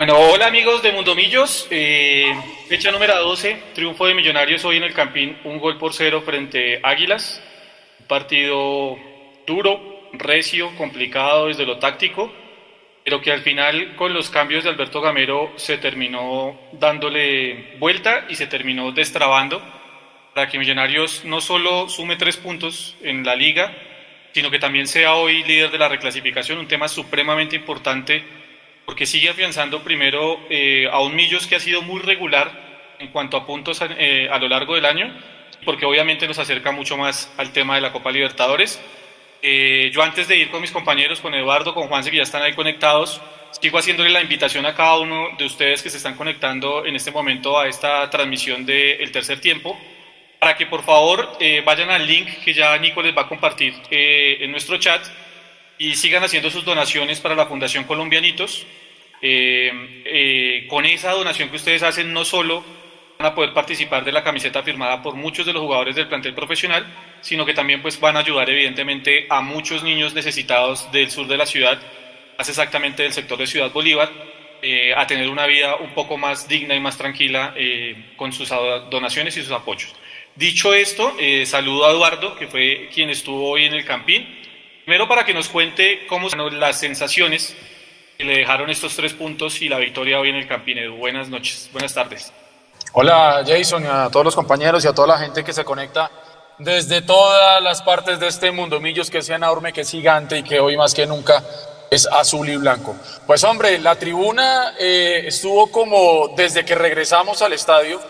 Bueno, hola amigos de Mundomillos, eh, fecha número 12, triunfo de Millonarios hoy en el Campín, un gol por cero frente a Águilas, partido duro, recio, complicado desde lo táctico, pero que al final con los cambios de Alberto Gamero se terminó dándole vuelta y se terminó destrabando para que Millonarios no solo sume tres puntos en la liga, sino que también sea hoy líder de la reclasificación, un tema supremamente importante porque sigue afianzando primero eh, a un Millos que ha sido muy regular en cuanto a puntos eh, a lo largo del año, porque obviamente nos acerca mucho más al tema de la Copa Libertadores. Eh, yo antes de ir con mis compañeros, con Eduardo, con Juanse, que ya están ahí conectados, sigo haciéndole la invitación a cada uno de ustedes que se están conectando en este momento a esta transmisión del tercer tiempo, para que por favor vayan al link que ya Nico les va a compartir en nuestro chat y sigan haciendo sus donaciones para la Fundación Colombianitos. Eh, eh, con esa donación que ustedes hacen, no solo van a poder participar de la camiseta firmada por muchos de los jugadores del plantel profesional, sino que también pues, van a ayudar evidentemente a muchos niños necesitados del sur de la ciudad, más exactamente del sector de Ciudad Bolívar, eh, a tener una vida un poco más digna y más tranquila con sus donaciones y sus apoyos. Dicho esto, saludo a Eduardo, que fue quien estuvo hoy en el Campín. Primero para que nos cuente cómo son las sensaciones que le dejaron estos tres puntos y la victoria hoy en el Campín. Buenas noches, buenas tardes. Hola Jason, a todos los compañeros y a toda la gente que se conecta desde todas las partes de este mundo millos que es enorme, que es gigante y que hoy más que nunca es azul y blanco. Pues hombre, la tribuna eh, estuvo como desde que regresamos al estadio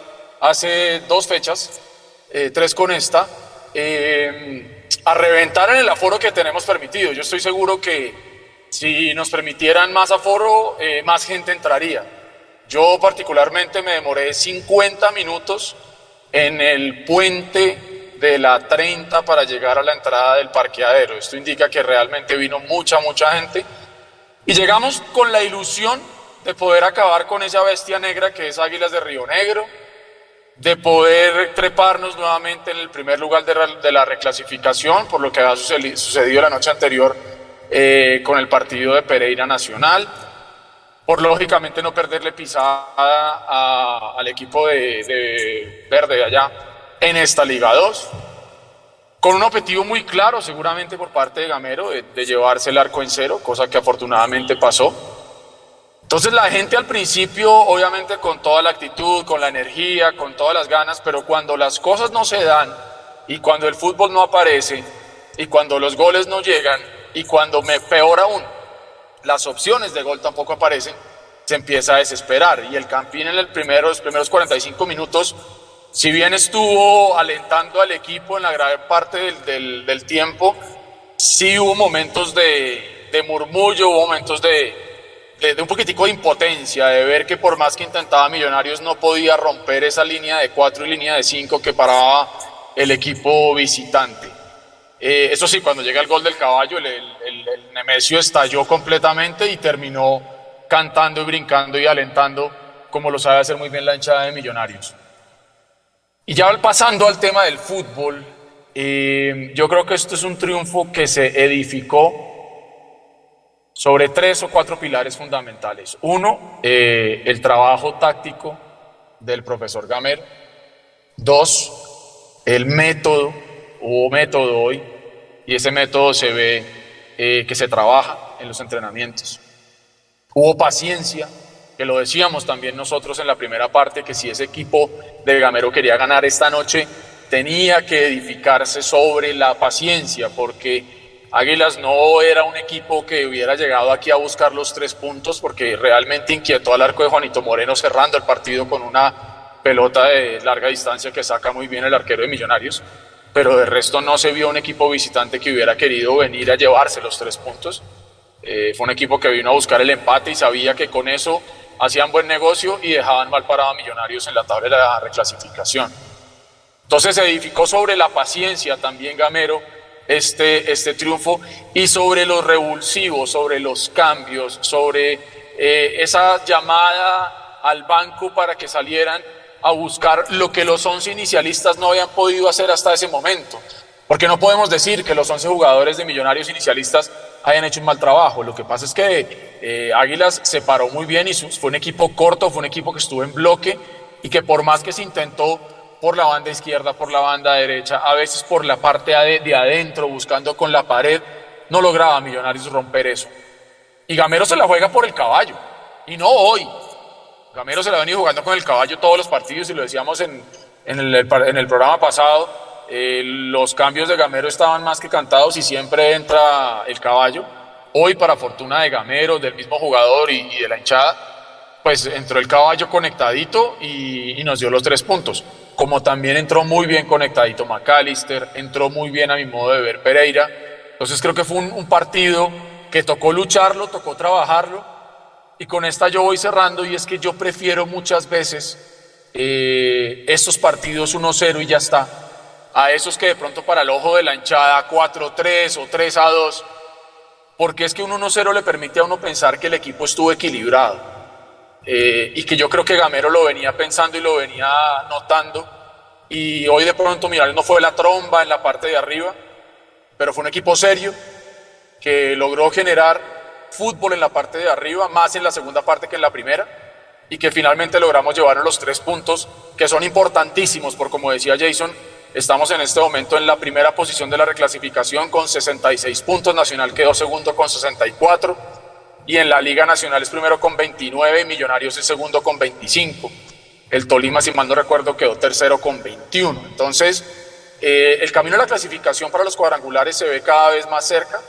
hace dos fechas, eh, tres con esta. Eh, a reventar en el aforo que tenemos permitido. Yo estoy seguro que si nos permitieran más aforo, eh, más gente entraría. Yo particularmente me demoré 50 minutos en el puente de la 30 para llegar a la entrada del parqueadero. Esto indica que realmente vino mucha, mucha gente. Y llegamos con la ilusión de poder acabar con esa bestia negra que es Águilas de Río Negro, de poder treparnos nuevamente en el primer lugar de, la reclasificación, por lo que ha sucedido la noche anterior eh, con el partido de Pereira Nacional, por lógicamente no perderle pisada al equipo de, Verde de allá en esta Liga 2, con un objetivo muy claro seguramente por parte de Gamero de llevarse el arco en cero, cosa que afortunadamente pasó entonces la gente al principio, obviamente con toda la actitud, con la energía, con todas las ganas, pero cuando las cosas no se dan y cuando el fútbol no aparece y cuando los goles no llegan y cuando me, peor aún, las opciones de gol tampoco aparecen, se empieza a desesperar. Y el Campín en el primero, los primeros 45 minutos, si bien estuvo alentando al equipo en la gran parte del, tiempo, sí hubo momentos de, de murmullo, hubo momentos de, de, un poquitico de impotencia, de ver que por más que intentaba Millonarios no podía romper esa línea de cuatro y línea de cinco que paraba el equipo visitante. Eh, eso sí, cuando llega el gol del caballo, el, Nemesio estalló completamente y terminó cantando y brincando y alentando como lo sabe hacer muy bien la hinchada de Millonarios. Y ya pasando al tema del fútbol, eh, yo creo que esto es un triunfo que se edificó sobre tres o cuatro pilares fundamentales. Uno, eh, el trabajo táctico del profesor Gamer. Dos, el método, hubo método hoy, y ese método se ve eh, que se trabaja en los entrenamientos. Hubo paciencia, que lo decíamos también nosotros en la primera parte, que si ese equipo de Gamero quería ganar esta noche, tenía que edificarse sobre la paciencia, porque Águilas no era un equipo que hubiera llegado aquí a buscar los tres puntos porque realmente inquietó al arco de Juanito Moreno cerrando el partido con una pelota de larga distancia que saca muy bien el arquero de Millonarios, pero de resto no se vio un equipo visitante que hubiera querido venir a llevarse los tres puntos. Eh, fue un equipo que vino a buscar el empate y sabía que con eso hacían buen negocio y dejaban mal parado a Millonarios en la tabla de la reclasificación. Entonces se edificó sobre la paciencia también Gamero este, este triunfo y sobre los revulsivos, sobre los cambios, sobre eh, esa llamada al banco para que salieran a buscar lo que los 11 inicialistas no habían podido hacer hasta ese momento. Porque no podemos decir que los 11 jugadores de Millonarios inicialistas hayan hecho un mal trabajo. Lo que pasa es que eh, Águilas se paró muy bien y fue un equipo corto, fue un equipo que estuvo en bloque y que por más que se intentó por la banda izquierda, por la banda derecha, a veces por la parte de adentro, buscando con la pared, no lograba Millonarios romper eso. Y Gamero se la juega por el caballo, y no hoy. Gamero se la ha venido jugando con el caballo todos los partidos y lo decíamos en, el, en el programa pasado eh, los cambios de Gamero estaban más que cantados y siempre entra el caballo. Hoy, para fortuna de Gamero, del mismo jugador y, de la hinchada, pues entró el caballo conectadito y, nos dio los tres puntos. Como también entró muy bien conectadito McAllister, entró muy bien a mi modo de ver Pereira. Entonces creo que fue un, partido que tocó lucharlo, tocó trabajarlo. Y con esta yo voy cerrando y es que yo prefiero muchas veces eh, estos partidos 1-0 y ya está a esos que de pronto para el ojo de la hinchada 4-3 o 3-2, porque es que un 1-0 le permite a uno pensar que el equipo estuvo equilibrado. Eh, y que yo creo que Gamero lo venía pensando y lo venía notando. Y hoy de pronto, mira, no fue la tromba en la parte de arriba, pero fue un equipo serio que logró generar fútbol en la parte de arriba, más en la segunda parte que en la primera, y que finalmente logramos llevar los tres puntos que son importantísimos, por como decía Jason, Estamos en este momento en la primera posición de la reclasificación con 66 puntos, Nacional quedó segundo con 64 y en la Liga Nacional es primero con 29 y Millonarios es segundo con 25. El Tolima, si mal no recuerdo, quedó tercero con 21. Entonces, eh, el camino de la clasificación para los cuadrangulares se ve cada vez más cerca,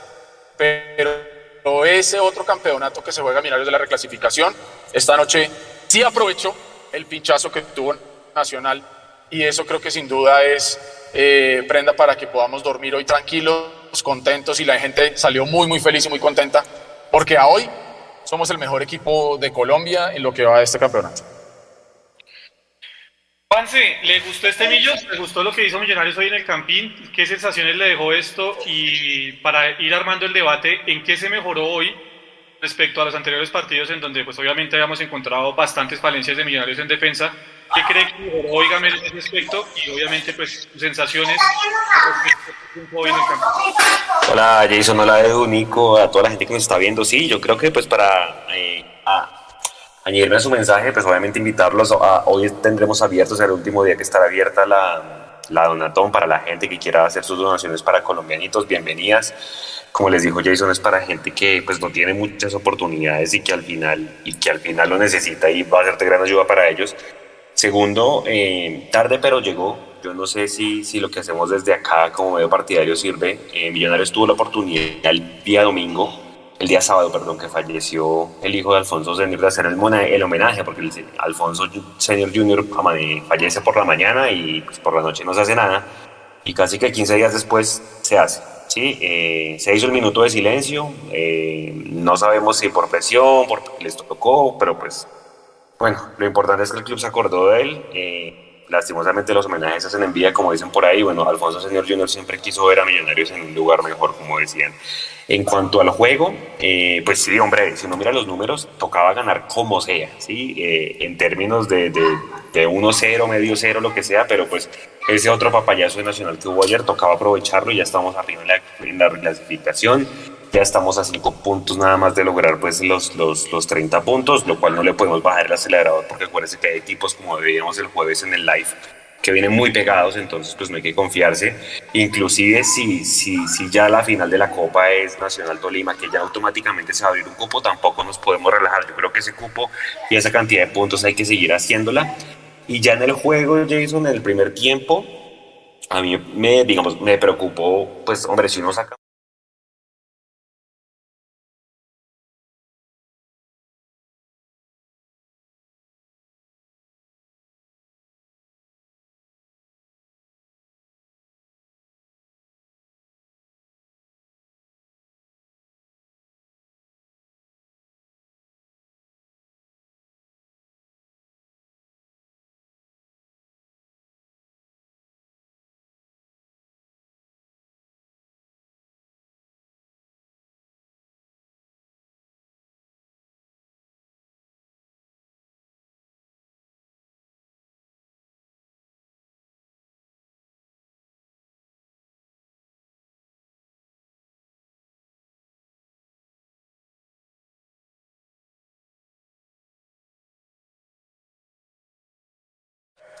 pero ese otro campeonato que se juega Millonarios de la reclasificación, esta noche sí aprovechó el pinchazo que tuvo Nacional y eso creo que sin duda es eh, prenda para que podamos dormir hoy tranquilos, contentos y la gente salió muy, muy feliz y muy contenta porque a hoy somos el mejor equipo de Colombia en lo que va de este campeonato. Juanse, ¿le gustó este Millos? ¿Le gustó lo que hizo Millonarios hoy en el Campín? ¿Qué sensaciones le dejó esto? Y para ir armando el debate, ¿en qué se mejoró hoy respecto a los anteriores partidos en donde pues obviamente habíamos encontrado bastantes falencias de Millonarios en defensa? ¿Qué cree que Oígame en ese aspecto y obviamente pues sensaciones Hola Jason, hola Edu, Nico, a toda la gente que nos está viendo. Sí, yo creo que pues para eh, añadirme a su mensaje, pues obviamente invitarlos a, hoy tendremos abiertos el último día que estará abierta la, la Donatón para la gente que quiera hacer sus donaciones para colombianitos, bienvenidas. Como les dijo Jason, es para gente que pues no tiene muchas oportunidades y que al final y que al final lo necesita y va a de gran ayuda para ellos. Segundo, eh, tarde pero llegó. Yo no sé si, si lo que hacemos desde acá como medio partidario sirve. Eh, Millonarios tuvo la oportunidad el día domingo, el día sábado, perdón, que falleció el hijo de Alfonso Senior de hacer el, el homenaje, porque el, Alfonso Senior Junior fallece por la mañana y pues, por la noche no se hace nada. Y casi que 15 días después se hace. ¿sí? Eh, se hizo el minuto de silencio. no sabemos si por presión, porque les tocó, pero pues bueno, lo importante es que el club se acordó de él. Eh, lastimosamente los homenajes se hacen en vía, como dicen por ahí. Bueno, Alfonso Señor Junior siempre quiso ver a Millonarios en un lugar mejor, como decían. En cuanto al juego, eh, pues sí, hombre, si uno mira los números, tocaba ganar como sea, ¿sí? Eh, en términos de, de, de 1-0, medio 0, lo que sea, pero pues ese otro papayazo de Nacional que hubo ayer tocaba aprovecharlo y ya estamos arriba en la, en la clasificación ya estamos a 5 puntos nada más de lograr pues los, los, los 30 puntos, lo cual no le podemos bajar el acelerador porque acuérdense que hay equipos como veíamos el jueves en el live que vienen muy pegados, entonces pues no hay que confiarse. Inclusive si, si, si ya la final de la Copa es Nacional Tolima, que ya automáticamente se va a abrir un cupo, tampoco nos podemos relajar. Yo creo que ese cupo y esa cantidad de puntos hay que seguir haciéndola. Y ya en el juego, Jason, en el primer tiempo, a mí me, digamos, me preocupó, pues hombre, si uno saca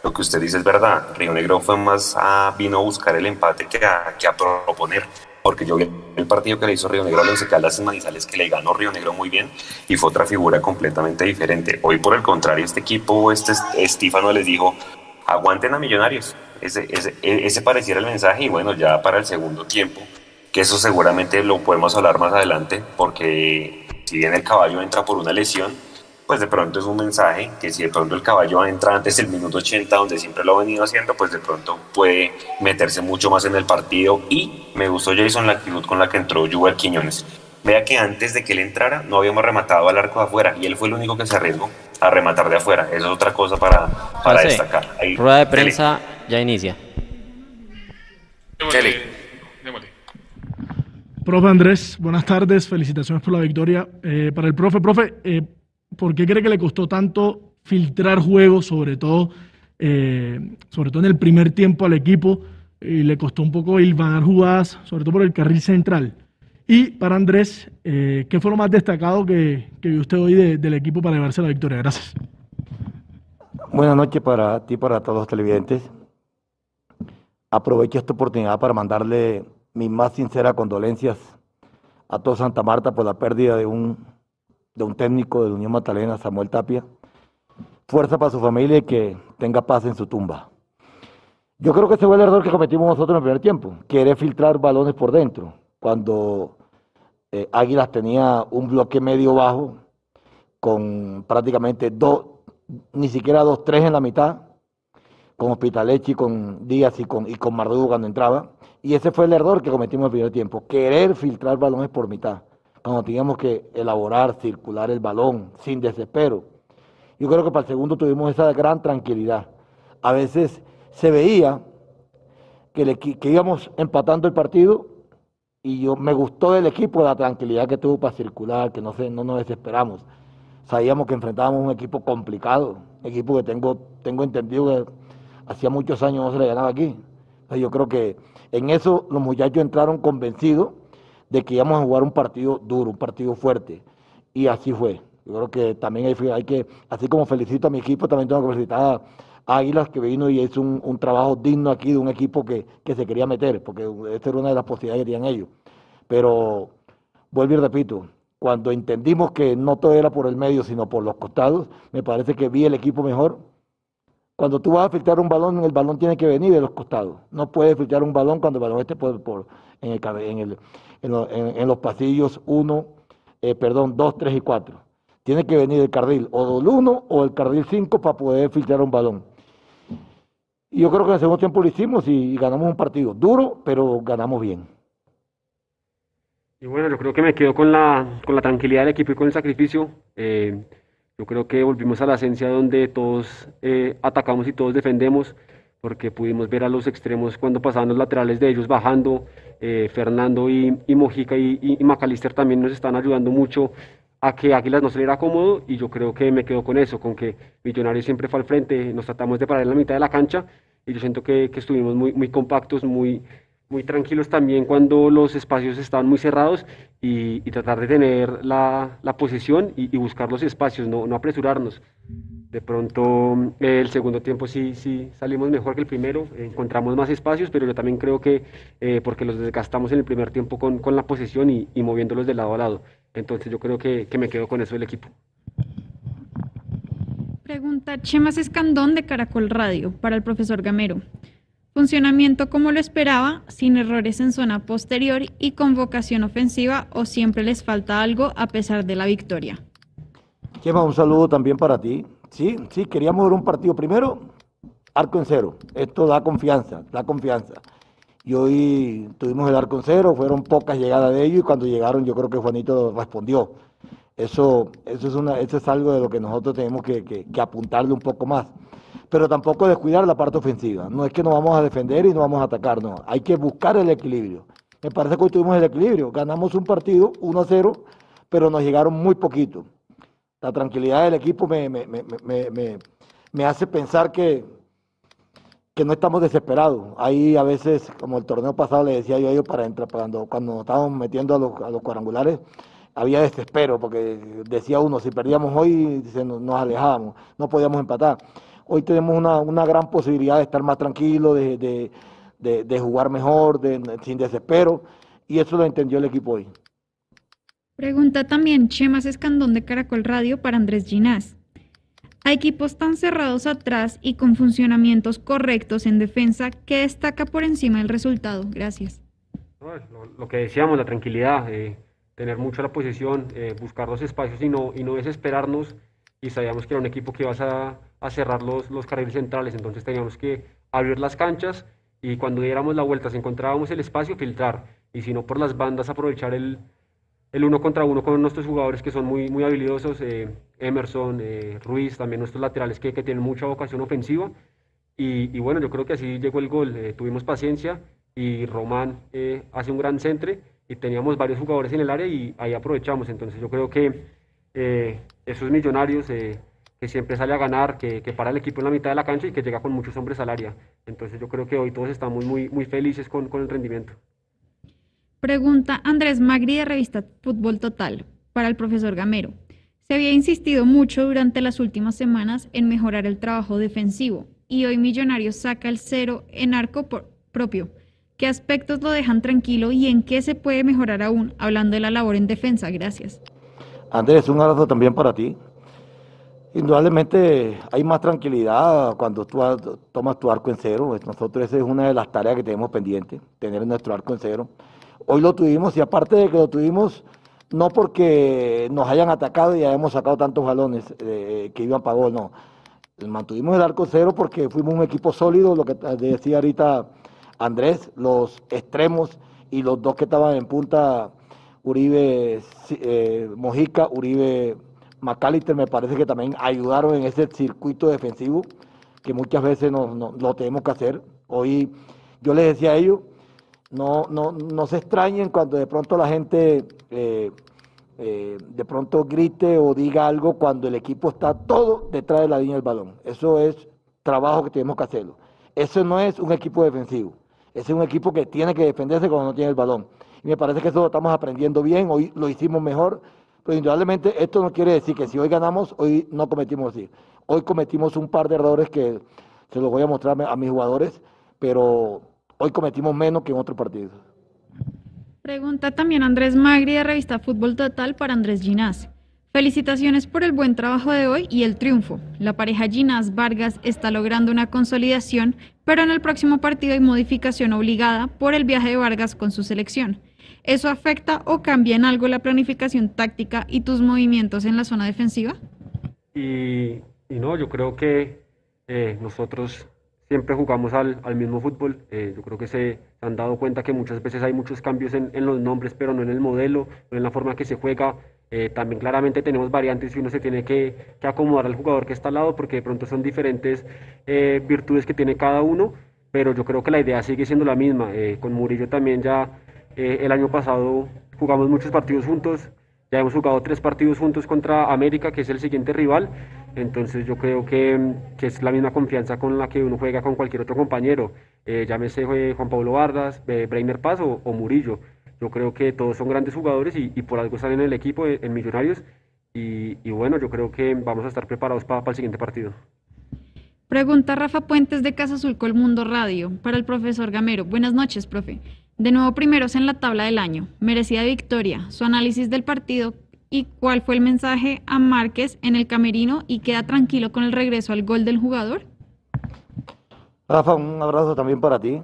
lo que usted dice es verdad. Río Negro fue más a, vino a buscar el empate que a, que a proponer. Porque yo vi el partido que le hizo Río Negro a Once Caldas en Manizales, que le ganó Río Negro muy bien y fue otra figura completamente diferente. Hoy, por el contrario, este equipo, este Estífano les dijo: aguanten a Millonarios. Ese, ese, ese pareciera el mensaje. Y bueno, ya para el segundo tiempo, que eso seguramente lo podemos hablar más adelante, porque si bien el caballo entra por una lesión, pues de pronto es un mensaje que si de pronto el caballo entra antes del minuto 80, donde siempre lo ha venido haciendo, pues de pronto puede meterse mucho más en el partido. Y me gustó Jason la actitud con la que entró Juber Quiñones. Vea que antes de que él entrara no habíamos rematado al arco de afuera y él fue el único que se arriesgó a rematar de afuera. Eso es otra cosa para, para destacar. rueda de prensa ya inicia. Profe Andrés, buenas tardes, felicitaciones por la victoria. Eh, para el profe, profe, eh, ¿por qué cree que le costó tanto filtrar juegos, sobre todo, eh, sobre todo en el primer tiempo al equipo, y le costó un poco hilvanar jugadas, sobre todo por el carril central? Y para Andrés, eh, ¿qué fue lo más destacado que, que vio usted hoy del equipo para llevarse la victoria? Gracias. Buenas noches para ti, para todos los televidentes. Aprovecho esta oportunidad para mandarle mis más sinceras condolencias a todo Santa Marta por la pérdida de un de un técnico de la Unión Magdalena, Samuel Tapia. Fuerza para su familia y que tenga paz en su tumba. Yo creo que ese fue el error que cometimos nosotros en el primer tiempo, querer filtrar balones por dentro, cuando eh, Águilas tenía un bloque medio bajo, con prácticamente dos, ni siquiera dos, tres en la mitad, con Hospitalechi, con Díaz y con, y con Mardugo cuando entraba. Y ese fue el error que cometimos en el primer tiempo, querer filtrar balones por mitad cuando teníamos que elaborar, circular el balón sin desespero. Yo creo que para el segundo tuvimos esa gran tranquilidad. A veces se veía que, que íbamos empatando el partido y yo me gustó del equipo la tranquilidad que tuvo para circular, que no, se, no nos desesperamos. Sabíamos que enfrentábamos un equipo complicado, equipo que tengo, tengo entendido que hacía muchos años no se le ganaba aquí. yo creo que en eso los muchachos entraron convencidos de que íbamos a jugar un partido duro, un partido fuerte. Y así fue. Yo creo que también hay, que, así como felicito a mi equipo, también tengo que felicitar a Águilas que vino y hizo un, trabajo digno aquí de un equipo que, se quería meter, porque esta era una de las posibilidades que tenían ellos. Pero vuelvo y repito, cuando entendimos que no todo era por el medio, sino por los costados, me parece que vi el equipo mejor. Cuando tú vas a filtrar un balón, el balón tiene que venir de los costados. No puedes filtrar un balón cuando el balón esté por, por en, el, en, el, en, los pasillos 1, eh, perdón, 2, 3 y 4. Tiene que venir el carril o del 1 o el carril 5 para poder filtrar un balón. Y yo creo que en el segundo tiempo lo hicimos y, ganamos un partido duro, pero ganamos bien. Y bueno, yo creo que me quedo con la, con la tranquilidad del equipo y con el sacrificio. Eh, yo creo que volvimos a la esencia donde todos eh, atacamos y todos defendemos porque pudimos ver a los extremos cuando pasaban los laterales de ellos bajando, eh, Fernando y, Mojica y, y, Macalister también nos están ayudando mucho a que Águilas no saliera cómodo y yo creo que me quedo con eso, con que Millonarios siempre fue al frente, nos tratamos de parar en la mitad de la cancha y yo siento que, que estuvimos muy, muy compactos, muy, muy tranquilos también cuando los espacios estaban muy cerrados y, tratar de tener la, la posición y, buscar los espacios, no, no apresurarnos. De pronto el segundo tiempo sí, sí salimos mejor que el primero, encontramos más espacios, pero yo también creo que eh, porque los desgastamos en el primer tiempo con, con la posesión y, y, moviéndolos de lado a lado. Entonces yo creo que, que me quedo con eso del equipo. Pregunta Chemas Escandón de Caracol Radio para el profesor Gamero. Funcionamiento como lo esperaba, sin errores en zona posterior y con vocación ofensiva o siempre les falta algo a pesar de la victoria. Chema, un saludo también para ti. Sí, sí, queríamos ver un partido primero, arco en cero. Esto da confianza, da confianza. Y hoy tuvimos el arco en cero, fueron pocas llegadas de ellos y cuando llegaron yo creo que Juanito respondió. Eso, eso, es, una, eso es algo de lo que nosotros tenemos que, apuntarle un poco más. Pero tampoco descuidar la parte ofensiva. No es que nos vamos a defender y no vamos a atacar, no. Hay que buscar el equilibrio. Me parece que hoy tuvimos el equilibrio. Ganamos un partido 1 0, pero nos llegaron muy poquito la tranquilidad del equipo me, me, hace pensar que, que no estamos desesperados. Ahí a veces, como el torneo pasado le decía yo a ellos para entrar, cuando, cuando nos estábamos metiendo a los, a los cuadrangulares, había desespero, porque decía uno, si perdíamos hoy, nos alejábamos, no podíamos empatar. hoy tenemos una, una gran posibilidad de estar más tranquilos, de, de, de, de jugar mejor, sin desespero, y eso lo entendió el equipo hoy. Pregunta también Chemas Escandón de Caracol Radio para Andrés Ginás. A equipos tan cerrados atrás y con funcionamientos correctos en defensa, ¿qué destaca por encima del resultado? Gracias. Lo, que decíamos, la tranquilidad, eh, tener mucho la posición, eh, buscar los espacios y no, y no desesperarnos. Y sabíamos que era un equipo que ibas a, a cerrar los, los carriles centrales, entonces teníamos que abrir las canchas y cuando diéramos la vuelta, si encontrábamos el espacio, filtrar. Y si no, por las bandas, aprovechar el, el uno contra uno con nuestros jugadores que son muy, muy habilidosos, eh, Emerson, eh, Ruiz, también nuestros laterales que, que, tienen mucha vocación ofensiva. Y, y, bueno, yo creo que así llegó el gol. Eh, tuvimos paciencia y Román hace un gran centre y teníamos varios jugadores en el área y ahí aprovechamos. Entonces yo creo que esos millonarios que siempre sale a ganar, que, que, para el equipo en la mitad de la cancha y que llega con muchos hombres al área. Entonces yo creo que hoy todos estamos muy, muy felices con, con el rendimiento. Pregunta Andrés Magri de revista Fútbol Total para el profesor Gamero. Se había insistido mucho durante las últimas semanas en mejorar el trabajo defensivo y hoy Millonarios saca el cero en arco propio. ¿Qué aspectos lo dejan tranquilo y en qué se puede mejorar aún, hablando de la labor en defensa? Gracias. Andrés, un abrazo también para ti. Indudablemente hay más tranquilidad cuando tú tomas tu arco en cero. Nosotros esa es una de las tareas que tenemos pendiente, tener nuestro arco en cero. Hoy lo tuvimos y aparte de que lo tuvimos, no porque nos hayan atacado y hayamos sacado tantos balones eh, que iban para gol, no. Mantuvimos el arco cero porque fuimos un equipo sólido, lo que decía ahorita Andrés, los extremos y los dos que estaban en punta, Uribe eh, Mojica, Uribe McAllister, me parece que también ayudaron en ese circuito defensivo que muchas veces no, no, lo tenemos que hacer. Hoy yo les decía a ellos, no, no, no se extrañen cuando de pronto la gente eh, eh, de pronto grite o diga algo cuando el equipo está todo detrás de la línea del balón. Eso es trabajo que tenemos que hacerlo. Eso no es un equipo defensivo. Ese es un equipo que tiene que defenderse cuando no tiene el balón. Y me parece que eso lo estamos aprendiendo bien, hoy lo hicimos mejor, pero indudablemente esto no quiere decir que si hoy ganamos, hoy no cometimos así. Hoy cometimos un par de errores que se los voy a mostrar a mis jugadores, pero Hoy cometimos menos que en otros partidos. Pregunta también Andrés Magri de Revista Fútbol Total para Andrés Ginás. Felicitaciones por el buen trabajo de hoy y el triunfo. La pareja Ginás Vargas está logrando una consolidación, pero en el próximo partido hay modificación obligada por el viaje de Vargas con su selección. ¿Eso afecta o cambia en algo la planificación táctica y tus movimientos en la zona defensiva? Y, y no, yo creo que eh, nosotros siempre jugamos al, al mismo fútbol. Eh, yo creo que se han dado cuenta que muchas veces hay muchos cambios en, en los nombres, pero no en el modelo, no en la forma que se juega. Eh, también claramente tenemos variantes y uno se tiene que, que, acomodar al jugador que está al lado porque de pronto son diferentes eh, virtudes que tiene cada uno, pero yo creo que la idea sigue siendo la misma. Eh, con Murillo también ya el año pasado jugamos muchos partidos juntos, ya hemos jugado tres partidos juntos contra América, que es el siguiente rival. Entonces yo creo que, que, es la misma confianza con la que uno juega con cualquier otro compañero, eh, llámese eh, Juan Pablo Vargas, eh, Breiner Paz o, Murillo. Yo creo que todos son grandes jugadores y, por algo están en el equipo, eh, en Millonarios. Y, bueno, yo creo que vamos a estar preparados para, para el siguiente partido. Pregunta Rafa Puentes de Casa Azul Mundo Radio para el profesor Gamero. Buenas noches, profe. De nuevo primeros en la tabla del año. Merecida victoria. Su análisis del partido y cuál fue el mensaje a Márquez en el camerino y queda tranquilo con el regreso al gol del jugador? Rafa, un abrazo también para ti.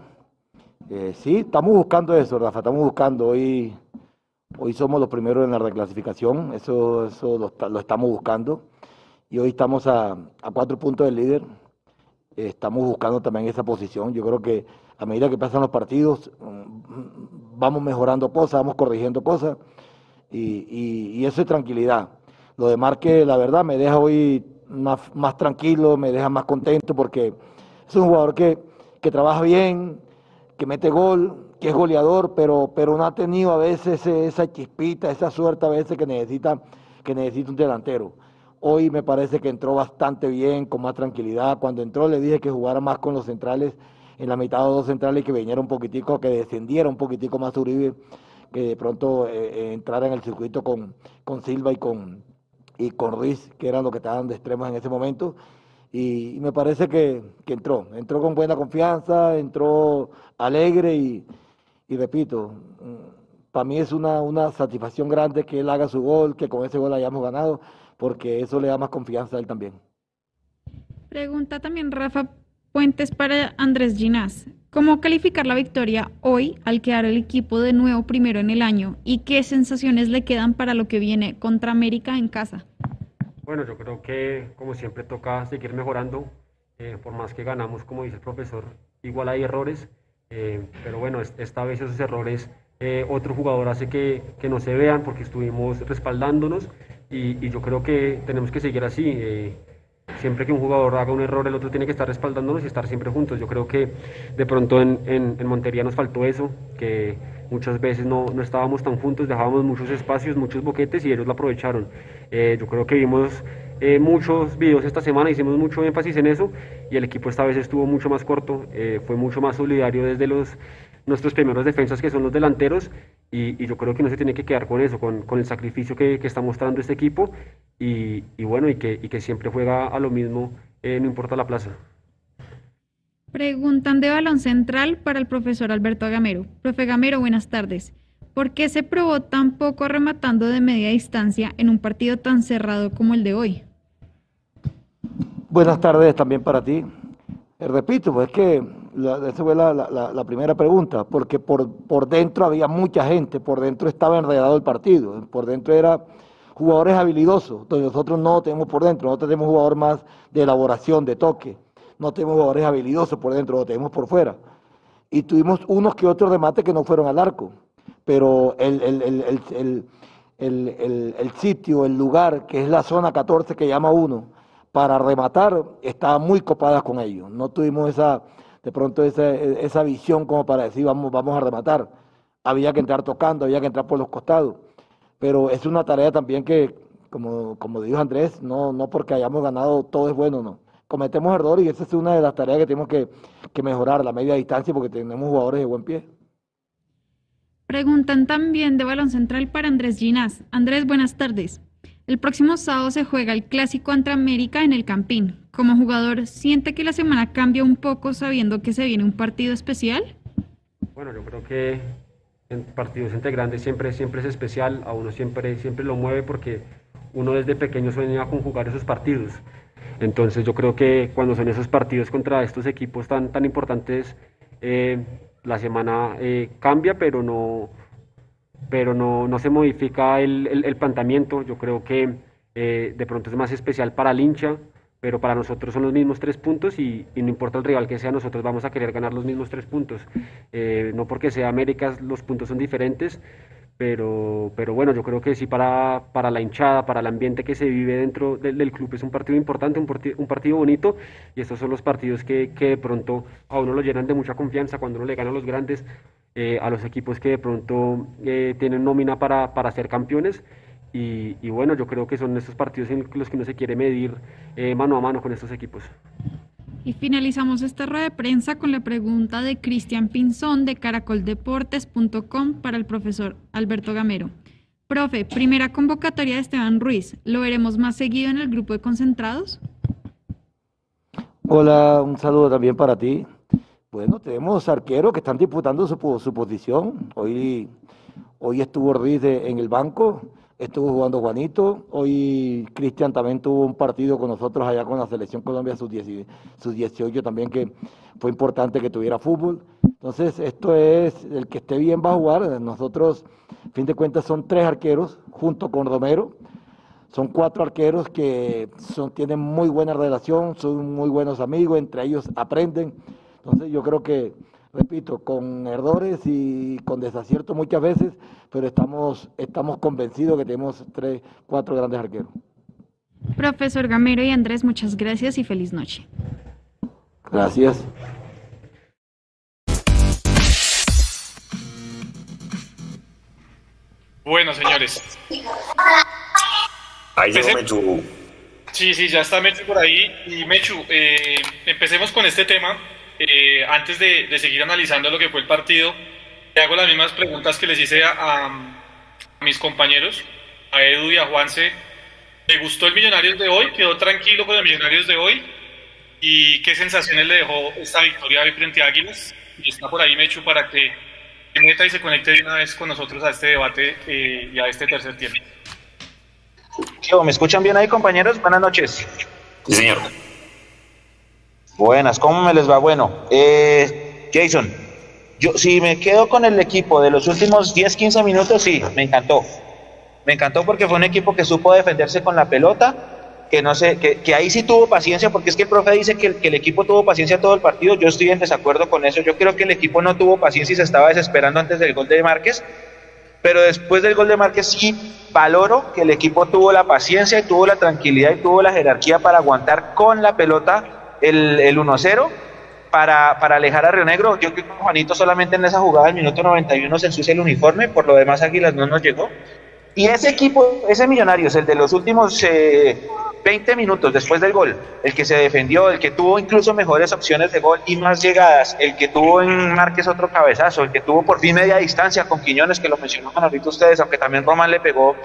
Eh, sí, estamos buscando eso, Rafa, estamos buscando. Hoy, hoy somos los primeros en la reclasificación, eso, eso lo, lo estamos buscando. Y hoy estamos a, a cuatro puntos del líder. Eh, estamos buscando también esa posición. Yo creo que a medida que pasan los partidos, um, vamos mejorando cosas, vamos corrigiendo cosas y, eso es tranquilidad. Lo de Marque, la verdad, me deja hoy más, más tranquilo, me deja más contento porque es un jugador que, que trabaja bien, que mete gol, que es goleador, pero, pero no ha tenido a veces esa chispita, esa suerte a veces que necesita, que necesita un delantero. Hoy me parece que entró bastante bien, con más tranquilidad. Cuando entró le dije que jugara más con los centrales, en la mitad de dos centrales y que viniera un poquitico, que descendiera un poquitico más Uribe que de pronto eh, entrara en el circuito con, con Silva y con, y con Ruiz, que eran los que estaban de extremos en ese momento. y, me parece que, entró, entró con buena confianza, entró alegre y, repito, mm, para mí es una, una satisfacción grande que él haga su gol, que con ese gol hayamos ganado, porque eso le da más confianza a él también. Pregunta también Rafa Puentes para Andrés Ginás. ¿Cómo calificar la victoria hoy al quedar el equipo de nuevo primero en el año? ¿Y qué sensaciones le quedan para lo que viene contra América en casa? Bueno, yo creo que como siempre toca seguir mejorando. Eh, por más que ganamos, como dice el profesor, igual hay errores. Eh, pero bueno, esta vez esos errores eh, otro jugador hace que, que, no se vean porque estuvimos respaldándonos y, y yo creo que tenemos que seguir así siempre que un jugador haga un error, el otro tiene que estar respaldándonos y estar siempre juntos. Yo creo que de pronto en, en, Montería nos faltó eso, que muchas veces no, no, estábamos tan juntos, dejábamos muchos espacios, muchos boquetes y ellos lo aprovecharon. Eh, yo creo que vimos eh, muchos videos esta semana, hicimos mucho énfasis en eso y el equipo esta vez estuvo mucho más corto, eh, fue mucho más solidario desde los nuestros primeros defensas que son los delanteros y, yo creo que no se tiene que quedar con eso, con, con el sacrificio que, que, está mostrando este equipo y, y bueno, y que, y que, siempre juega a lo mismo, eh, no importa la plaza. Preguntan de balón central para el profesor Alberto Gamero. Profe Gamero, buenas tardes. ¿Por qué se probó tan poco rematando de media distancia en un partido tan cerrado como el de hoy? Buenas tardes también para ti. Eh, repito, pues es que esa fue la, primera pregunta, porque por, por dentro había mucha gente, por dentro estaba enredado el partido, por dentro era jugadores habilidosos, entonces nosotros no tenemos por dentro, nosotros tenemos jugador más de elaboración, de toque, no tenemos jugadores habilidosos por dentro, lo tenemos por fuera. Y tuvimos unos que otros remates que no fueron al arco, pero el, el sitio, el lugar, que es la zona 14 que llama uno, para rematar, estaba muy copada con ellos. No tuvimos esa de pronto esa, esa visión como para decir vamos, vamos a rematar. Había que entrar tocando, había que entrar por los costados. Pero es una tarea también que, como, como dijo Andrés, no, no porque hayamos ganado todo es bueno, no. Cometemos errores y esa es una de las tareas que tenemos que, que mejorar, la media distancia, porque tenemos jugadores de buen pie. Preguntan también de balón central para Andrés Ginás. Andrés, buenas tardes. El próximo sábado se juega el clásico ante América en el Campín. Como jugador, ¿siente que la semana cambia un poco sabiendo que se viene un partido especial? Bueno, yo creo que en partidos entre grandes siempre, siempre es especial, a uno siempre, siempre lo mueve porque uno desde pequeño sueña con jugar esos partidos. Entonces yo creo que cuando son esos partidos contra estos equipos tan, tan importantes, eh, la semana eh, cambia, pero no, pero no, no se modifica el, el, planteamiento. Yo creo que eh, de pronto es más especial para el hincha, pero para nosotros son los mismos tres puntos y, no importa el rival que sea, nosotros vamos a querer ganar los mismos tres puntos. Eh, no porque sea América, los puntos son diferentes, pero, pero bueno, yo creo que sí para, para la hinchada, para el ambiente que se vive dentro del, club es un partido importante, un, un, partido bonito y estos son los partidos que, que de pronto a uno lo llenan de mucha confianza cuando uno le gana a los grandes eh, a los equipos que de pronto eh, tienen nómina para, para ser campeones. Y, y, bueno, yo creo que son estos partidos en los que uno se quiere medir eh, mano a mano con estos equipos. Y finalizamos esta rueda de prensa con la pregunta de Cristian Pinzón de caracoldeportes.com para el profesor Alberto Gamero. Profe, primera convocatoria de Esteban Ruiz. ¿Lo veremos más seguido en el grupo de concentrados? Hola, un saludo también para ti. Bueno, tenemos arqueros que están disputando su, posición. Hoy, hoy estuvo Ruiz en el banco, estuvo jugando Juanito. Hoy Cristian también tuvo un partido con nosotros allá con la Selección Colombia, sus, 18 también, que fue importante que tuviera fútbol. Entonces, esto es, el que esté bien va a jugar. Nosotros, a fin de cuentas, son tres arqueros junto con Romero. Son cuatro arqueros que son, tienen muy buena relación, son muy buenos amigos, entre ellos aprenden. Entonces yo creo que, repito, con errores y con desaciertos muchas veces, pero estamos, estamos convencidos que tenemos tres, cuatro grandes arqueros. Profesor Gamero y Andrés, muchas gracias y feliz noche. Gracias. Bueno, señores. Ahí llegó Mechu. Sí, sí, ya está Mechu por ahí. Y Mechu, eh, empecemos con este tema eh, antes de, seguir analizando lo que fue el partido, le hago las mismas preguntas que les hice a, mis compañeros, a Edu y a Juanse. ¿Le gustó el Millonarios de hoy? ¿Quedó tranquilo con el Millonarios de hoy? y qué sensaciones le dejó esta victoria hoy frente a Águilas. Y está por ahí Mechu para que se meta y se conecte de una vez con nosotros a este debate eh, y a este tercer tiempo. ¿Me escuchan bien ahí, compañeros? Buenas noches. Sí, señor. Buenas, ¿cómo me les va? Bueno, eh, Jason, yo si me quedo con el equipo de los últimos 10, 15 minutos, sí, me encantó. Me encantó porque fue un equipo que supo defenderse con la pelota, que no sé, que, ahí sí tuvo paciencia, porque es que el profe dice que el, que el, equipo tuvo paciencia todo el partido, yo estoy en desacuerdo con eso, yo creo que el equipo no tuvo paciencia y se estaba desesperando antes del gol de Márquez, pero después del gol de Márquez sí valoro que el equipo tuvo la paciencia y tuvo la tranquilidad y tuvo la jerarquía para aguantar con la pelota el, el 1-0 para, para alejar a Río Negro. Yo creo que Juanito solamente en esa jugada del minuto 91 se ensucia el uniforme, por lo demás Águilas no nos llegó. Y ese equipo, ese Millonarios, el de los últimos eh, 20 minutos después del gol, el que se defendió, el que tuvo incluso mejores opciones de gol y más llegadas, el que tuvo en Márquez otro cabezazo, el que tuvo por fin media distancia con Quiñones, que lo mencionaron ahorita ustedes, aunque también Román le pegó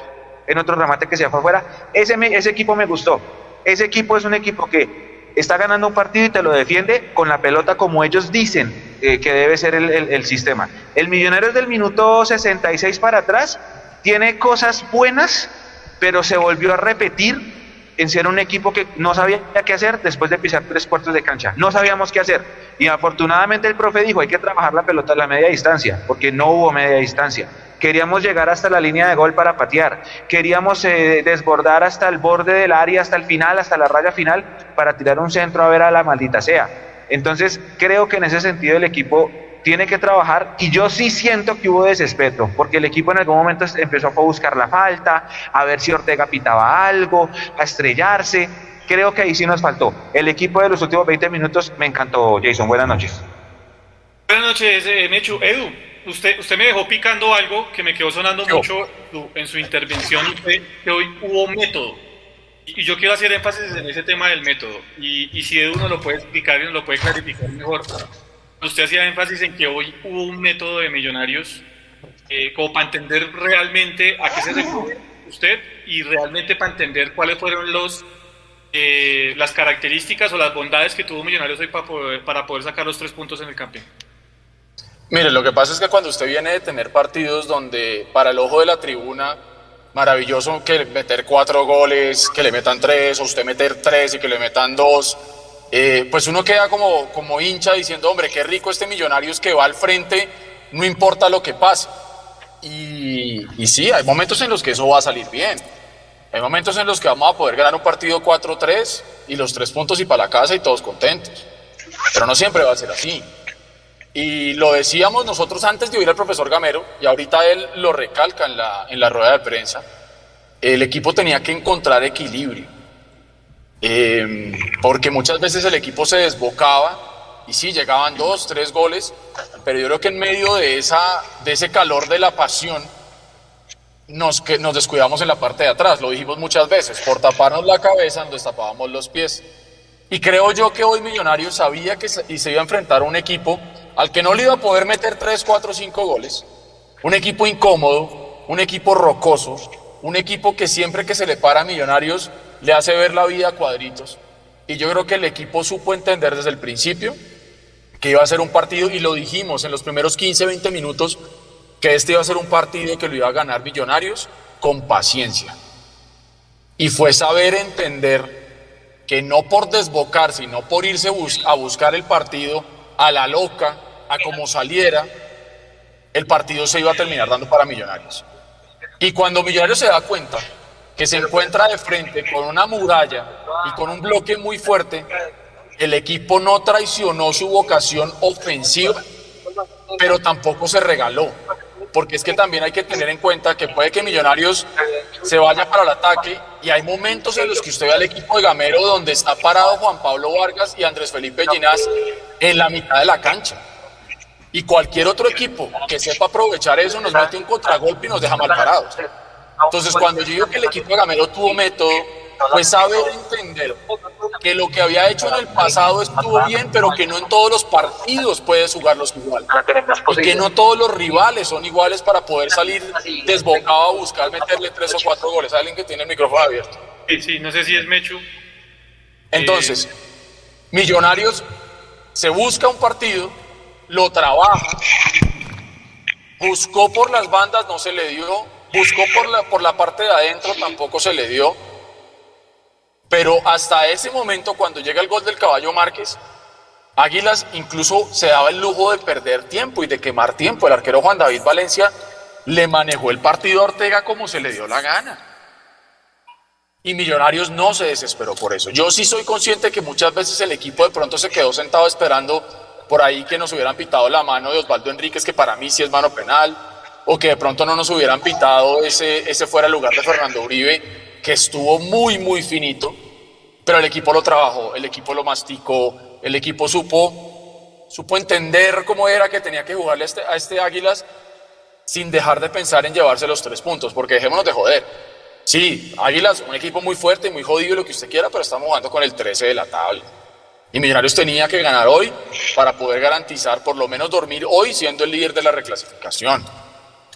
en otro remate que se fue afuera, ese, ese equipo me gustó. Ese equipo es un equipo que está ganando un partido y te lo defiende con la pelota como ellos dicen eh, que debe ser el, el, el sistema. El Millonarios del minuto 66 para atrás tiene cosas buenas, pero se volvió a repetir en ser un equipo que no sabía qué hacer después de pisar tres cuartos de cancha. No sabíamos qué hacer. Y afortunadamente el profe dijo, hay que trabajar la pelota a la media distancia, porque no hubo media distancia. Queríamos llegar hasta la línea de gol para patear. Queríamos eh, desbordar hasta el borde del área, hasta el final, hasta la raya final, para tirar un centro a ver a la maldita sea. Entonces, creo que en ese sentido el equipo tiene que trabajar y yo sí siento que hubo desespeto, porque el equipo en algún momento empezó a buscar la falta, a ver si Ortega pitaba algo, a estrellarse. Creo que ahí sí nos faltó. El equipo de los últimos 20 minutos me encantó, Jason. Buenas noches. Buenas noches, eh, Mechu. Edu, usted, usted me dejó picando algo que me quedó sonando Yo. mucho en su intervención, que, que hoy hubo método. Y yo quiero hacer énfasis en ese tema del método. Y, y si Edu nos lo puede explicar y nos lo puede clarificar mejor. Usted hacía énfasis en que hoy hubo un método de millonarios eh, como para entender realmente a qué se refiere usted y realmente para entender cuáles fueron los eh, las características o las bondades que tuvo Millonarios hoy para poder, para poder sacar los tres puntos en el campeón. Mire, lo que pasa es que cuando usted viene de tener partidos donde para el ojo de la tribuna, maravilloso que meter cuatro goles, que le metan tres, o usted meter tres y que le metan dos, eh, pues uno queda como, como hincha diciendo, hombre, qué rico este Millonarios que va al frente, no importa lo que pase. Y, y sí, hay momentos en los que eso va a salir bien. Hay momentos en los que vamos a poder ganar un partido 4-3 y los tres puntos y para la casa y todos contentos. Pero no siempre va a ser así. Y lo decíamos nosotros antes de oír al profesor Gamero, y ahorita él lo recalca en la, en la rueda de prensa, el equipo tenía que encontrar equilibrio. Eh, porque muchas veces el equipo se desbocaba y sí, llegaban dos, tres goles, pero yo creo que en medio de, esa, de ese calor de la pasión nos, que, nos descuidamos en la parte de atrás, lo dijimos muchas veces, por taparnos la cabeza nos tapábamos los pies. Y creo yo que hoy Millonarios sabía que se, y se iba a enfrentar a un equipo al que no le iba a poder meter 3, 4, 5 goles, un equipo incómodo, un equipo rocoso, un equipo que siempre que se le para a Millonarios le hace ver la vida a cuadritos. Y yo creo que el equipo supo entender desde el principio que iba a ser un partido, y lo dijimos en los primeros 15, 20 minutos, que este iba a ser un partido que lo iba a ganar Millonarios con paciencia. Y fue saber entender que no por desbocar, sino por irse a buscar el partido a la loca, a como saliera, el partido se iba a terminar dando para Millonarios. Y cuando Millonarios se da cuenta que se encuentra de frente con una muralla y con un bloque muy fuerte, el equipo no traicionó su vocación ofensiva, pero tampoco se regaló. Porque es que también hay que tener en cuenta que puede que Millonarios se vaya para el ataque y hay momentos en los que usted ve al equipo de Gamero donde está parado Juan Pablo Vargas y Andrés Felipe Ginás en la mitad de la cancha. Y cualquier otro equipo que sepa aprovechar eso nos mete un contragolpe y nos deja mal parados. Entonces, cuando yo digo que el equipo de Gamero tuvo método, pues saber entender que lo que había hecho en el pasado estuvo bien, pero que no en todos los partidos puedes jugarlos igual. Y que no todos los rivales son iguales para poder salir desbocado a buscar meterle tres o cuatro goles. Alguien que tiene el micrófono abierto. Sí, sí, no sé si es Mechu. Entonces, Millonarios se busca un partido, lo trabaja, buscó por las bandas, no se le dio, buscó por la, por la parte de adentro, tampoco se le dio. Pero hasta ese momento, cuando llega el gol del caballo Márquez, Águilas incluso se daba el lujo de perder tiempo y de quemar tiempo. El arquero Juan David Valencia le manejó el partido a Ortega como se le dio la gana. Y Millonarios no se desesperó por eso. Yo sí soy consciente que muchas veces el equipo de pronto se quedó sentado esperando por ahí que nos hubieran pitado la mano de Osvaldo Enríquez, que para mí sí es mano penal, o que de pronto no nos hubieran pitado ese, ese fuera el lugar de Fernando Uribe, que estuvo muy, muy finito, pero el equipo lo trabajó, el equipo lo masticó, el equipo supo, supo entender cómo era que tenía que jugarle a este, este Águilas sin dejar de pensar en llevarse los tres puntos, porque dejémonos de joder Sí, Águilas, un equipo muy fuerte, muy jodido lo que usted quiera, pero estamos jugando con el 13 de la tabla. Y Millonarios tenía que ganar hoy para poder garantizar por lo menos dormir hoy siendo el líder de la reclasificación.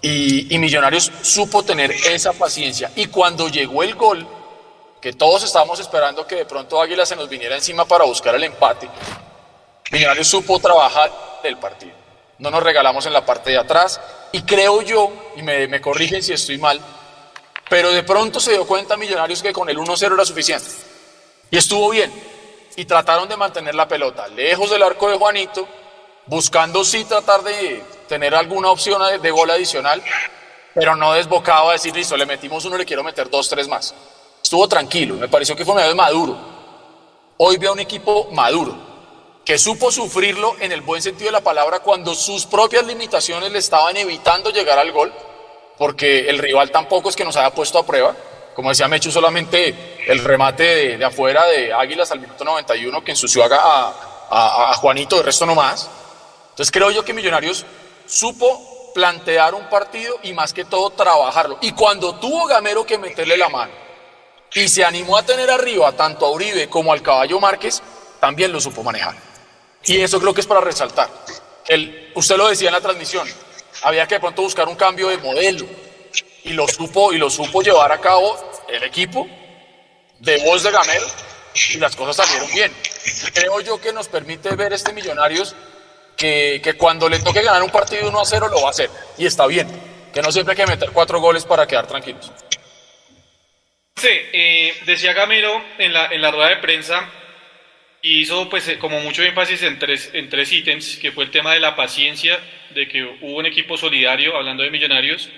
Y, Millonarios supo tener esa paciencia. Y cuando llegó el gol, que todos estábamos esperando que de pronto Águilas se nos viniera encima para buscar el empate, Millonarios supo trabajar el partido. No nos regalamos en la parte de atrás. Y creo yo, y me, me corrigen si estoy mal, pero de pronto se dio cuenta Millonarios que con el 1-0 era suficiente. Y estuvo bien. Y trataron de mantener la pelota lejos del arco de Juanito, buscando sí tratar de tener alguna opción de, gol adicional, pero no desbocaba a decir, listo, le metimos uno, le quiero meter dos, tres más. Estuvo tranquilo, me pareció que fue medio maduro. Hoy veo un equipo maduro, que supo sufrirlo en el buen sentido de la palabra cuando sus propias limitaciones le estaban evitando llegar al gol porque el rival tampoco es que nos haya puesto a prueba. Como decía Mechu, solamente el remate de, afuera de Águilas al minuto 91 que ensució a, Juanito, de resto no más. Entonces creo yo que Millonarios supo plantear un partido y más que todo trabajarlo. Y cuando tuvo Gamero que meterle la mano y se animó a tener arriba tanto a Uribe como al Caballo Márquez, también lo supo manejar. Y eso creo que es para resaltar. El, usted lo decía en la transmisión, había que de pronto buscar un cambio de modelo y lo supo y lo supo llevar a cabo el equipo de voz de Gamero y las cosas salieron bien. Creo yo que nos permite ver este Millonarios que, que cuando le toque ganar un partido 1 a 0 lo va a hacer y está bien, que no siempre hay que meter cuatro goles para quedar tranquilos. Sí, eh, decía Gamero en la, en la rueda de prensa hizo pues eh, como mucho énfasis en tres, en tres ítems, que fue el tema de la paciencia, de que hubo un equipo solidario, hablando de millonarios,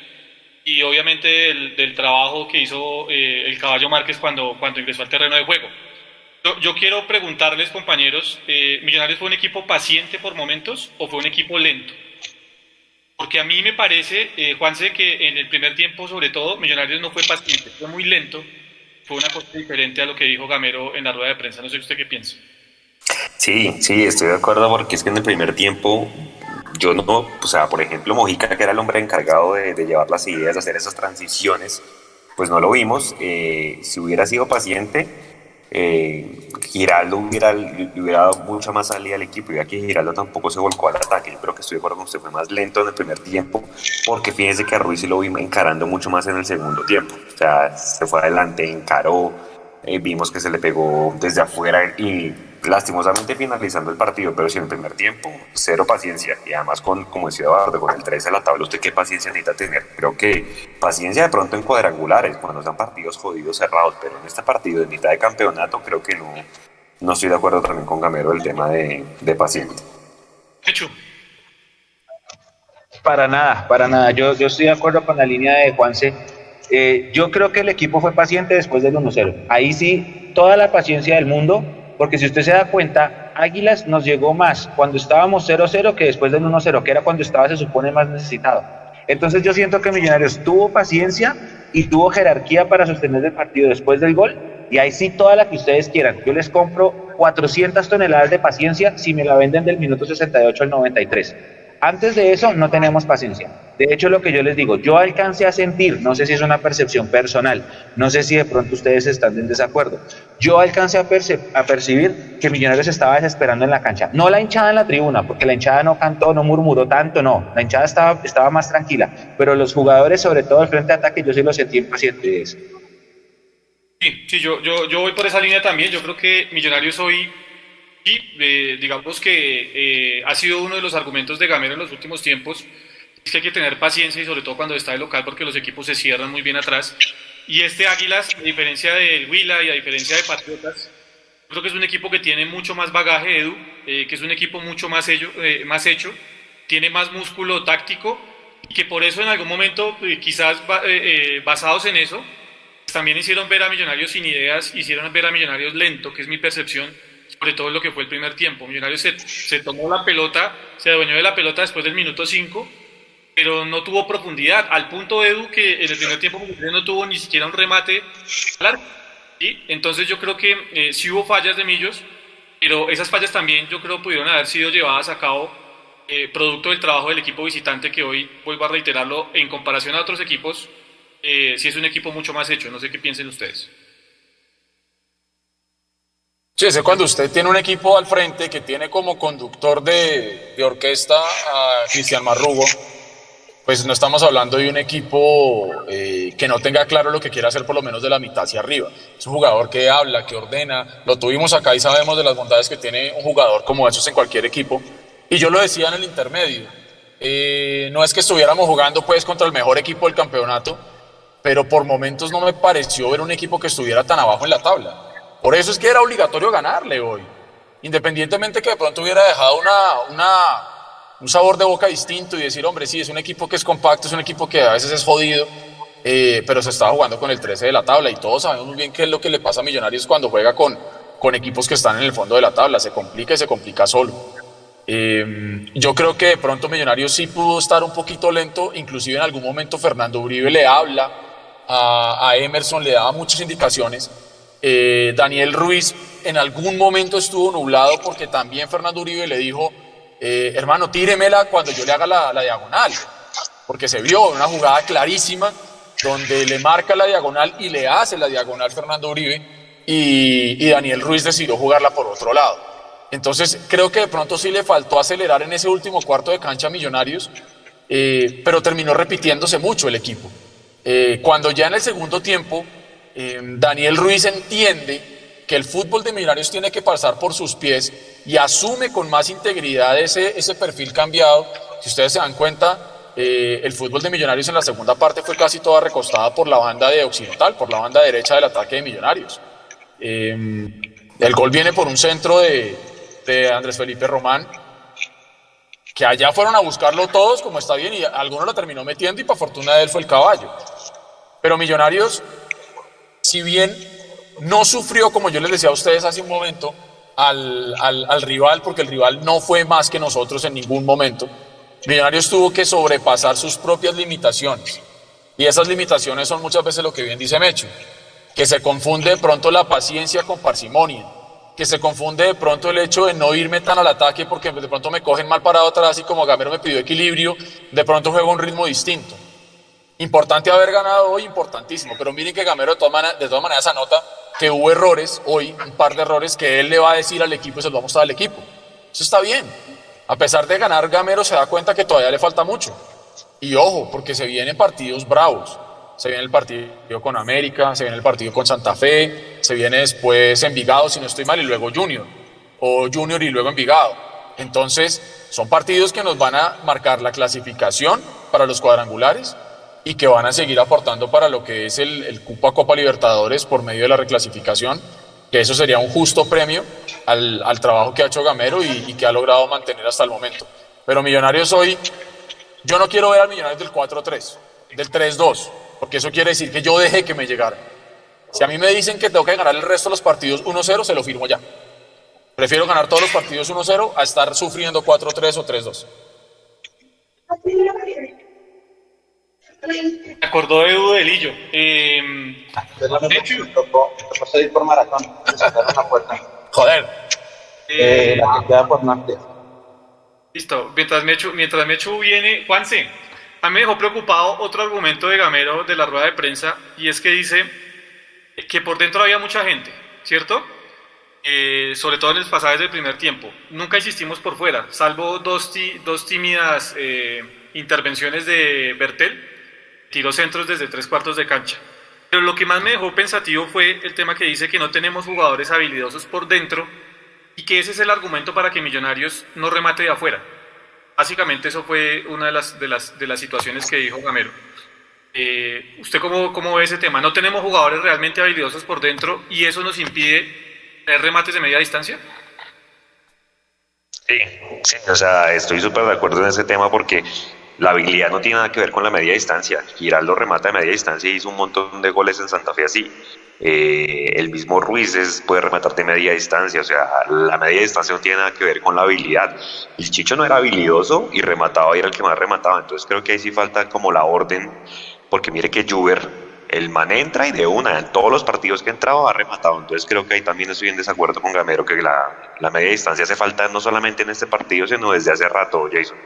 y obviamente del, trabajo que hizo eh, el caballo Márquez cuando, cuando ingresó al terreno de juego. Yo, quiero preguntarles, compañeros, eh, ¿Millonarios fue un equipo paciente por momentos o fue un equipo lento? Porque a mí me parece, eh, Juanse, que en el primer tiempo, sobre todo, Millonarios no fue paciente, fue muy lento. Fue una cosa diferente a lo que dijo Gamero en la rueda de prensa. No sé usted qué piensa. Sí, sí, estoy de acuerdo porque es que en el primer tiempo yo no, o sea, por ejemplo, Mojica, que era el hombre encargado de, llevar las ideas, de hacer esas transiciones, pues no lo vimos. Eh, si hubiera sido paciente, eh, Giraldo hubiera, hubiera dado mucha más salida al equipo y aquí Giraldo tampoco se volcó al ataque. Yo creo que estoy de acuerdo con usted, fue más lento en el primer tiempo, porque fíjense que a Ruiz sí lo vimos encarando mucho más en el segundo tiempo. O sea, se fue adelante, encaró, eh, vimos que se le pegó desde afuera y lastimosamente finalizando el partido, pero si en el primer tiempo, cero paciencia. Y además, con, como decía Eduardo, con el 13 a la tabla, ¿usted qué paciencia necesita tener? Creo que paciencia de pronto en cuadrangulares, cuando sean partidos jodidos, cerrados, pero en este partido de mitad de campeonato, creo que no, no estoy de acuerdo también con Gamero el tema de, de paciencia. Hecho. Para nada, para nada. Yo, yo estoy de acuerdo con la línea de Juanse. Eh, yo creo que el equipo fue paciente después del 1-0. Ahí sí, toda la paciencia del mundo porque si usted se da cuenta, Águilas nos llegó más cuando estábamos 0-0 que después del 1-0, que era cuando estaba, se supone, más necesitado. Entonces yo siento que Millonarios tuvo paciencia y tuvo jerarquía para sostener el partido después del gol, y ahí sí toda la que ustedes quieran. Yo les compro 400 toneladas de paciencia si me la venden del minuto 68 al 93. Antes de eso no tenemos paciencia. De hecho, lo que yo les digo, yo alcancé a sentir, no sé si es una percepción personal, no sé si de pronto ustedes están en desacuerdo, yo alcancé a, a percibir que Millonarios estaba desesperando en la cancha. No la hinchada en la tribuna, porque la hinchada no cantó, no murmuró tanto, no. La hinchada estaba, estaba más tranquila. Pero los jugadores, sobre todo el frente de ataque, yo sí lo sentí impacientes. Sí, sí yo, yo, yo voy por esa línea también. Yo creo que Millonarios hoy Y eh, digamos que eh, ha sido uno de los argumentos de Gamero en los últimos tiempos, es que hay que tener paciencia y sobre todo cuando está de local porque los equipos se cierran muy bien atrás. Y este Águilas, a diferencia del Huila y a diferencia de Patriotas, creo que es un equipo que tiene mucho más bagaje, Edu, eh, que es un equipo mucho más, ello, más hecho, tiene más músculo táctico y que por eso en algún momento, quizás basados en eso, también hicieron ver a Millonarios sin ideas, hicieron ver a Millonarios lento, que es mi percepción, sobre todo lo que fue el primer tiempo. Millonarios se, se tomó la pelota, se adueñó de la pelota después del minuto 5, pero no tuvo profundidad, al punto Edu que en el primer tiempo no tuvo ni siquiera un remate largo. ¿sí? Entonces yo creo que eh, sí hubo fallas de Millos, pero esas fallas también yo creo pudieron haber sido llevadas a cabo eh, producto del trabajo del equipo visitante que hoy, vuelvo a reiterarlo, en comparación a otros equipos, eh, si es un equipo mucho más hecho. No sé qué piensen ustedes. Sí, ese cuando usted tiene un equipo al frente que tiene como conductor de, de orquesta a Cristian Marrugo, pues no estamos hablando de un equipo eh, que no tenga claro lo que quiere hacer por lo menos de la mitad hacia arriba. Es un jugador que habla, que ordena, lo tuvimos acá y sabemos de las bondades que tiene un jugador como esos en cualquier equipo. Y yo lo decía en el intermedio, eh, no es que estuviéramos jugando pues contra el mejor equipo del campeonato, pero por momentos no me pareció ver un equipo que estuviera tan abajo en la tabla. Por eso es que era obligatorio ganarle hoy, independientemente que de pronto hubiera dejado una, una, un sabor de boca distinto y decir, hombre, sí, es un equipo que es compacto, es un equipo que a veces es jodido, eh, pero se estaba jugando con el 13 de la tabla y todos sabemos muy bien qué es lo que le pasa a Millonarios cuando juega con, con equipos que están en el fondo de la tabla, se complica y se complica solo. Eh, yo creo que de pronto Millonarios sí pudo estar un poquito lento, inclusive en algún momento Fernando Uribe le habla a, Emerson, le daba muchas indicaciones. Eh, Daniel Ruiz en algún momento estuvo nublado porque también Fernando Uribe le dijo, eh, hermano, tíremela cuando yo le haga la, diagonal, porque se vio una jugada clarísima donde le marca la diagonal y le hace la diagonal Fernando Uribe y, Daniel Ruiz decidió jugarla por otro lado. Entonces creo que de pronto sí le faltó acelerar en ese último cuarto de cancha Millonarios, eh, pero terminó repitiéndose mucho el equipo. Eh, cuando ya en el segundo tiempo eh, Daniel Ruiz entiende que el fútbol de Millonarios tiene que pasar por sus pies y asume con más integridad ese, ese perfil cambiado, si ustedes se dan cuenta, eh, el fútbol de Millonarios en la segunda parte fue casi toda recostada por la banda de Occidental, por la banda derecha del ataque de Millonarios. el gol viene por un centro de, de Andrés Felipe Román, que allá fueron a buscarlo todos, como está bien, y alguno lo terminó metiendo y para fortuna de él fue el caballo. Pero Millonarios, si bien no sufrió, como yo les decía a ustedes hace un momento, al, al, rival, porque el rival no fue más que nosotros en ningún momento, Millonarios tuvo que sobrepasar sus propias limitaciones. Y esas limitaciones son muchas veces lo que bien dice Mecho, que se confunde de pronto la paciencia con parsimonia que se confunde de pronto el hecho de no irme tan al ataque porque de pronto me cogen mal parado atrás y como Gamero me pidió equilibrio, de pronto juego un ritmo distinto. Importante haber ganado hoy, importantísimo, pero miren que Gamero de todas, maneras, de todas maneras anota que hubo errores hoy, un par de errores que él le va a decir al equipo y se los va a mostrar al equipo. Eso está bien. A pesar de ganar, Gamero se da cuenta que todavía le falta mucho. Y ojo, porque se vienen partidos bravos se viene el partido con América, se viene el partido con Santa Fe, se viene después Envigado, si no estoy mal, y luego Junior, o Junior y luego Envigado. Entonces, son partidos que nos van a marcar la clasificación para los cuadrangulares y que van a seguir aportando para lo que es el, el cupo a Copa Libertadores por medio de la reclasificación, que eso sería un justo premio al, al trabajo que ha hecho Gamero y, que ha logrado mantener hasta el momento. Pero Millonarios hoy, yo no quiero ver al Millonarios del 4-3, del 3-2 porque eso quiere decir que yo dejé que me llegara. Si a mí me dicen que tengo que ganar el resto de los partidos 1-0, se lo firmo ya. Prefiero ganar todos los partidos 1-0 a estar sufriendo 4-3 o 3-2. Me acordó Edu Delillo. Eh, salir por maratón, Joder. Eh, la que queda por norte. Listo, mientras Mechu, mientras Mechu viene, Juanse, a mí me dejó preocupado otro argumento de Gamero de la rueda de prensa y es que dice que por dentro había mucha gente, ¿cierto? Eh, sobre todo en los pasajes del primer tiempo. Nunca insistimos por fuera, salvo dos, dos tímidas eh, intervenciones de Bertel, tiró centros desde tres cuartos de cancha. Pero lo que más me dejó pensativo fue el tema que dice que no tenemos jugadores habilidosos por dentro y que ese es el argumento para que Millonarios no remate de afuera. Básicamente eso fue una de las, de las, de las situaciones que dijo Gamero. Eh, ¿Usted cómo, cómo ve ese tema? ¿No tenemos jugadores realmente habilidosos por dentro y eso nos impide tener remates de media distancia? Sí, sí, o sea, estoy súper de acuerdo en ese tema porque la habilidad no tiene nada que ver con la media distancia. Giraldo remata de media distancia y hizo un montón de goles en Santa Fe así. Eh, el mismo Ruiz es, puede rematar de media distancia, o sea, la media distancia no tiene nada que ver con la habilidad. El Chicho no era habilidoso y remataba y era el que más remataba, entonces creo que ahí sí falta como la orden, porque mire que Juber, el man entra y de una, en todos los partidos que entraba ha rematado, entonces creo que ahí también estoy en desacuerdo con Gamero, que la, la media distancia hace falta no solamente en este partido, sino desde hace rato, Jason.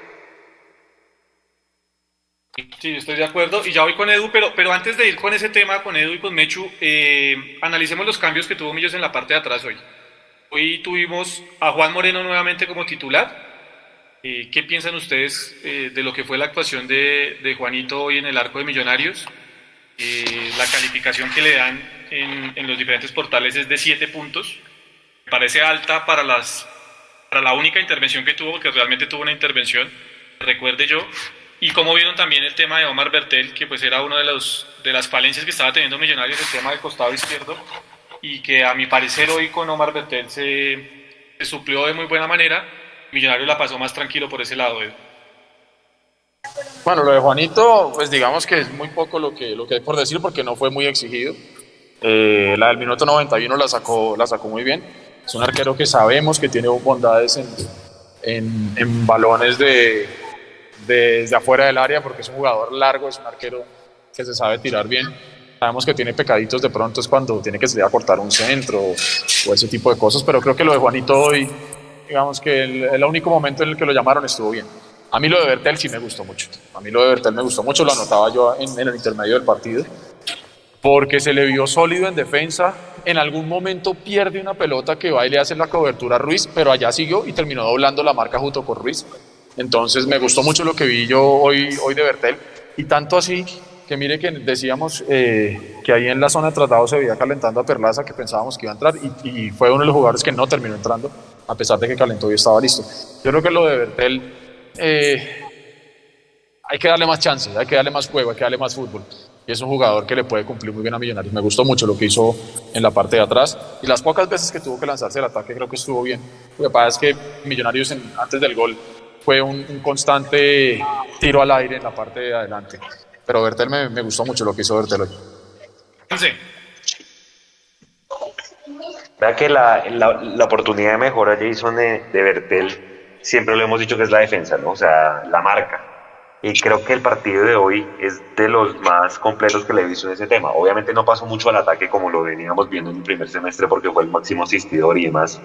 Sí, estoy de acuerdo. Y ya voy con Edu, pero, pero antes de ir con ese tema, con Edu y con Mechu, eh, analicemos los cambios que tuvo Millos en la parte de atrás hoy. Hoy tuvimos a Juan Moreno nuevamente como titular. Eh, ¿Qué piensan ustedes eh, de lo que fue la actuación de, de, Juanito hoy en el arco de Millonarios? la calificación que le dan en, en, los diferentes portales es de 7 puntos. Me parece alta para, las, para la única intervención que tuvo, porque realmente tuvo una intervención, recuerde yo, y como vieron también el tema de Omar Bertel, que pues era uno de, los, de las falencias que estaba teniendo Millonarios, el tema del costado izquierdo, y que a mi parecer hoy con Omar Bertel se, se suplió de muy buena manera, Millonarios la pasó más tranquilo por ese lado. Bueno, lo de Juanito, pues digamos que es muy poco lo que, lo que hay por decir porque no fue muy exigido. Eh, la del minuto 91 la sacó, la sacó muy bien. Es un arquero que sabemos que tiene bondades en, en, en balones de, desde afuera del área porque es un jugador largo, es un arquero que se sabe tirar bien. Sabemos que tiene pecaditos de pronto es cuando tiene que salir a cortar un centro o, ese tipo de cosas, pero creo que lo de Juanito hoy, digamos que el, el, único momento en el que lo llamaron estuvo bien. A mí lo de Bertel sí me gustó mucho. A mí lo de Bertel me gustó mucho, lo anotaba yo en, en el intermedio del partido, porque se le vio sólido en defensa. En algún momento pierde una pelota que va y le hace la cobertura a Ruiz, pero allá siguió y terminó doblando la marca junto con Ruiz. Entonces me gustó mucho lo que vi yo hoy, hoy de Bertel y tanto así que mire que decíamos eh, que ahí en la zona de tratado se veía calentando a Perlaza que pensábamos que iba a entrar y, fue uno de los jugadores que no terminó entrando a pesar de que calentó y estaba listo. Yo creo que lo de Bertel eh, hay que darle más chances, hay que darle más juego, hay que darle más fútbol. Y es un jugador que le puede cumplir muy bien a Millonarios. Me gustó mucho lo que hizo en la parte de atrás. Y las pocas veces que tuvo que lanzarse el ataque creo que estuvo bien. Lo que pasa es que Millonarios antes del gol fue un, un, constante tiro al aire en la parte de adelante. Pero Bertel me, me gustó mucho lo que hizo Bertel hoy. Sí. Vea que la, la, la, oportunidad de mejora, Jason, de, de Bertel, siempre lo hemos dicho que es la defensa, ¿no? O sea, la marca. Y creo que el partido de hoy es de los más completos que le he visto en ese tema. Obviamente no pasó mucho al ataque como lo veníamos viendo en el primer semestre porque fue el máximo asistidor y demás.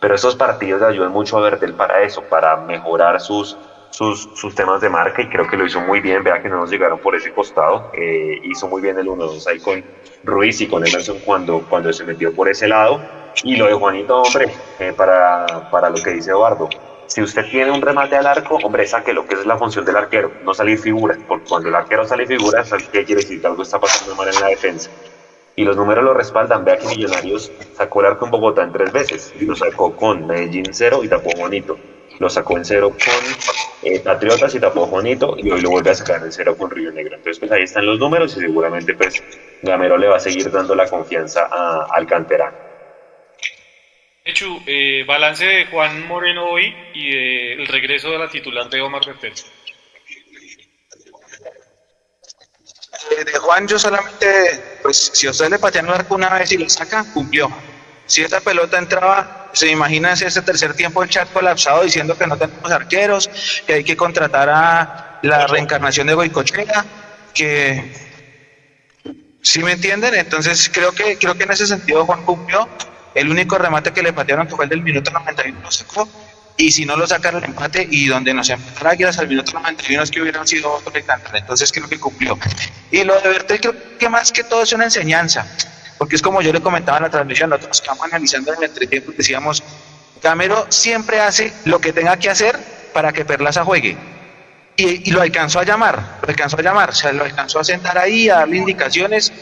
Pero esos partidos le ayudan mucho a Bertel para eso, para mejorar sus, sus, temas de marca y creo que lo hizo muy bien. Vea que no nos llegaron por ese costado. Eh, hizo muy bien el 1-2 ahí con Ruiz y con Emerson cuando, cuando se metió por ese lado. Y lo de Juanito, hombre, eh, para, para lo que dice Eduardo. Si usted tiene un remate al arco, hombre, saque lo que es la función del arquero, no salir figura. Porque cuando el arquero sale figura, ¿qué quiere decir? Que algo está pasando mal en la defensa y los números lo respaldan. Vea que Millonarios sacó el arco en Bogotá en tres veces. Lo sacó con Medellín cero y tapó Juanito. Lo sacó en cero con eh, Patriotas y tapó Juanito. Y hoy lo vuelve a sacar en cero con Río Negro. Entonces, pues ahí están los números y seguramente, pues, Gamero le va a seguir dando la confianza al canterano. Hecho, eh, balance de Juan Moreno hoy y de el regreso de la titular de Omar Bertel. De Juan yo solamente, pues si usted le patean el arco una vez y lo saca, cumplió. Si esta pelota entraba, se imagina ese tercer tiempo el chat colapsado diciendo que no tenemos arqueros, que hay que contratar a la reencarnación de Goicochea, que ¿sí me entienden? Entonces creo que creo que en ese sentido Juan cumplió. El único remate que le patearon fue el del minuto 91 lo sacó y si no lo sacaron el empate y donde nos Águilas al minuto 91 es que hubieran sido otro entonces creo que cumplió. Y lo de Bertel creo que más que todo es una enseñanza, porque es como yo le comentaba en la transmisión, nosotros estamos analizando en el entretiempo decíamos, Camero siempre hace lo que tenga que hacer para que Perlaza juegue. Y, y, lo alcanzó a llamar, lo alcanzó a llamar, o sea, lo alcanzó a sentar ahí, a darle indicaciones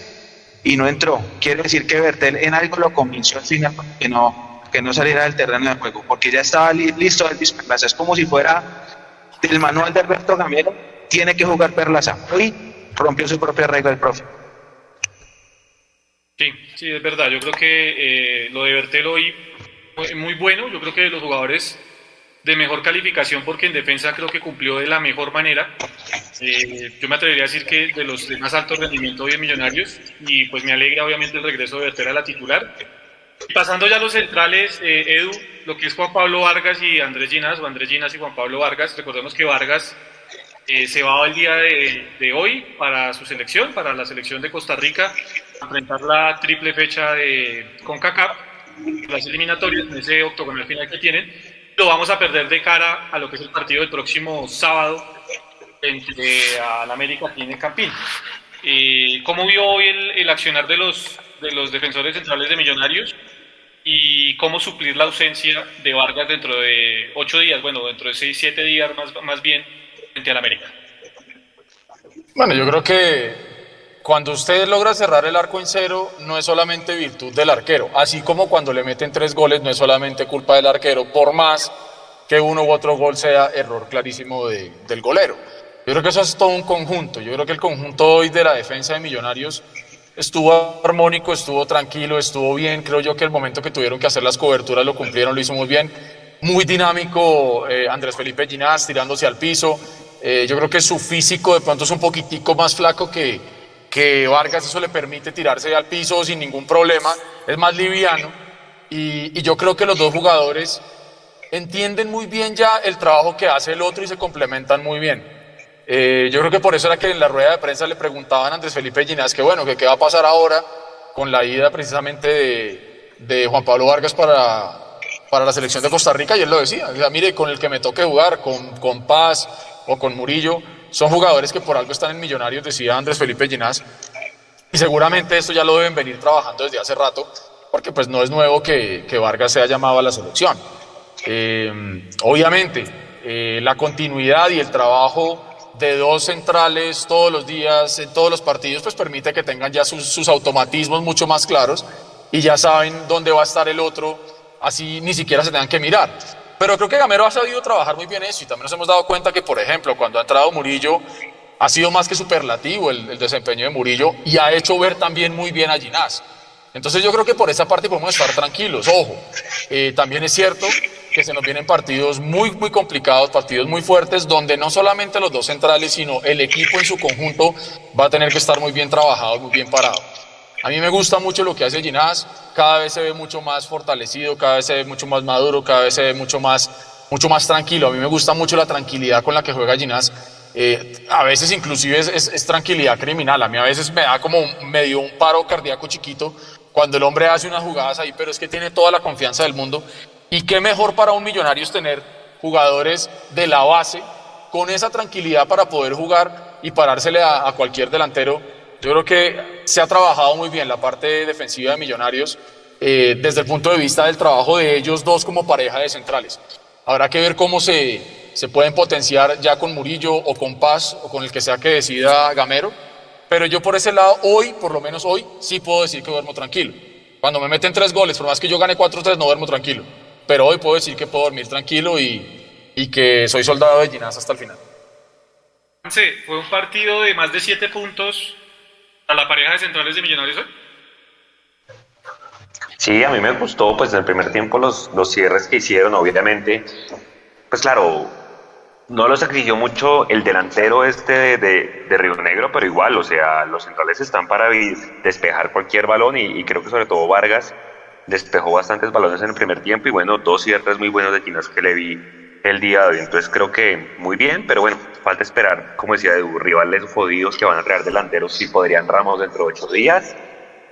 y no entró. Quiere decir que Bertel en algo lo convenció al final, porque no, que no saliera del terreno de juego, porque ya estaba listo el Perlaza. Es como si fuera del manual de Alberto Gamero, tiene que jugar Perlaza. Hoy rompió su propia regla el profe. Sí, sí, es verdad. Yo creo que eh, lo de Bertel hoy fue muy bueno. Yo creo que los jugadores de mejor calificación, porque en defensa creo que cumplió de la mejor manera. Eh, yo me atrevería a decir que de los de más alto rendimiento hoy en Millonarios, y pues me alegra obviamente el regreso de Bertel a la titular. Pasando ya a los centrales, eh, Edu, lo que es Juan Pablo Vargas y Andrés Ginas, o Andrés Ginas y Juan Pablo Vargas, recordemos que Vargas se va el día de, hoy para su selección, para la selección de Costa Rica, enfrentar la triple fecha de CONCACAF, las eliminatorias en ese octogonal final que tienen, lo vamos a perder de cara a lo que es el partido del próximo sábado entre al América aquí en Campín. Eh, ¿Cómo vio hoy el, accionar de los, de los defensores centrales de Millonarios? ¿Y cómo suplir la ausencia de Vargas dentro de ocho días, bueno, dentro de seis, siete días más, más bien, frente al América? Bueno, yo creo que cuando usted logra cerrar el arco en cero, no es solamente virtud del arquero, así como cuando le meten tres goles, no es solamente culpa del arquero, por más que uno u otro gol sea error clarísimo de, del golero. Yo creo que eso es todo un conjunto. Yo creo que el conjunto hoy de la defensa de Millonarios estuvo armónico, estuvo tranquilo, estuvo bien. Creo yo que el momento que tuvieron que hacer las coberturas lo cumplieron, lo hizo muy bien. Muy dinámico eh, Andrés Felipe Ginás tirándose al piso. Eh, yo creo que su físico de pronto es un poquitico más flaco que, que Vargas eso le permite tirarse al piso sin ningún problema, es más liviano y, yo creo que los dos jugadores entienden muy bien ya el trabajo que hace el otro y se complementan muy bien. Eh, yo creo que por eso era que en la rueda de prensa le preguntaban a Andrés Felipe Ginás que bueno, que qué va a pasar ahora con la ida precisamente de, Juan Pablo Vargas para, para la selección de Costa Rica y él lo decía, mire, con el que me toque jugar, con, con Paz o con Murillo, son jugadores que por algo están en Millonarios, decía Andrés Felipe Ginás, y seguramente esto ya lo deben venir trabajando desde hace rato, porque pues no es nuevo que, que Vargas sea llamado a la selección. Eh, obviamente, eh, la continuidad y el trabajo de dos centrales todos los días, en todos los partidos, pues permite que tengan ya sus, automatismos mucho más claros y ya saben dónde va a estar el otro, así ni siquiera se tengan que mirar. Pero creo que Gamero ha sabido trabajar muy bien eso y también nos hemos dado cuenta que, por ejemplo, cuando ha entrado Murillo, ha sido más que superlativo el, desempeño de Murillo y ha hecho ver también muy bien a Ginás. Entonces yo creo que por esa parte podemos estar tranquilos. Ojo, eh, también es cierto que se nos vienen partidos muy, muy complicados, partidos muy fuertes, donde no solamente los dos centrales, sino el equipo en su conjunto va a tener que estar muy bien trabajado, muy bien parado. A mí me gusta mucho lo que hace Ginás, cada vez se ve mucho más fortalecido, cada vez se ve mucho más maduro, cada vez se ve mucho más, mucho más tranquilo. A mí me gusta mucho la tranquilidad con la que juega Ginás. Eh, a veces inclusive es, es, tranquilidad criminal, a mí a veces me da como medio un paro cardíaco chiquito cuando el hombre hace unas jugadas ahí, pero es que tiene toda la confianza del mundo. Y qué mejor para un millonario es tener jugadores de la base con esa tranquilidad para poder jugar y parársele a, a cualquier delantero yo creo que se ha trabajado muy bien la parte defensiva de Millonarios eh, desde el punto de vista del trabajo de ellos dos como pareja de centrales. Habrá que ver cómo se, se pueden potenciar ya con Murillo o con Paz o con el que sea que decida Gamero. Pero yo por ese lado, hoy, por lo menos hoy, sí puedo decir que duermo tranquilo. Cuando me meten tres goles, por más que yo gane 4-3, no duermo tranquilo. Pero hoy puedo decir que puedo dormir tranquilo y, y que soy soldado de Ginás hasta el final. Sí, fue un partido de más de siete puntos a la pareja de centrales de Millonarios hoy? Sí, a mí me gustó, pues en el primer tiempo los, los cierres que hicieron, obviamente. Pues claro, no lo sacrificó mucho el delantero este de, de, Río Negro, pero igual, o sea, los centrales están para despejar cualquier balón y, y, creo que sobre todo Vargas despejó bastantes balones en el primer tiempo y bueno, dos cierres muy buenos de Quinos que le vi el día de hoy. Entonces creo que muy bien, pero bueno, falta esperar, como decía Edu, rivales jodidos que van a traer delanteros si podrían Ramos dentro de ocho días.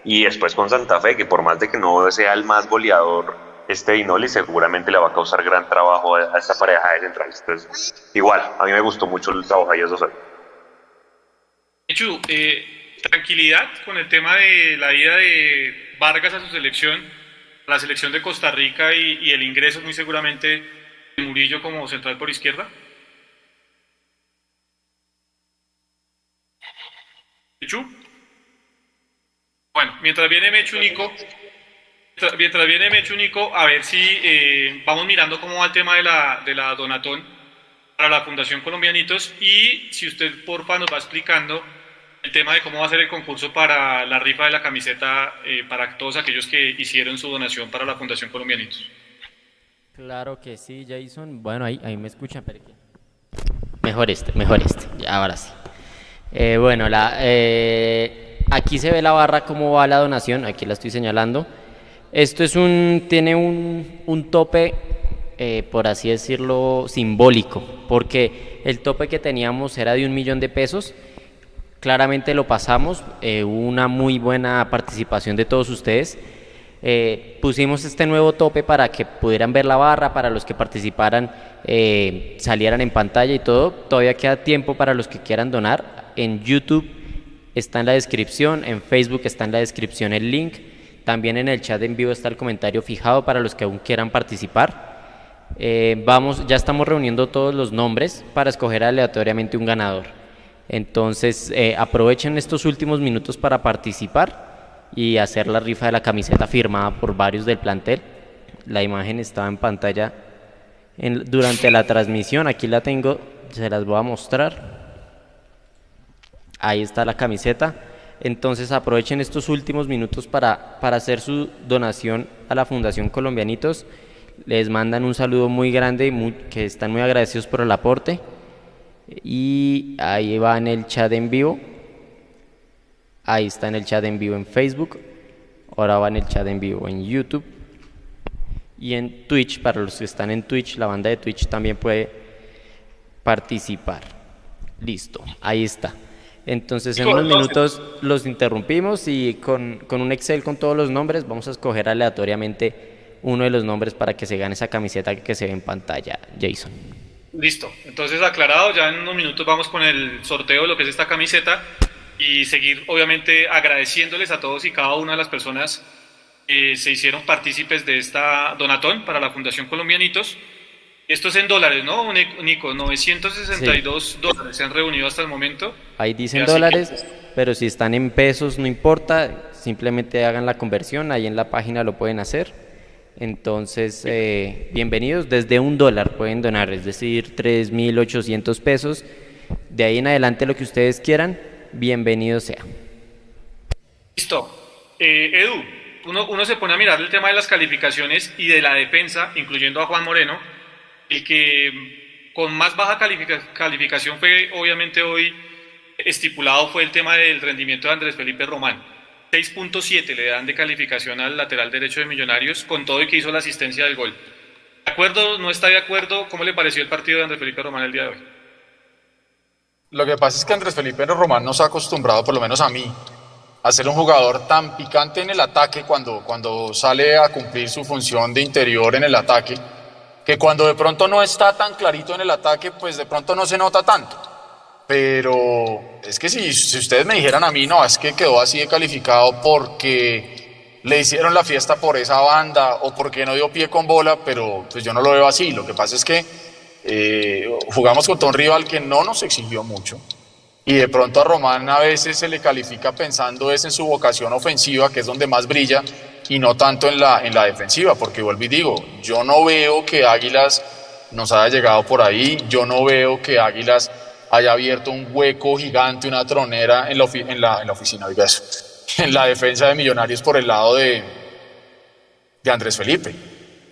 Y después con Santa Fe, que por más de que no sea el más goleador, este Inoli seguramente le va a causar gran trabajo a esta pareja de centrales. Entonces, igual, a mí me gustó mucho el trabajo de ellos dos hoy. Eh, tranquilidad con el tema de la ida de Vargas a su selección, la selección de Costa Rica y, y el ingreso muy seguramente de Murillo como central por izquierda. Mechu. Bueno, mientras viene Mechu, Nico, mientras viene Mecho Nico, a ver si eh, vamos mirando cómo va el tema de la, de la donatón para la Fundación Colombianitos y si usted porfa nos va explicando el tema de cómo va a ser el concurso para la rifa de la camiseta eh, para todos aquellos que hicieron su donación para la Fundación Colombianitos. Claro que sí, Jason. Bueno, ahí, ahí me escuchan, Mejor este, mejor este. Ya, ahora sí. Eh, bueno, la, eh, aquí se ve la barra cómo va la donación. Aquí la estoy señalando. Esto es un, tiene un, un tope, eh, por así decirlo, simbólico, porque el tope que teníamos era de un millón de pesos. Claramente lo pasamos, hubo una muy buena participación de todos ustedes. Eh, pusimos este nuevo tope para que pudieran ver la barra, para los que participaran eh, salieran en pantalla y todo. Todavía queda tiempo para los que quieran donar. En YouTube está en la descripción, en Facebook está en la descripción el link. También en el chat en vivo está el comentario fijado para los que aún quieran participar. Eh, vamos, ya estamos reuniendo todos los nombres para escoger aleatoriamente un ganador. Entonces aprovechen estos últimos minutos para participar y hacer la rifa de la camiseta firmada por varios del plantel. La imagen estaba en pantalla durante la transmisión, aquí la tengo, se las voy a mostrar. Ahí está la camiseta. Entonces aprovechen estos últimos minutos para, para hacer su donación a la Fundación Colombianitos. Les mandan un saludo muy grande, que están muy agradecidos por el aporte. Y ahí va en el chat en vivo. Ahí está en el chat en vivo en Facebook. Ahora va en el chat en vivo en YouTube. Y en Twitch, para los que están en Twitch, la banda de Twitch también puede participar. Listo, ahí está. Entonces en unos minutos los interrumpimos y con, con, un Excel con todos los nombres vamos a escoger aleatoriamente uno de los nombres para que se gane esa camiseta que se ve en pantalla, Jason. Listo, entonces aclarado, ya en unos minutos vamos con el sorteo de lo que es esta camiseta y seguir obviamente agradeciéndoles a todos y cada una de las personas que se hicieron partícipes de esta donatón para la Fundación Colombianitos. Esto es en dólares, ¿no, Nico? 962 dólares se han reunido hasta el momento. Ahí dicen dólares, pero si están en pesos no importa, simplemente hagan la conversión, ahí en la página lo pueden hacer. Entonces, eh, bienvenidos, desde un dólar pueden donar, es decir, 3.800 pesos. De ahí en adelante lo que ustedes quieran bienvenido sea. Listo. Eh, Edu, uno, uno, se pone a mirar el tema de las calificaciones y de la defensa, incluyendo a Juan Moreno, el que con más baja calificación fue obviamente hoy estipulado fue el tema del rendimiento de Andrés Felipe Román. 6.7 le dan de calificación al lateral derecho de Millonarios con todo y que hizo la asistencia del gol. ¿De acuerdo? ¿No está de acuerdo? ¿Cómo le pareció el partido de Andrés Felipe Román el día de hoy? Lo que pasa es que Andrés Felipe Román nos ha acostumbrado, por lo menos a mí, a ser un jugador tan picante en el ataque cuando, cuando sale a cumplir su función de interior en el ataque, que cuando de pronto no está tan clarito en el ataque, pues de pronto no se nota tanto. Pero es que si, si ustedes me dijeran a mí, no, es que quedó así de calificado porque le hicieron la fiesta por esa banda o porque no dio pie con bola, pero pues yo no lo veo así. Lo que pasa es que eh, jugamos contra un rival que no nos exigió mucho y de pronto a Román a veces se le califica pensando es en su vocación ofensiva, que es donde más brilla, y no tanto en la, en la defensiva, porque vuelvo y digo, yo no veo que Águilas nos haya llegado por ahí, yo no veo que Águilas haya abierto un hueco gigante, una tronera en la, en la, en la oficina, en la defensa de Millonarios por el lado de, de Andrés Felipe.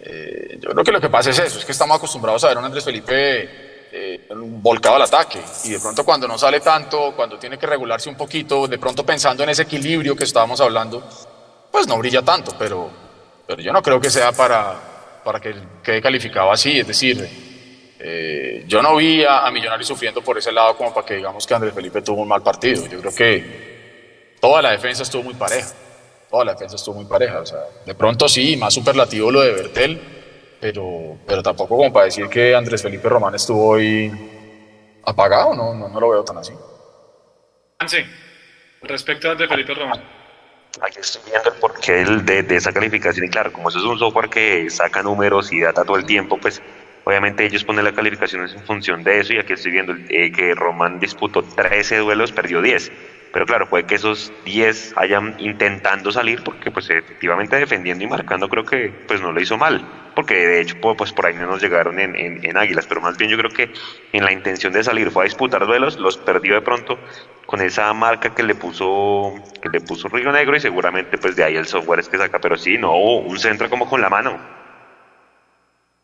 Eh, yo creo que lo que pasa es eso, es que estamos acostumbrados a ver a un Andrés Felipe eh, volcado al ataque y de pronto cuando no sale tanto, cuando tiene que regularse un poquito, de pronto pensando en ese equilibrio que estábamos hablando, pues no brilla tanto, pero, pero yo no creo que sea para, para que quede calificado así, es decir, eh, yo no vi a, a, Millonarios sufriendo por ese lado como para que digamos que Andrés Felipe tuvo un mal partido, yo creo que toda la defensa estuvo muy pareja toda la defensa estuvo muy pareja. O sea, de pronto sí, más superlativo lo de Bertel, pero, pero tampoco como para decir que Andrés Felipe Román estuvo hoy apagado, no, no, lo veo tan así. Sí, respecto a Andrés Felipe Román. Aquí estoy viendo el porqué de, de, esa calificación y claro, como eso es un software que saca números y data todo el tiempo, pues obviamente ellos ponen la calificación en función de eso y aquí estoy viendo eh, que Román disputó 13 duelos, perdió 10 pero claro, puede que esos 10 hayan intentando salir porque pues efectivamente defendiendo y marcando creo que pues no lo hizo mal, porque de hecho pues por ahí no nos llegaron en, en, Águilas, pero más bien yo creo que en la intención de salir fue a disputar duelos, los perdió de pronto con esa marca que le puso que le puso Río Negro y seguramente pues de ahí el software es que saca, pero sí, no, un centro como con la mano.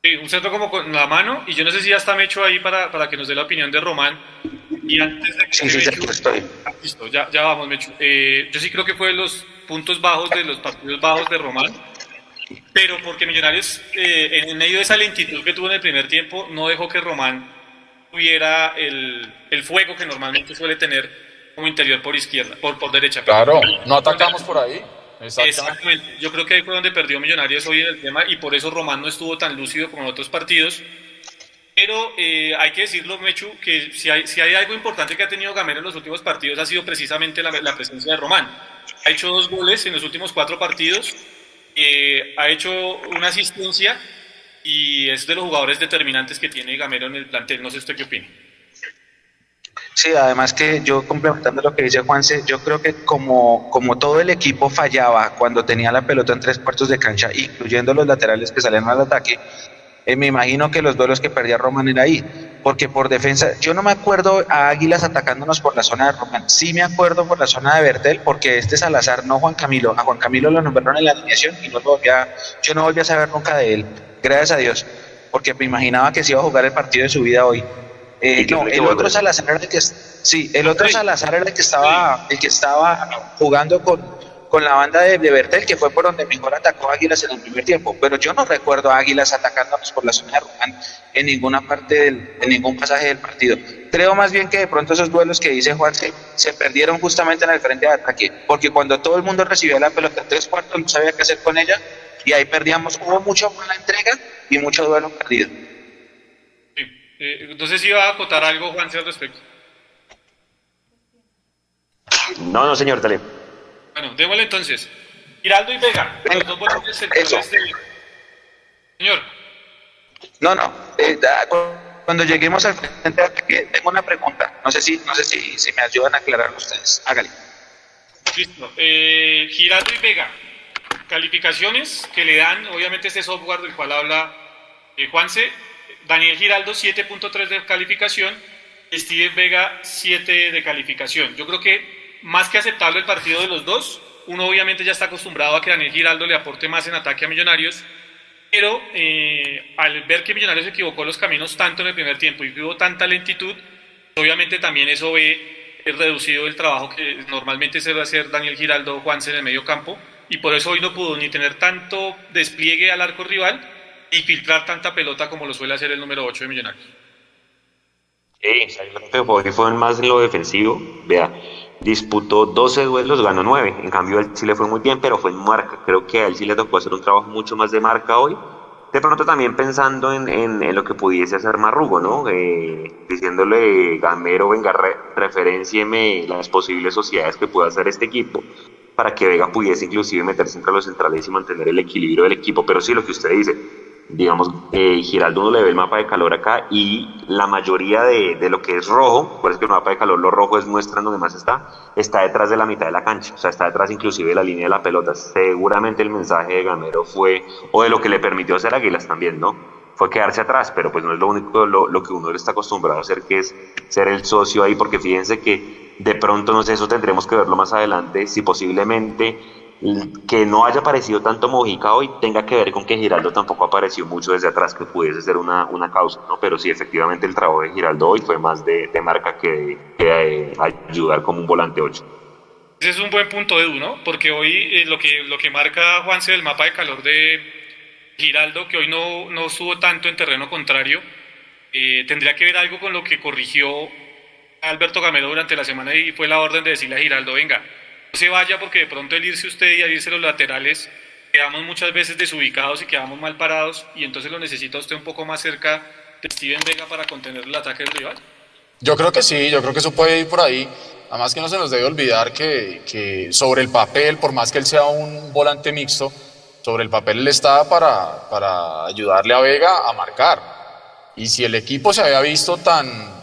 Sí, un centro como con la mano y yo no sé si ya está Mecho ahí para, para que nos dé la opinión de Román y antes de que sí, sí, estoy. Ah, listo, ya, ya vamos, Mechu. Eh, yo sí creo que fue de los puntos bajos de los partidos bajos de Román, pero porque Millonarios, eh, en medio de esa lentitud que tuvo en el primer tiempo, no dejó que Román tuviera el, el fuego que normalmente suele tener como interior por izquierda, por, por derecha. Claro, no atacamos por ahí. Exactamente. Yo creo que ahí fue donde perdió Millonarios hoy en el tema y por eso Román no estuvo tan lúcido como en otros partidos. Pero eh, hay que decirlo, Mechu, que si hay, si hay algo importante que ha tenido Gamero en los últimos partidos ha sido precisamente la, la presencia de Román. Ha hecho dos goles en los últimos cuatro partidos, eh, ha hecho una asistencia y es de los jugadores determinantes que tiene Gamero en el plantel. No sé usted qué opina. Sí, además que yo complementando lo que dice Juanse, yo creo que como, como todo el equipo fallaba cuando tenía la pelota en tres cuartos de cancha, incluyendo los laterales que salían al ataque, eh, me imagino que los duelos que perdía Roman era ahí, porque por defensa, yo no me acuerdo a Águilas atacándonos por la zona de Roman, sí me acuerdo por la zona de Bertel, porque este Salazar, no Juan Camilo, a Juan Camilo lo nombraron en la alineación y no lo volvía, yo no volví a saber nunca de él, gracias a Dios, porque me imaginaba que se iba a jugar el partido de su vida hoy. Eh, no, el otro Salazar era el que sí, el otro Salazar era el que estaba, el que estaba jugando con, con la banda de, de, Bertel, que fue por donde mejor atacó Águilas en el primer tiempo. Pero yo no recuerdo a Águilas atacándonos por la zona de Ruján en ninguna parte, del, en ningún pasaje del partido. Creo más bien que de pronto esos duelos que dice Juan se, se perdieron justamente en el frente de ataque, porque cuando todo el mundo recibió la pelota tres cuartos no sabía qué hacer con ella y ahí perdíamos, hubo mucho la entrega y mucho duelo perdido. Eh, entonces iba a acotar algo, Juan, al respecto. No, no, señor, dale. Bueno, démosle entonces. Giraldo y Vega, los dos volantes Eso. Este... Señor. No, no. Eh, cuando lleguemos al frente, tengo una pregunta. No sé si, no sé si, si me ayudan a aclarar ustedes. Hágale. Listo. Eh, Giraldo y Vega. Calificaciones que le dan, obviamente, este software del cual habla eh, Juanse. Daniel Giraldo, 7.3 de calificación. Steven Vega, 7 de calificación. Yo creo que más que aceptable el partido de los dos. Uno obviamente ya está acostumbrado a que Daniel Giraldo le aporte más en ataque a Millonarios, pero eh, al ver que Millonarios equivocó los caminos tanto en el primer tiempo y hubo tanta lentitud, obviamente también eso ve reducido el trabajo que normalmente se va a hacer Daniel Giraldo Juanse en el medio campo, y por eso hoy no pudo ni tener tanto despliegue al arco rival y filtrar tanta pelota como lo suele hacer el número 8 de Millonarios. Sí, hoy fue más en lo defensivo. Vea, disputó 12 duelos, ganó 9. En cambio, él sí le fue muy bien, pero fue en marca. Creo que a él sí le tocó hacer un trabajo mucho más de marca hoy. De pronto también pensando en, en, lo que pudiese hacer Marrugo, ¿no? Eh, diciéndole, Gamero, venga, re, referencieme las posibles sociedades que pueda hacer este equipo para que Vega pudiese inclusive meterse entre los centrales y mantener el equilibrio del equipo. Pero sí, lo que usted dice, digamos, eh, Giraldo uno le ve el mapa de calor acá y la mayoría de, de lo que es rojo, por eso que el mapa de calor lo rojo es muestra donde más está, está detrás de la mitad de la cancha, o sea, está detrás inclusive de la línea de la pelota. Seguramente el mensaje de Gamero fue, o de lo que le permitió hacer Águilas también, ¿no? Fue quedarse atrás, pero pues no es lo único lo, lo que uno está acostumbrado a hacer, que es ser el socio ahí, porque fíjense que de pronto, no sé, eso tendremos que verlo más adelante, si posiblemente que no haya aparecido tanto Mojica hoy tenga que ver con que Giraldo tampoco apareció mucho desde atrás, que pudiese ser una, una causa, ¿no? Pero sí, efectivamente, el trabajo de Giraldo hoy fue más de, de marca que, de ayudar como un volante 8. Ese es un buen punto, Edu, ¿no? Porque hoy eh, lo, que, lo que marca Juanse del mapa de calor de Giraldo, que hoy no, no estuvo tanto en terreno contrario, eh, tendría que ver algo con lo que corrigió Alberto Gamero durante la semana y fue la orden de decirle a Giraldo, venga, se vaya porque de pronto el irse usted y al irse los laterales quedamos muchas veces desubicados y quedamos mal parados y entonces lo necesita usted un poco más cerca de Steven Vega para contener el ataque del rival. Yo creo que sí, yo creo que eso puede ir por ahí. Además que no se nos debe olvidar que, que sobre el papel, por más que él sea un volante mixto, sobre el papel él está para, para ayudarle a Vega a marcar. Y si el equipo se había visto tan,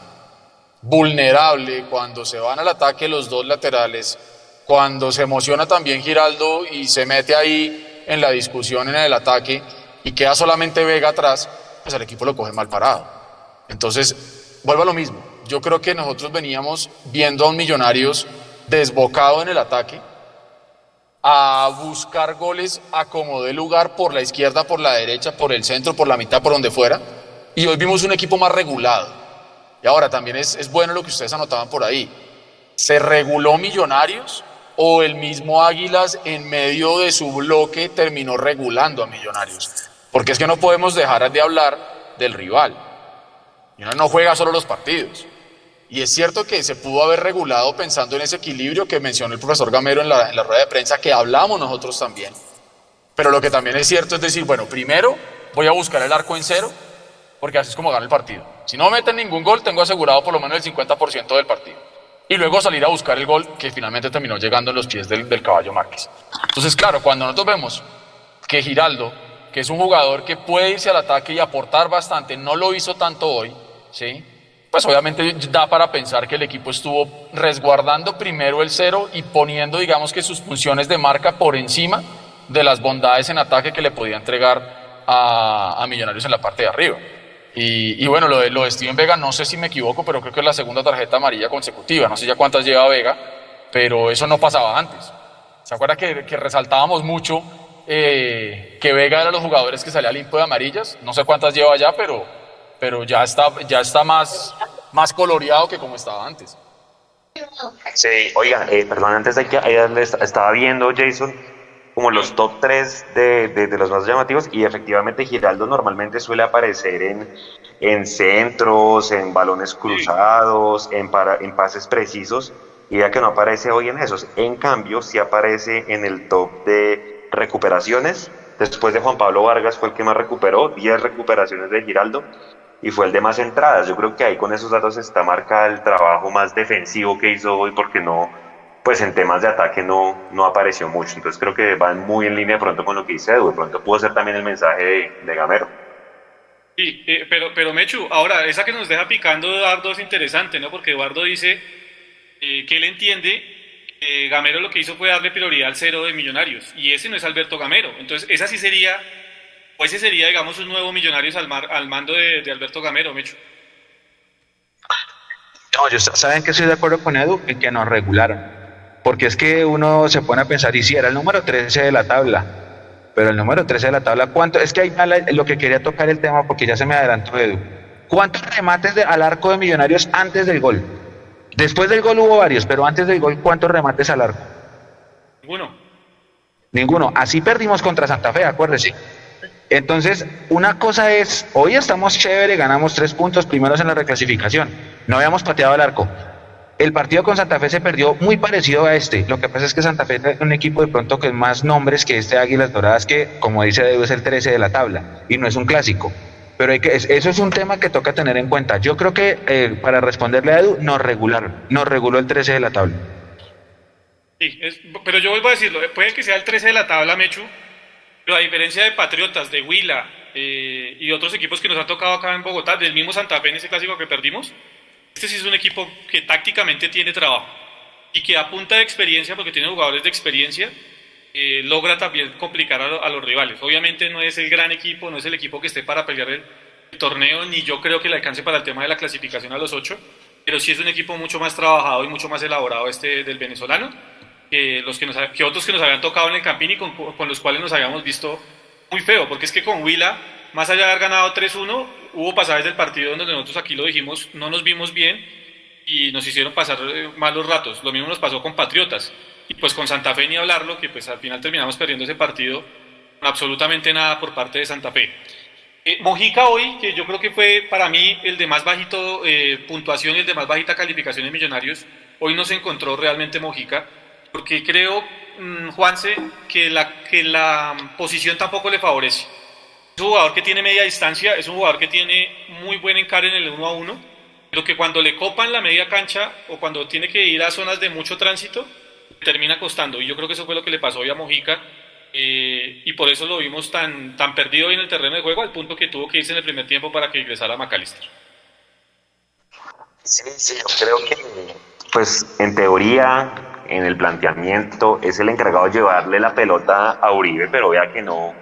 vulnerable, cuando se van al ataque los dos laterales, cuando se emociona también Giraldo y se mete ahí en la discusión en el ataque y queda solamente Vega atrás, pues el equipo lo coge mal parado. Entonces, vuelvo a lo mismo. Yo creo que nosotros veníamos viendo a un Millonarios desbocado en el ataque, a buscar goles a como de lugar por la izquierda, por la derecha, por el centro, por la mitad, por donde fuera. Y hoy vimos un equipo más regulado. Y ahora también es, es bueno lo que ustedes anotaban por ahí. Se reguló Millonarios o el mismo Águilas en medio de su bloque terminó regulando a Millonarios. Porque es que no podemos dejar de hablar del rival. Uno no juega solo los partidos. Y es cierto que se pudo haber regulado pensando en ese equilibrio que mencionó el profesor Gamero en la, rueda de prensa, que hablamos nosotros también. Pero lo que también es cierto es decir, bueno, primero voy a buscar el arco en cero, porque así es como gano el partido. Si no meten ningún gol, tengo asegurado por lo menos el 50% del partido. Y luego salir a buscar el gol que finalmente terminó llegando en los pies del, del caballo Márquez. Entonces, claro, cuando nosotros vemos que Giraldo, que es un jugador que puede irse al ataque y aportar bastante, no lo hizo tanto hoy, ¿sí? pues obviamente da para pensar que el equipo estuvo resguardando primero el cero y poniendo, digamos que sus funciones de marca por encima de las bondades en ataque que le podía entregar a, Millonarios en la parte de arriba. Y, bueno, lo de, lo de Steven Vega, no sé si me equivoco, pero creo que es la segunda tarjeta amarilla consecutiva. No sé ya cuántas lleva Vega, pero eso no pasaba antes. ¿Se acuerda que, resaltábamos mucho eh, que Vega era los jugadores que salía limpio de amarillas? No sé cuántas lleva ya, pero pero ya está, ya está más, más coloreado que como estaba antes. Sí, oiga, eh, perdón, antes de que estaba viendo Jason como los top 3 de, de, los más llamativos y efectivamente Giraldo normalmente suele aparecer en, en centros, en balones cruzados, en, para, en pases precisos y ya que no aparece hoy en esos. En cambio, sí aparece en el top de recuperaciones. Después de Juan Pablo Vargas fue el que más recuperó, 10 recuperaciones de Giraldo y fue el de más entradas. Yo creo que ahí con esos datos está marcado el trabajo más defensivo que hizo hoy porque no, pues en temas de ataque no, no apareció mucho. Entonces creo que van muy en línea pronto con lo que dice Edu. De pronto pudo ser también el mensaje de, Gamero. Sí, eh, pero, pero Mechu, ahora esa que nos deja picando Eduardo es interesante, ¿no? Porque Eduardo dice eh, que él entiende que Gamero lo que hizo fue darle prioridad al cero de Millonarios y ese no es Alberto Gamero. Entonces esa sí sería ¿O ese sería, digamos, un nuevo Millonarios al, al mando de, Alberto Gamero, Mecho? No, yo, ¿saben que estoy de acuerdo con Edu? En que nos regularon. Porque es que uno se pone a pensar, y si era el número 13 de la tabla, pero el número 13 de la tabla, ¿cuánto? Es que ahí lo que quería tocar el tema, porque ya se me adelantó Edu. ¿Cuántos remates de, al arco de Millonarios antes del gol? Después del gol hubo varios, pero antes del gol, ¿cuántos remates al arco? Ninguno. Ninguno. Así perdimos contra Santa Fe, acuérdese. Entonces, una cosa es, hoy estamos chévere, ganamos tres puntos primeros en la reclasificación, no habíamos pateado el arco. El partido con Santa Fe se perdió muy parecido a este. Lo que pasa es que Santa Fe es un equipo de pronto con más nombres que este Águilas Doradas, que como dice es el 13 de la tabla y no es un clásico. Pero hay que, eso es un tema que toca tener en cuenta. Yo creo que eh, para responderle a Edu, nos regularon, nos reguló el 13 de la tabla. Sí, pero yo vuelvo a decirlo, puede que sea el 13 de la tabla, Mechu, pero a diferencia de Patriotas, de Huila eh, y otros equipos que nos han tocado acá en Bogotá, del mismo Santa Fe en ese clásico que perdimos, este sí es un equipo que tácticamente tiene trabajo y que a punta de experiencia, porque tiene jugadores de experiencia, eh, logra también complicar a, los rivales. Obviamente no es el gran equipo, no es el equipo que esté para pelear el, torneo, ni yo creo que le alcance para el tema de la clasificación a los ocho, pero sí es un equipo mucho más trabajado y mucho más elaborado este del venezolano que, los que, nos, otros que nos habían tocado en el Campín y con, los cuales nos habíamos visto muy feo, porque es que con Huila, más allá de haber ganado 3-1, hubo pasajes del partido donde nosotros aquí lo dijimos, no nos vimos bien y nos hicieron pasar eh, malos ratos. Lo mismo nos pasó con Patriotas y pues con Santa Fe ni hablarlo, que pues al final terminamos perdiendo ese partido con absolutamente nada por parte de Santa Fe. Eh, Mojica hoy, que yo creo que fue para mí el de más bajito eh, puntuación y el de más bajita calificación en Millonarios, hoy no se encontró realmente Mojica porque creo, mm, Juanse, que la, que la posición tampoco le favorece. Es un jugador que tiene media distancia, es un jugador que tiene muy buen encare en el uno a uno, pero que cuando le copan la media cancha o cuando tiene que ir a zonas de mucho tránsito, termina costando. Y yo creo que eso fue lo que le pasó hoy a Mojica. Eh, y por eso lo vimos tan, tan perdido hoy en el terreno de juego, al punto que tuvo que irse en el primer tiempo para que ingresara McAllister. Sí, sí, yo creo que, pues en teoría, en el planteamiento, es el encargado de llevarle la pelota a Uribe, pero vea que no,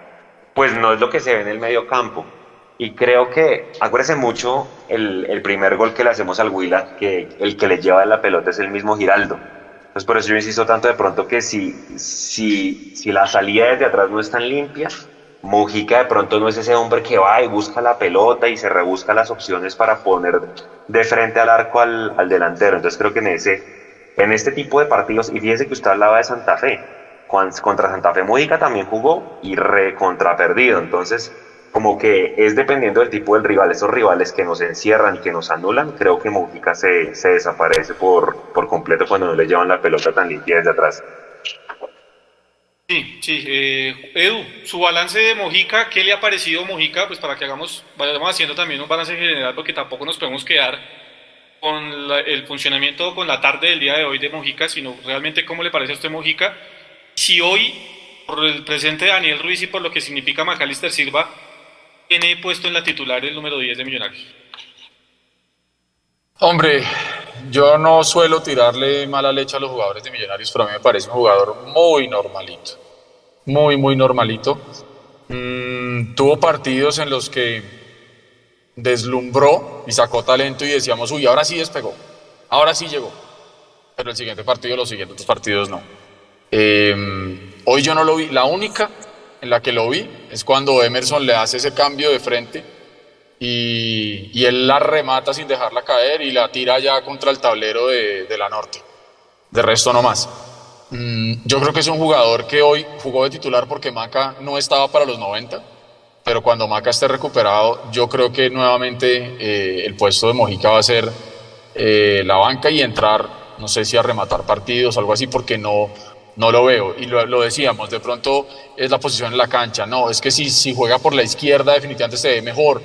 pues no es lo que se ve en el medio campo. Y creo que, acuérdese mucho el, el primer gol que le hacemos al Huila, que el que le lleva la pelota es el mismo Giraldo. Pues por eso yo insisto tanto de pronto que si, si, si la salida desde atrás no es tan limpia, Mojica de pronto no es ese hombre que va y busca la pelota y se rebusca las opciones para poner de frente al arco al, al delantero. Entonces creo que en, ese, en este tipo de partidos, y fíjese que usted hablaba de Santa Fe, contra Santa Fe Mojica también jugó y re contra perdido. Entonces como que es dependiendo del tipo del rival, esos rivales que nos encierran y que nos anulan, creo que Mojica se, se desaparece por, por completo cuando no le llevan la pelota tan limpia desde atrás. Sí, sí. Eh, Edu, su balance de Mojica, ¿qué le ha parecido Mojica? Pues para que hagamos, vayamos haciendo también un balance general, porque tampoco nos podemos quedar con la, el funcionamiento, con la tarde del día de hoy de Mojica, sino realmente cómo le parece a usted Mojica. Si hoy, por el presente de Daniel Ruiz y por lo que significa Macalister Silva, tiene puesto en la titular el número 10 de Millonarios. Hombre, yo no suelo tirarle mala leche a los jugadores de Millonarios, pero a mí me parece un jugador muy normalito. Muy, muy normalito. Mm, tuvo partidos en los que deslumbró y sacó talento y decíamos, uy, ahora sí despegó, ahora sí llegó. Pero el siguiente partido, los siguientes dos partidos no. Eh, hoy yo no lo vi. La única en la que lo vi es cuando Emerson le hace ese cambio de frente y, y él la remata sin dejarla caer y la tira ya contra el tablero de, de la norte. De resto no más. Mm, yo creo que es un jugador que hoy jugó de titular porque Maca no estaba para los 90, pero cuando Maca esté recuperado, yo creo que nuevamente eh, el puesto de Mojica va a ser eh, la banca y entrar, no sé si a rematar partidos, algo así, porque no, no lo veo. Y lo, decíamos, de pronto es la posición en la cancha. No, es que si, si juega por la izquierda definitivamente se ve mejor.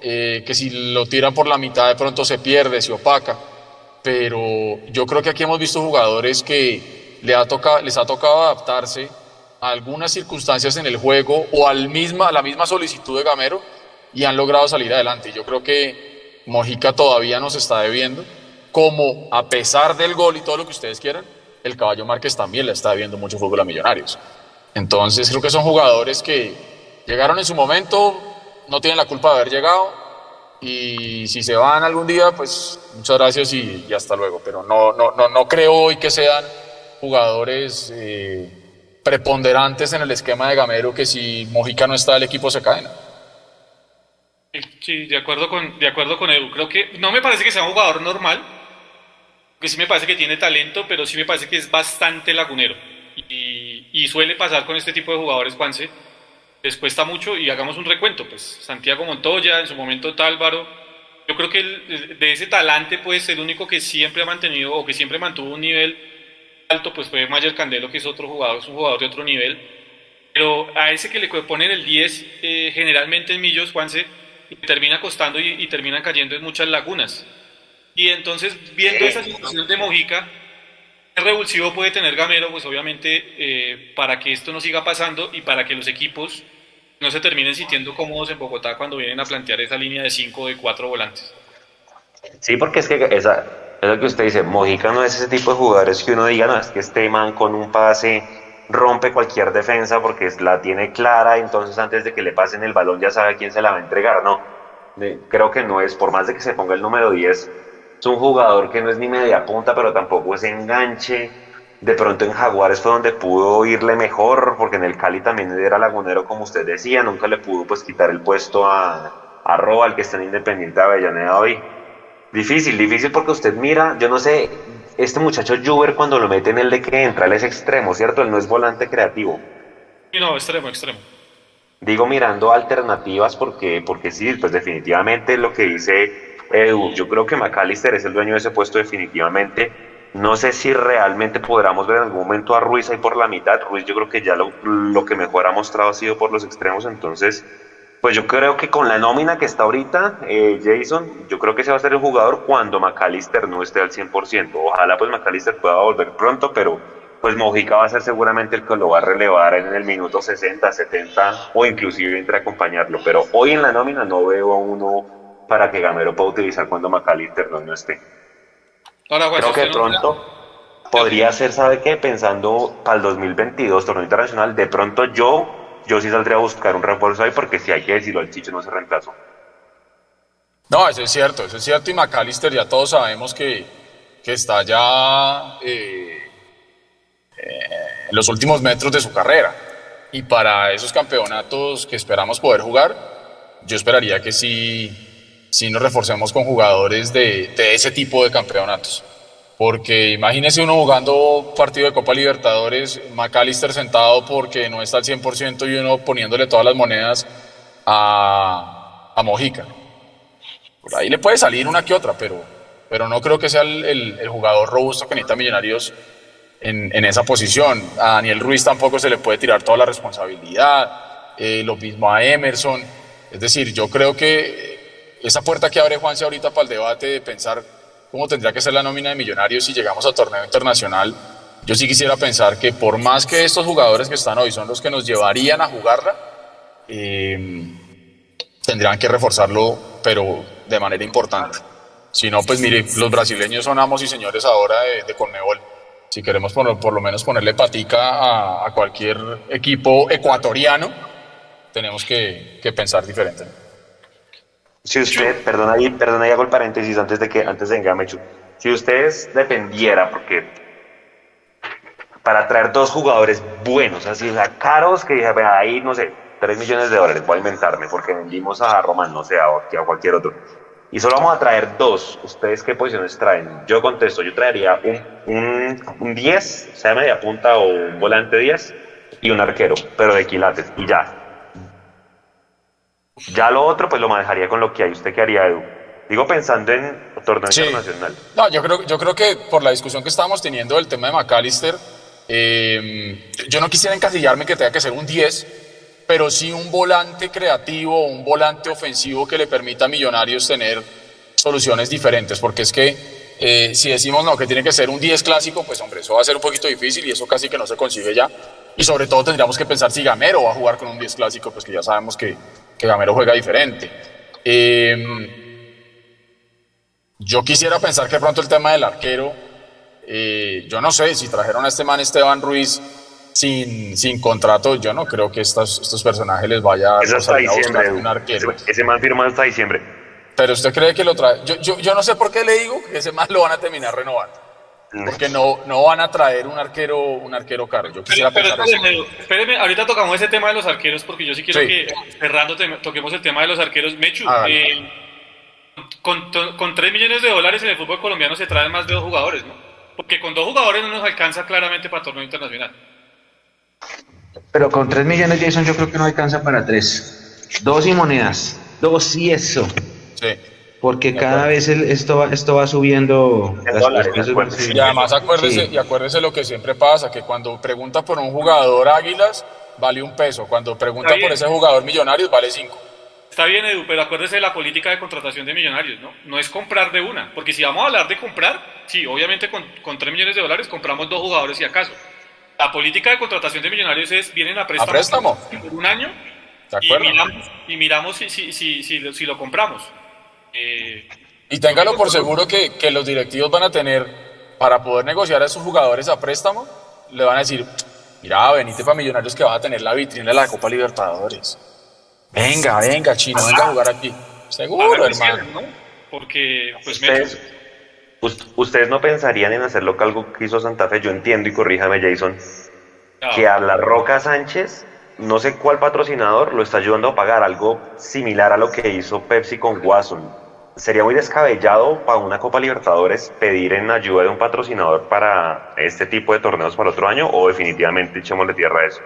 Eh, que si lo tira por la mitad de pronto se pierde, se opaca. Pero yo creo que aquí hemos visto jugadores que le ha tocado, les ha tocado adaptarse a algunas circunstancias en el juego o al misma, a la misma solicitud de Gamero y han logrado salir adelante. Yo creo que Mojica todavía nos está debiendo, como a pesar del gol y todo lo que ustedes quieran, el Caballo Márquez también le está viendo mucho fútbol a Millonarios. Entonces creo que son jugadores que llegaron en su momento, no tienen la culpa de haber llegado y si se van algún día, pues muchas gracias y, y hasta luego. Pero no, no, no, no creo hoy que sean jugadores eh, preponderantes en el esquema de Gamero que si Mojica no está el equipo se cae. Sí, de acuerdo con, de acuerdo con Edu. Creo que no me parece que sea un jugador normal, que sí me parece que tiene talento, pero sí me parece que es bastante lagunero. Y, suele pasar con este tipo de jugadores, Juanse. Les cuesta mucho y hagamos un recuento. Pues Santiago Montoya, en su momento Tálvaro. Yo creo que de ese talante, pues el único que siempre ha mantenido o que siempre mantuvo un nivel alto, pues fue Mayer Candelo, que es otro jugador, es un jugador de otro nivel. Pero a ese que le ponen el 10, eh, generalmente en Millos, Juanse, termina costando y, y terminan cayendo en muchas lagunas. Y entonces, viendo esa situación de Mojica, ¿qué revulsivo puede tener Gamero? Pues obviamente eh, para que esto no siga pasando y para que los equipos no se terminen sintiendo cómodos en Bogotá cuando vienen a plantear esa línea de 5 o de 4 volantes. Sí, porque es que esa, es lo que usted dice, Mojica no es ese tipo de jugadores que uno diga, no, es que este man con un pase rompe cualquier defensa porque la tiene clara, entonces antes de que le pasen el balón ya sabe a quién se la va a entregar. No, creo que no es, por más de que se ponga el número 10, es un jugador que no es ni media punta, pero tampoco es enganche. De pronto en Jaguares fue donde pudo irle mejor, porque en el Cali también era lagunero, como usted decía, nunca le pudo pues quitar el puesto a, a Roa, el que está en Independiente de Avellaneda hoy. Difícil, difícil porque usted mira, yo no sé, este muchacho Juber cuando lo mete en el de que entra, él es extremo, ¿cierto? Él no es volante creativo. Sí, no, extremo, extremo. Digo mirando alternativas porque, porque sí, pues definitivamente lo que dice Edu, yo creo que McAllister es el dueño de ese puesto definitivamente. No sé si realmente podremos ver en algún momento a Ruiz ahí por la mitad. Ruiz yo creo que ya lo, lo que mejor ha mostrado ha sido por los extremos, entonces pues yo creo que con la nómina que está ahorita, eh, Jason, yo creo que ese va a ser el jugador cuando McAllister no esté al 100%. Ojalá pues McAllister pueda volver pronto, pero pues Mojica va a ser seguramente el que lo va a relevar en el minuto 60, 70 o inclusive entre a acompañarlo. Pero hoy en la nómina no veo a uno para que Gamero pueda utilizar cuando McAllister no, no esté. Ahora, Juan, Creo que no- pronto podría ser, ¿sabe qué? Pensando para el 2022, torneo internacional, de pronto yo, yo sí saldría a buscar un refuerzo ahí porque si hay que decirlo, el Chicho no se reemplazó. No, eso es cierto, eso es cierto. Y McAllister ya todos sabemos que, que está ya eh, eh, en los últimos metros de su carrera. Y para esos campeonatos que esperamos poder jugar, yo esperaría que sí, sí nos reforcemos con jugadores de, de ese tipo de campeonatos. Porque imagínese uno jugando partido de Copa Libertadores, McAllister sentado porque no está al 100% y uno poniéndole todas las monedas a, a Mojica. Por ahí le puede salir una que otra, pero, pero no creo que sea el, el- el jugador robusto que necesita Millonarios en, en esa posición. A Daniel Ruiz tampoco se le puede tirar toda la responsabilidad, eh, lo mismo a Emerson. Es decir, yo creo que esa puerta que abre Juanse ahorita para el debate de pensar cómo tendría que ser la nómina de Millonarios si llegamos a torneo internacional, yo sí quisiera pensar que por más que estos jugadores que están hoy son los que nos llevarían a jugarla, eh, tendrían que reforzarlo, pero de manera importante. Si no, pues mire, los brasileños son amos y señores ahora de, de Conmebol. Si queremos por, por lo menos ponerle patica a, a cualquier equipo ecuatoriano, tenemos que, que pensar diferente. Si usted, perdona ahí, perdona ahí hago el paréntesis antes de que, antes de venga Mechu. Si ustedes dependiera, porque para traer dos jugadores buenos, así, o sea, caros, que dije, "Vea, ahí, no sé, 3 millones de dólares, voy a inventarme, porque vendimos a Román, no sé, a, a cualquier otro. Y solo vamos a traer dos. ¿Ustedes qué posiciones traen? Yo contesto, yo traería un, un, un 10, sea media punta o un volante 10, y un arquero, pero de quilates, y ya. Ya lo otro, pues lo manejaría con lo que hay. ¿Usted qué haría, Edu? Digo pensando en torneo Sí. internacional. No, yo creo, yo creo que por la discusión que estábamos teniendo del tema de McAllister, eh, yo no quisiera encasillarme que tenga que ser un 10, pero sí un volante creativo, un volante ofensivo que le permita a Millonarios tener soluciones diferentes, porque es que eh, si decimos no, que tiene que ser un 10 clásico, pues hombre, eso va a ser un poquito difícil y eso casi que no se consigue ya. Y sobre todo tendríamos que pensar si Gamero va a jugar con un 10 clásico, pues que ya sabemos que, que Gamero juega diferente. Eh, yo quisiera pensar que pronto el tema del arquero, eh, yo no sé, si trajeron a este man Esteban Ruiz sin, sin contrato, yo no creo que estos, estos personajes les vaya Eso a hasta salir a diciembre. un arquero. Ese, ese man firma hasta diciembre. Pero usted cree que lo trae. Yo, yo, yo no sé por qué le digo que ese man lo van a terminar renovando. Porque no, no van a traer un arquero, un arquero caro. Yo quisiera Pero, pero pensar eso. espéreme, espéreme, ahorita tocamos ese tema de los arqueros porque yo sí quiero Sí. que cerrando toquemos el tema de los arqueros. Mechu, Hágale. eh, con, con 3 millones de dólares en el fútbol colombiano se traen más de dos jugadores, ¿no? Porque con dos jugadores no nos alcanza claramente para torneo internacional. Pero con 3 millones, Jason, yo creo que no alcanza para 3. Dos y monedas. Dos y eso. Sí. Porque cada vez el- esto, va, esto va subiendo. En las- dólares. Y además acuérdese, Sí. y acuérdese lo que siempre pasa, que cuando pregunta por un jugador Águilas, vale un peso. Cuando pregunta por ese jugador Millonarios, vale cinco. Está bien, Edu, pero acuérdese de la política de contratación de millonarios, ¿no? No es comprar de una, porque si vamos a hablar de comprar, sí, obviamente con, con 3 millones de dólares compramos dos jugadores si acaso. La política de contratación de millonarios es, vienen a préstamo, préstamo. por un año ¿De y miramos, y miramos si, si, si, si, lo- si lo compramos. Eh, Y téngalo por seguro que, que los directivos van a tener, para poder negociar a esos jugadores a préstamo, le van a decir, mira, venite para Millonarios que van a tener la vitrina de la Copa Libertadores. Venga, venga, chino, venga a jugar aquí. Seguro, hermano. Porque, pues, Ustedes, us- ustedes no pensarían en hacer lo que algo que hizo Santa Fe. Yo entiendo y corríjame, Jason, ah, que a la Roca Sánchez, no sé cuál patrocinador, lo está ayudando a pagar algo similar a lo que hizo Pepsi con Watson. Sería muy descabellado para una Copa Libertadores pedir en ayuda de un patrocinador para este tipo de torneos para otro año o definitivamente echémosle tierra a eso.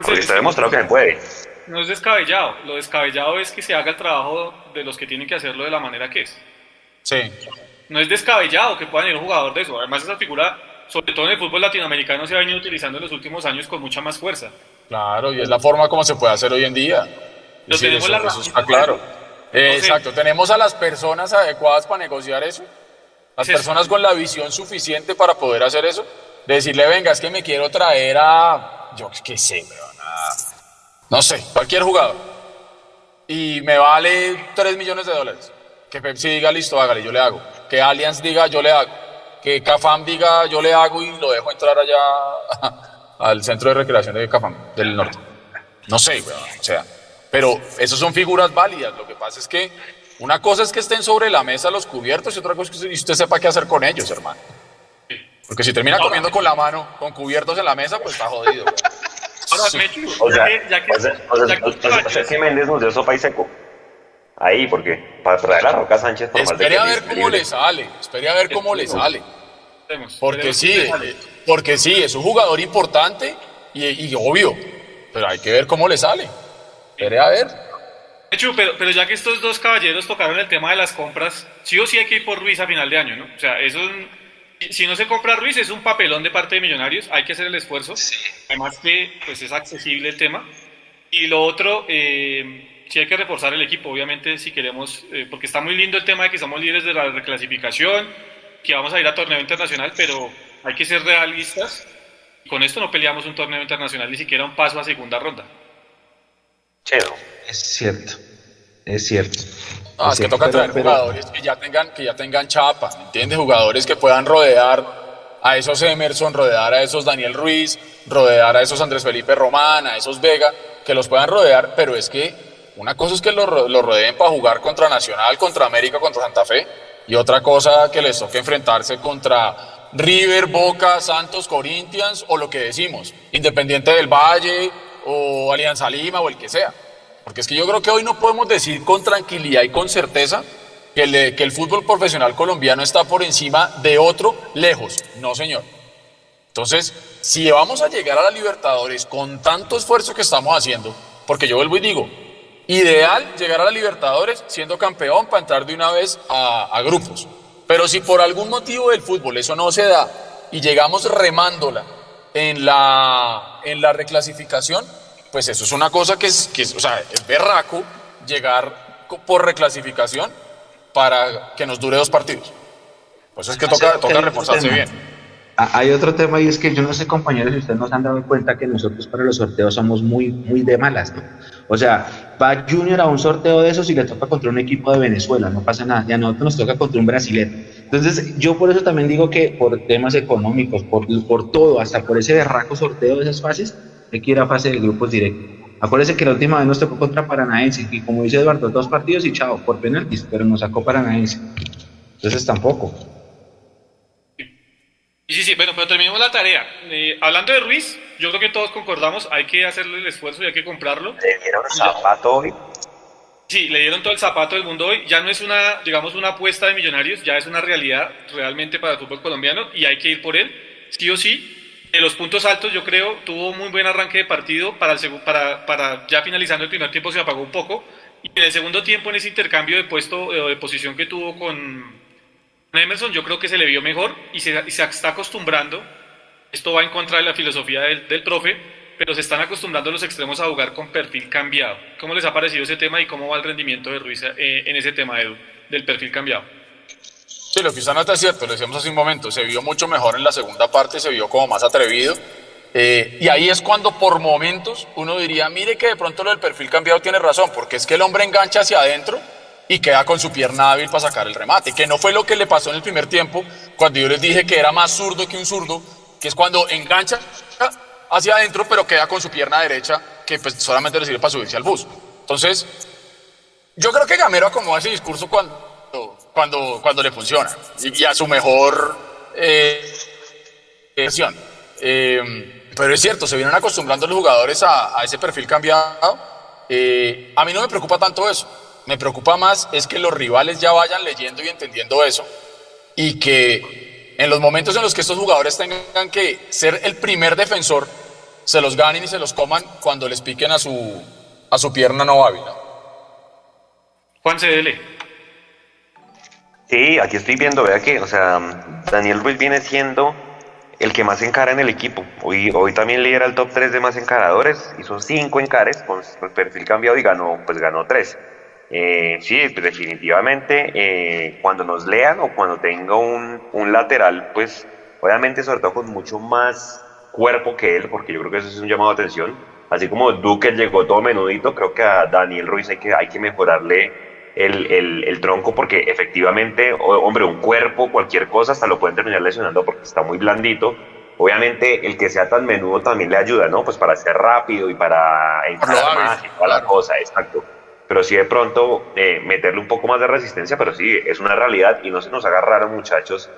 Porque está demostrado que se puede. no es descabellado. Lo descabellado es que se haga el trabajo de los que tienen que hacerlo de la manera que es. Sí. no es descabellado que puedan ir un jugador de eso. Además, esa figura, sobre todo en el fútbol latinoamericano, se ha venido utilizando en los últimos años con mucha más fuerza. Claro, y es la forma como se puede hacer hoy en día. Lo tenemos eso, la eso razón. está claro. Eh, Entonces- exacto, tenemos a las personas adecuadas para negociar eso. Las Sí. personas con la visión suficiente para poder hacer eso. De decirle, venga, es que me quiero traer a. Yo qué sé, a- No sé, cualquier jugador. Y me vale 3 millones de dólares. Que Pepsi diga, listo, hágale, yo le hago. Que Allianz diga, yo le hago. que Cafam diga yo le hago y lo dejo entrar allá al centro de recreación de Cafam, del norte. No sé, weón, o sea, pero esas son figuras válidas. Lo que pasa es que una cosa es que estén sobre la mesa los cubiertos y otra cosa es que usted sepa qué hacer con ellos, hermano. Porque si termina comiendo con la mano, con cubiertos en la mesa, pues está jodido. Ahora, Sí. Mechu, O sea, ya que, o sea, o sea, ya que- o sea, o sea, que Méndez nos dio sopa y seco. Ahí, porque para traer a Roca Sánchez por más de Espere que a ver cómo libre. le sale, espere a ver cómo le sale. Porque sí, porque sí, es un jugador importante y, y obvio, pero hay que ver cómo le sale. Espere a ver. Mechu, pero, pero ya que estos dos caballeros tocaron el tema de las compras, sí o sí hay que ir por Ruiz a final de año, ¿no? O sea, eso es un- si- no se compra Ruiz es un papelón de parte de Millonarios, hay que hacer el esfuerzo. Además que pues es accesible el tema. Y lo otro, eh, sí hay que reforzar el equipo, obviamente si queremos, eh, porque está muy lindo el tema de que somos líderes de la reclasificación, que vamos a ir a torneo internacional, pero hay que ser realistas. Con esto no peleamos un torneo internacional, ni siquiera un paso a segunda ronda. Cheo. Es cierto, es cierto. No, es que cierto, toca pero- traer pero- jugadores que ya tengan, que ya tengan chapa, ¿me entiendes? Jugadores que puedan rodear a esos Emerson, rodear a esos Daniel Ruiz, rodear a esos Andrés Felipe Román, a esos Vega, que los puedan rodear, pero es que una cosa es que los los rodeen para jugar contra Nacional, contra América, contra Santa Fe, y otra cosa que les toque enfrentarse contra River, Boca, Santos, Corinthians, o lo que decimos, Independiente del Valle, o Alianza Lima, o el que sea. Porque es que yo creo que hoy no podemos decir con tranquilidad y con certeza que, le- que el fútbol profesional colombiano está por encima de otro lejos. No, señor. Entonces, si vamos a llegar a la Libertadores con tanto esfuerzo que estamos haciendo, porque yo vuelvo y digo, ideal llegar a la Libertadores siendo campeón para entrar de una vez a, a grupos. Pero si por algún motivo del fútbol eso no se da y llegamos remándola en la, en la reclasificación, pues eso es una cosa que es, que es, o sea, es berraco llegar por reclasificación para que nos dure dos partidos. Pues es que toca, toca reforzarse bien. Ah, Hay otro tema y es que yo no sé, compañeros, si ustedes nos han dado cuenta que nosotros para los sorteos somos muy, muy de malas, ¿no? O sea, va Junior a un sorteo de esos y le toca contra un equipo de Venezuela, no pasa nada. Y a nosotros nos toca contra un brasileño. Entonces, yo por eso también digo que por temas económicos, por, por todo, hasta por ese berraco sorteo de esas fases, hay que ir a fase de grupos directos. Acuérdense que la última vez nos tocó contra Paranaense y como dice Eduardo, dos partidos y chao, por penaltis, pero nos sacó Paranaense. Entonces tampoco. Y sí, sí, bueno, pero terminemos la tarea. Eh, hablando de Ruiz, yo creo que todos concordamos, hay que hacerle el esfuerzo y hay que comprarlo. Le dieron zapato hoy. Sí, le dieron todo el zapato del mundo hoy. Ya no es una, digamos, una apuesta de millonarios, ya es una realidad realmente para el fútbol colombiano y hay que ir por él, sí o sí. En los puntos altos, yo creo, tuvo muy buen arranque de partido. Para, el para, para ya finalizando el primer tiempo se apagó un poco. Y en el segundo tiempo, en ese intercambio de puesto eh, de posición que tuvo con Emerson, yo creo que se le vio mejor y se, y se está acostumbrando. Esto va en contra de la filosofía del, del profe, pero se están acostumbrando los extremos a jugar con perfil cambiado. ¿Cómo les ha parecido ese tema y cómo va el rendimiento de Ruiz eh, en ese tema, Edu, del perfil cambiado? Sí, lo que usted nota es cierto, lo decíamos hace un momento, se vio mucho mejor en la segunda parte, se vio como más atrevido. eh, y ahí es cuando por momentos uno diría, mire que de pronto lo del perfil cambiado tiene razón, porque es que el hombre engancha hacia adentro y queda con su pierna hábil para sacar el remate, que no fue lo que le pasó en el primer tiempo, cuando yo les dije que era más zurdo que un zurdo, que es cuando engancha hacia adentro, pero queda con su pierna derecha, que pues solamente le sirve para subirse al bus. Entonces, yo creo que Gamero acomoda ese discurso cuando, cuando, cuando le funciona y, a su mejor eh, versión. Eh, pero es cierto, se vienen acostumbrando los jugadores a, a ese perfil cambiado. Eh, a mí no me preocupa tanto eso. Me preocupa más es que los rivales ya vayan leyendo y entendiendo eso y que en los momentos en los que estos jugadores tengan que ser el primer defensor, se los ganen y se los coman cuando les piquen a su, a su pierna no. ¿no? Juan Cedele. Sí, aquí estoy viendo, vea que, o sea, Daniel Ruiz viene siendo el que más encara en el equipo. Hoy, hoy también lidera el top 3 de más encaradores, hizo 5 encares con con perfil cambiado y ganó, pues ganó 3. Eh, sí, pues definitivamente, eh, cuando nos lean o cuando tenga un, un lateral, pues obviamente sobre todo con mucho más cuerpo que él, porque yo creo que eso es un llamado de atención. Así como Duque llegó todo menudito, creo que a Daniel Ruiz hay que, hay que mejorarle el, el, tronco porque efectivamente, hombre, un cuerpo, cualquier cosa, hasta lo pueden terminar lesionando porque está muy blandito. Obviamente el que sea tan menudo también le ayuda, ¿no? Pues para ser rápido y para encarar más y toda la cosa, exacto. Pero sí de pronto eh, meterle un poco más de resistencia, pero sí, es una realidad y no se nos haga raro, muchachos,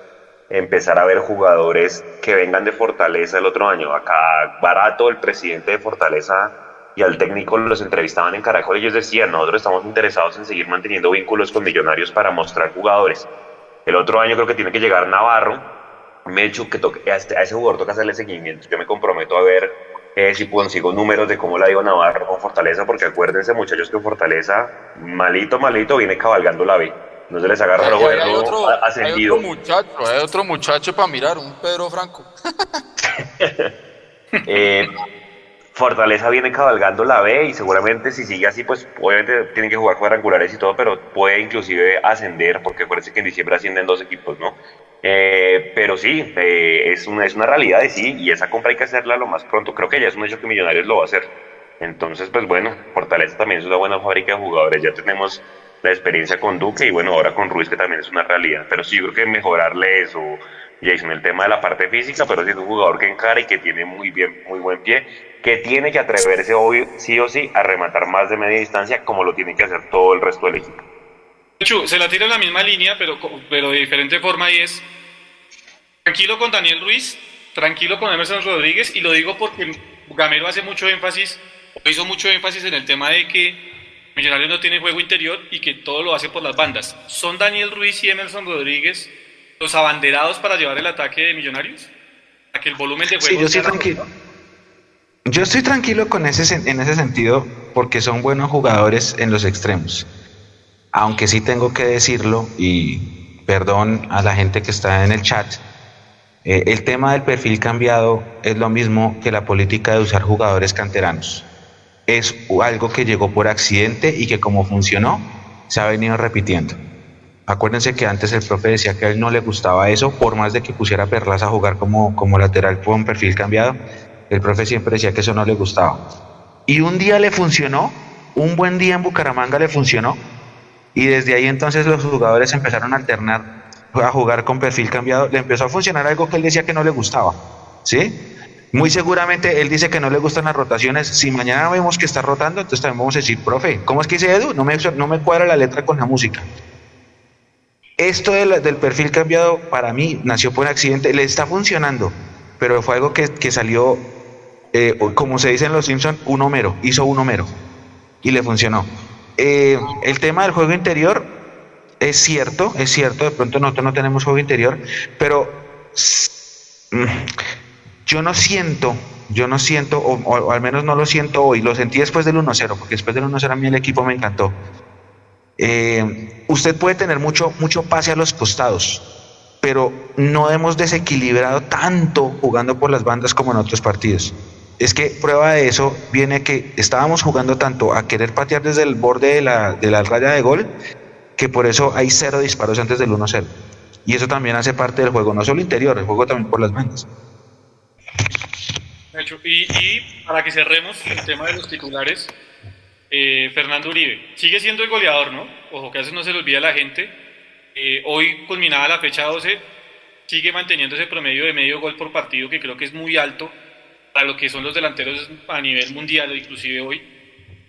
empezar a ver jugadores que vengan de Fortaleza el otro año. Acá Barato, el presidente de Fortaleza, y al técnico los entrevistaban en Caracol ellos decían, nosotros estamos interesados en seguir manteniendo vínculos con millonarios para mostrar jugadores. El otro año creo que tiene que llegar Navarro, Mechu, que toque, a, ese jugador toca hacerle seguimiento. Yo me comprometo a ver eh, si consigo números de cómo la dio Navarro con Fortaleza, porque acuérdense muchachos que Fortaleza, malito, malito, viene cabalgando la B. No se les agarra hay otro, ascendido. Hay otro muchacho, hay otro muchacho para mirar, un Pedro Franco. eh, Fortaleza viene cabalgando la B y seguramente si sigue así, pues obviamente tienen que jugar cuadrangulares y todo, pero puede inclusive ascender, porque parece que en diciembre ascienden dos equipos, ¿no? Eh, pero sí, eh, es, una, es una realidad y sí, y esa compra hay que hacerla lo más pronto. Creo que ya es un hecho que Millonarios lo va a hacer. Entonces, pues bueno, Fortaleza también es una buena fábrica de jugadores. Ya tenemos la experiencia con Duque y bueno, ahora con Ruiz, que también es una realidad. Pero sí, yo creo que mejorarle eso Jason, el tema de la parte física, pero sí es un jugador que encara y que tiene muy bien, muy buen pie, que tiene que atreverse hoy, sí o sí, a rematar más de media distancia, como lo tiene que hacer todo el resto del equipo. se la tira en la misma línea, pero, pero de diferente forma y es tranquilo con Daniel Ruiz, tranquilo con Emerson Rodríguez, y lo digo porque Gamero hace mucho énfasis, hizo mucho énfasis en el tema de que Millonarios no tiene juego interior y que todo lo hace por las bandas. ¿Son Daniel Ruiz y Emerson Rodríguez los abanderados para llevar el ataque de Millonarios? ¿A que el volumen de juego Sí, yo estoy tranquilo. Yo estoy tranquilo con ese, en ese sentido porque son buenos jugadores en los extremos. Aunque sí tengo que decirlo, y perdón a la gente que está en el chat, eh, el tema del perfil cambiado es lo mismo que la política de usar jugadores canteranos. Es algo que llegó por accidente y que como funcionó, se ha venido repitiendo. Acuérdense que antes el profe decía que a él no le gustaba eso, por más de que pusiera Perlas a jugar como, como lateral con perfil cambiado, el profe siempre decía que eso no le gustaba. Y un día le funcionó, un buen día en Bucaramanga le funcionó, y desde ahí entonces los jugadores empezaron a alternar a jugar con perfil cambiado, le empezó a funcionar algo que él decía que no le gustaba, ¿sí? Muy seguramente él dice que no le gustan las rotaciones. Si mañana vemos que está rotando, entonces también vamos a decir, profe, ¿cómo es que dice Edu? No me, no me cuadra la letra con la música. Esto del perfil cambiado para mí nació por accidente, le está funcionando, pero fue algo que, salió, eh, como se dice en Los Simpsons, un homero, hizo un homero y le funcionó. Eh, el tema del juego interior es cierto, es cierto, de pronto nosotros no tenemos juego interior, pero yo no siento, yo no siento, o, al menos no lo siento hoy, lo sentí después del 1-0, porque después del 1-0 a mí el equipo me encantó eh, usted puede tener mucho, mucho pase a los costados, pero no hemos desequilibrado tanto jugando por las bandas como en otros partidos. Es que prueba de eso viene que estábamos jugando tanto a querer patear desde el borde de la, de la raya de gol, que por eso hay cero disparos antes del 1-0. Y eso también hace parte del juego, no solo interior, el juego también por las bandas. Y, para que cerremos el tema de los titulares, eh, Fernando Uribe. Sigue siendo el goleador, ¿no? Ojo, que a veces no se le olvida a la gente. Eh, hoy, culminada la fecha 12, sigue manteniendo ese promedio de medio gol por partido, que creo que es muy alto para lo que son los delanteros a nivel mundial, inclusive hoy.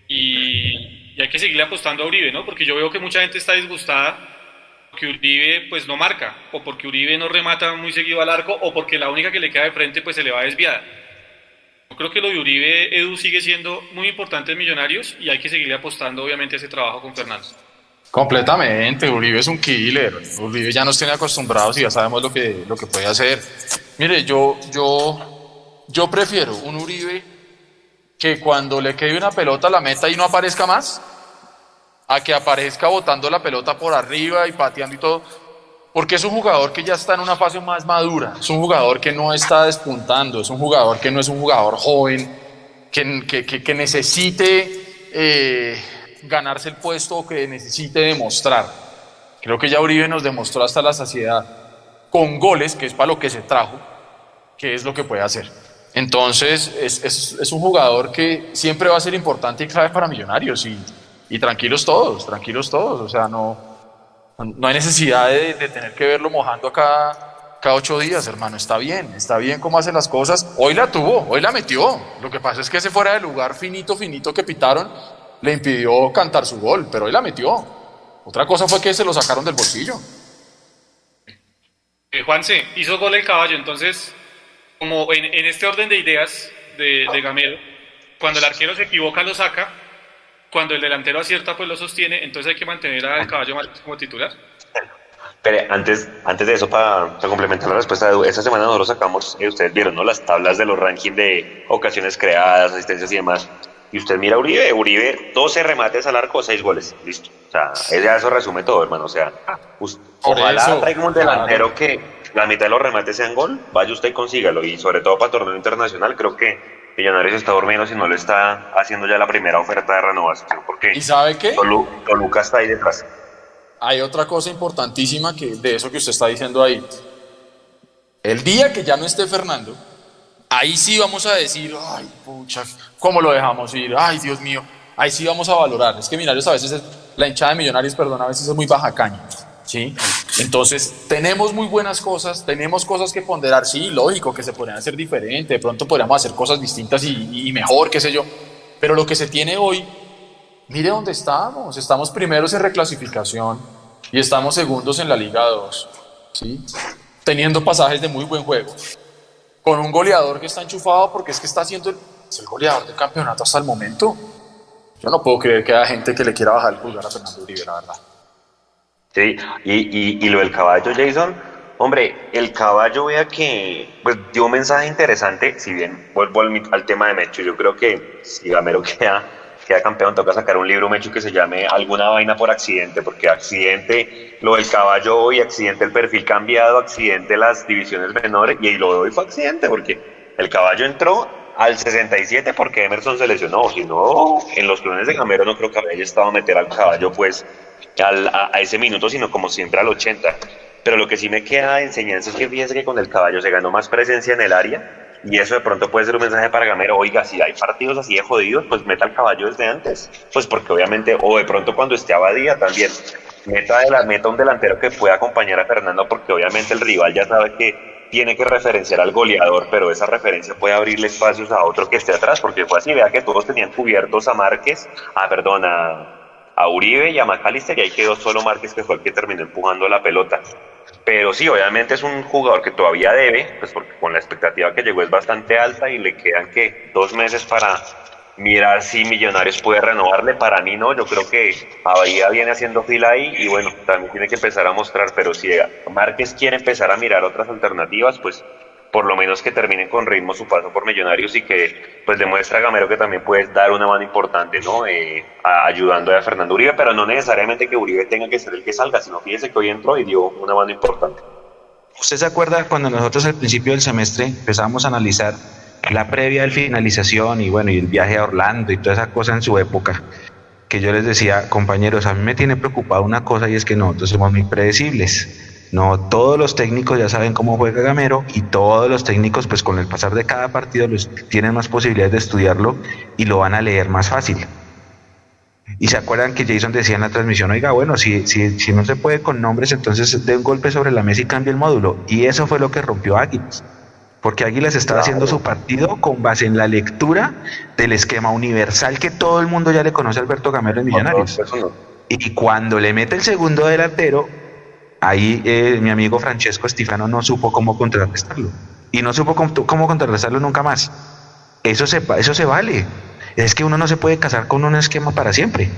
Y, y hay que seguirle apostando a Uribe, ¿no? Porque yo veo que mucha gente está disgustada porque Uribe pues no marca, o porque Uribe no remata muy seguido al arco, o porque la única que le queda de frente pues se le va desviada creo que lo de Uribe, Edu, sigue siendo muy importante en Millonarios y hay que seguirle apostando, obviamente, ese trabajo con Fernando. Completamente, Uribe es un killer. Uribe ya nos tiene acostumbrados y ya sabemos lo que, lo que puede hacer. Mire, yo, yo, yo prefiero un Uribe que cuando le quede una pelota a la meta y no aparezca más, a que aparezca botando la pelota por arriba y pateando y todo porque es un jugador que ya está en una fase más madura, es un jugador que no está despuntando, es un jugador que no es un jugador joven, que, que, que, necesite eh, ganarse el puesto o que necesite demostrar. Creo que ya Uribe nos demostró hasta la saciedad con goles, que es para lo que se trajo, que es lo que puede hacer. Entonces, es, es, es un jugador que siempre va a ser importante y clave para Millonarios y Y tranquilos todos, tranquilos todos. O sea, no, no hay necesidad de, tener que verlo mojando cada, cada ocho días, hermano. Está bien, está bien cómo hace las cosas. Hoy la tuvo, hoy la metió. Lo que pasa es que ese fuera de lugar finito, finito que pitaron le impidió cantar su gol, pero hoy la metió. Otra cosa fue que se lo sacaron del bolsillo. Eh, Juanse, hizo gol el caballo, entonces, como en, en este orden de ideas de, de Gamero, cuando el arquero se equivoca lo saca, cuando el delantero acierta pues lo sostiene, entonces hay que mantener al caballo Márquez como titular. Pero antes, antes de eso, para, para complementar la respuesta de esta semana nosotros sacamos, eh, ustedes vieron, ¿no? Las tablas de los rankings de ocasiones creadas, asistencias y demás. Y usted mira a Uribe, Uribe, 12 remates al arco, 6 goles. Listo. O sea, ese- eso resume todo, hermano. O sea, us- Por ojalá eso, traiga un claro. delantero que la mitad de los remates sean gol, vaya usted y consígalo. Y sobre todo para torneo internacional, creo que Millonarios está durmiendo si no le está haciendo ya la primera oferta de renovación. Porque ¿Y sabe qué? Tolu- Toluca está ahí detrás. Hay otra cosa importantísima que de eso que usted está diciendo ahí. El día que ya no esté Fernando, ahí sí vamos a decir, ay, pucha, ¿cómo lo dejamos ir? Ay, Dios mío. Ahí sí vamos a valorar. Es que Millonarios a veces, es- la hinchada de Millonarios, perdón, a veces es muy baja caña. ¿sí? Entonces, tenemos muy buenas cosas, tenemos cosas que ponderar. Sí, lógico que se podrían hacer diferente, de pronto podríamos hacer cosas distintas y, mejor, qué sé yo. Pero lo que se tiene hoy Mire dónde estamos. Estamos primeros en reclasificación y estamos segundos en la Liga 2. ¿sí? Teniendo pasajes de muy buen juego. Con un goleador que está enchufado porque es que está haciendo el, el goleador del campeonato hasta el momento. Yo no puedo creer que haya gente que le quiera bajar el pulgar a Fernando Uribe, la verdad. Sí, y, y, y lo del caballo, Jason, hombre, el caballo vea que pues dio un mensaje interesante, si bien vuelvo al, al tema de Mecho, yo creo que si Gamero queda, queda campeón, toca sacar un libro Mecho que se llame Alguna vaina por accidente, porque accidente lo del caballo hoy, accidente el perfil cambiado, accidente las divisiones menores, y lo de hoy fue accidente, porque el caballo entró al 67 porque Emerson se lesionó, si no, en los clones de Gamero no creo que haya estado a meter al caballo, pues a, ese minuto, sino como siempre al 80. Pero lo que sí me queda de enseñanza es que fíjense que con el caballo se ganó más presencia en el área y eso de pronto puede ser un mensaje para Gamero, oiga, si hay partidos así de jodidos, pues meta al caballo desde antes. Pues porque obviamente, o de pronto cuando esté Abadía también, meta, de meta un delantero que pueda acompañar a Fernando porque obviamente el rival ya sabe que tiene que referenciar al goleador, pero esa referencia puede abrirle espacios a otro que esté atrás, porque fue así, vea que todos tenían cubiertos a Márquez, a perdón, a, a Uribe y a McAllister, y ahí quedó solo Márquez, que fue el que terminó empujando la pelota. Pero sí, obviamente es un jugador que todavía debe, pues porque con la expectativa que llegó es bastante alta y le quedan que dos meses para mirar si Millonarios puede renovarle. Para mí no, yo creo que Abadía viene haciendo fila ahí y bueno, también tiene que empezar a mostrar, pero si Márquez quiere empezar a mirar otras alternativas, pues por lo menos que terminen con ritmo su paso por Millonarios y que pues demuestra a Gamero que también puede dar una mano importante, ¿no? Eh, a- ayudando a Fernando Uribe, pero no necesariamente que Uribe tenga que ser el que salga, sino fíjese que hoy entró y dio una mano importante. ¿Usted se acuerda cuando nosotros al principio del semestre empezamos a analizar la previa de finalización y bueno, y el viaje a Orlando y toda esa cosa en su época? Que yo les decía, compañeros, a mí me tiene preocupado una cosa y es que nosotros somos muy predecibles. No todos los técnicos ya saben cómo juega Gamero y todos los técnicos, pues con el pasar de cada partido, los, tienen más posibilidades de estudiarlo y lo van a leer más fácil. Y se acuerdan que Jason decía en la transmisión, oiga, bueno, si, si, si no se puede con nombres, entonces dé un golpe sobre la mesa y cambie el módulo. Y eso fue lo que rompió Águilas. Porque Águilas estaba haciendo su partido con base en la lectura del esquema universal que todo el mundo ya le conoce a Alberto Gamero en Millonarios. No. Y cuando le mete el segundo delantero, ahí eh, mi amigo Francesco Estifano no supo cómo contrarrestarlo. Y no supo cómo, contrarrestarlo nunca más. Eso se, eso se vale. Es que uno no se puede casar con un esquema para siempre.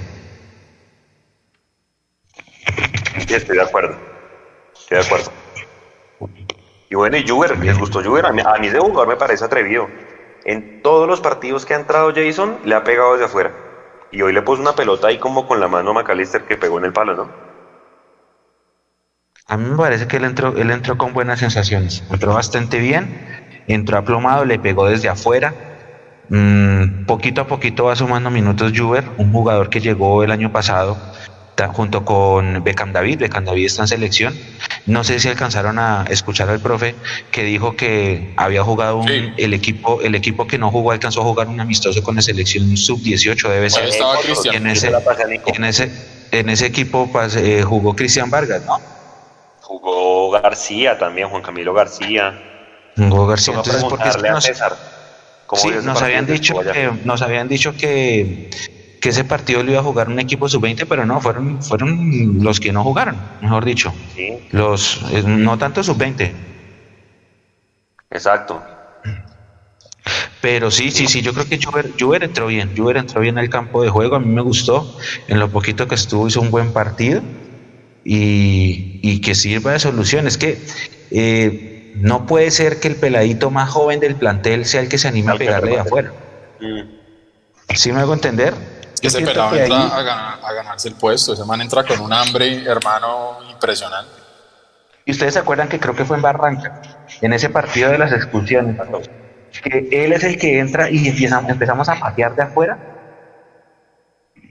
Estoy de acuerdo. Estoy de acuerdo. Y bueno, y Juber, ¿les gustó Juber? A mí, a mí ese jugador me parece atrevido. En todos los partidos que ha entrado Jason, le ha pegado desde afuera. Y hoy le puso una pelota ahí como con la mano a McAllister que pegó en el palo, ¿no? A mí me parece que él entró, él entró con buenas sensaciones. Entró bastante bien, entró aplomado, le pegó desde afuera. Mm, poquito a poquito va sumando minutos Juber, un jugador que llegó el año pasado junto con Beckham David. Beckham David está en selección. No sé si alcanzaron a escuchar al profe que dijo que había jugado un, el equipo, el equipo que no jugó alcanzó a jugar un amistoso con la selección sub 18 debe ser. estaba Cristian. En ese, en ese, en ese equipo pues, eh, jugó Cristian Vargas, ¿no? Jugó García también, Juan Camilo García. Jugó García. Entonces, porque Preguntarle a nos, sí, nos habían dicho que que nos habían dicho que, que ese partido lo iba a jugar un equipo sub 20, pero no, fueron, fueron los que no jugaron, mejor dicho. Sí, Los eh, no tanto sub 20. exacto. Pero sí, sí, sí, yo creo que Juber, Juber entró bien, Juber entró bien al campo de juego, a mí me gustó, en lo poquito que estuvo hizo un buen partido y, y que sirva de solución. Es que eh, no puede ser que el peladito más joven del plantel sea el que se anime a pegarle de afuera. Mm. ¿Sí me hago entender? Yo Ese pelado que entra ahí- a, ganar- a ganarse el puesto. Ese man entra con un hambre, hermano, impresionante. Y ustedes se acuerdan que creo que fue en Barranca, en ese partido de las expulsiones, que él es el que entra y empieza- empezamos a patear de afuera.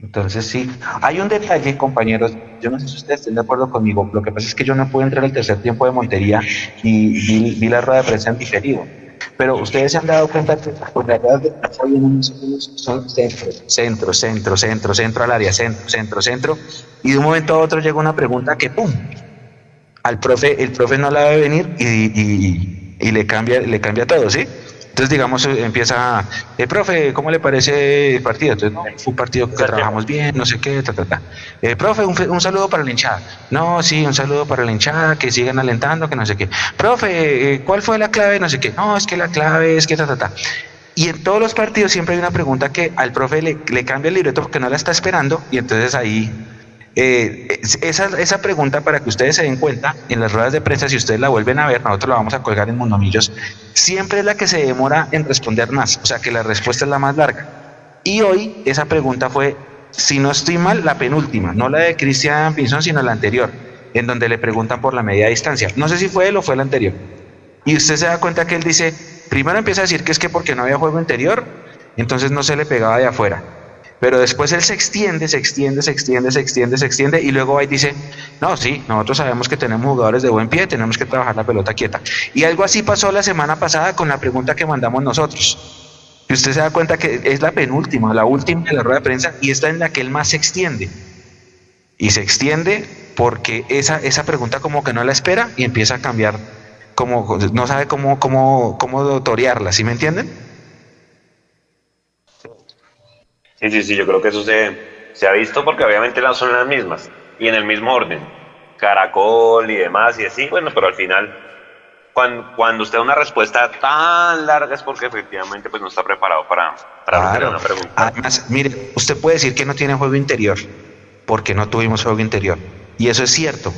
Entonces sí, hay un detalle, compañeros, yo no sé si ustedes estén de acuerdo conmigo, lo que pasa es que yo no pude entrar al tercer tiempo de Montería y vi, la rueda de prensa en diferido. Pero ustedes se han dado cuenta que pues, las ruedas de prensa son centro, centro, centro, centro, centro al área, centro, centro, centro, y de un momento a otro llega una pregunta que ¡pum! al profe, el profe no la ve venir y, y- y le cambia, le cambia todo, ¿sí? Entonces, digamos, eh, empieza, el profe, ¿cómo le parece el partido? Entonces, no, fue un partido que trabajamos bien, no sé qué, ta, ta, ta. Eh, profe, un, saludo para la hinchada. No, sí, un saludo para la hinchada, que sigan alentando, que no sé qué. Profe, eh, ¿cuál fue la clave? No sé qué. No, es que la clave es que ta, ta, ta. Y en todos los partidos siempre hay una pregunta que al profe le, le cambia el libreto porque no la está esperando y entonces ahí eh, es- esa, esa pregunta para que ustedes se den cuenta en las ruedas de prensa, si ustedes la vuelven a ver, nosotros la vamos a colgar en Monomillos, siempre es la que se demora en responder más, o sea que la respuesta es la más larga. Y hoy esa pregunta fue, si no estoy mal, la penúltima, no la de Cristian Pinzón, sino la anterior, en donde le preguntan por la media distancia. No sé si fue él o fue el anterior. Y usted se da cuenta que él dice, primero empieza a decir que es que porque no había juego interior, entonces no se le pegaba de afuera. Pero después él se extiende, se extiende, se extiende, se extiende, se extiende y luego y dice, no, sí, nosotros sabemos que tenemos jugadores de buen pie, tenemos que trabajar la pelota quieta. Y algo así pasó la semana pasada con la pregunta que mandamos nosotros. Y usted se da cuenta que es la penúltima, la última de la rueda de prensa y esta en la que él más se extiende. Y se extiende porque esa, esa pregunta como que no la espera y empieza a cambiar, como no sabe cómo, cómo, cómo torearla, ¿sí me entienden? Sí, sí, sí, yo creo que eso se, se ha visto porque obviamente las son las mismas y en el mismo orden. Caracol y demás y así, bueno, pero al final, cuando, cuando usted da una respuesta tan larga es porque efectivamente pues no está preparado para, para responder Claro. una pregunta. Además, mire, usted puede decir que no tiene juego interior, porque no tuvimos juego interior. Y eso es cierto.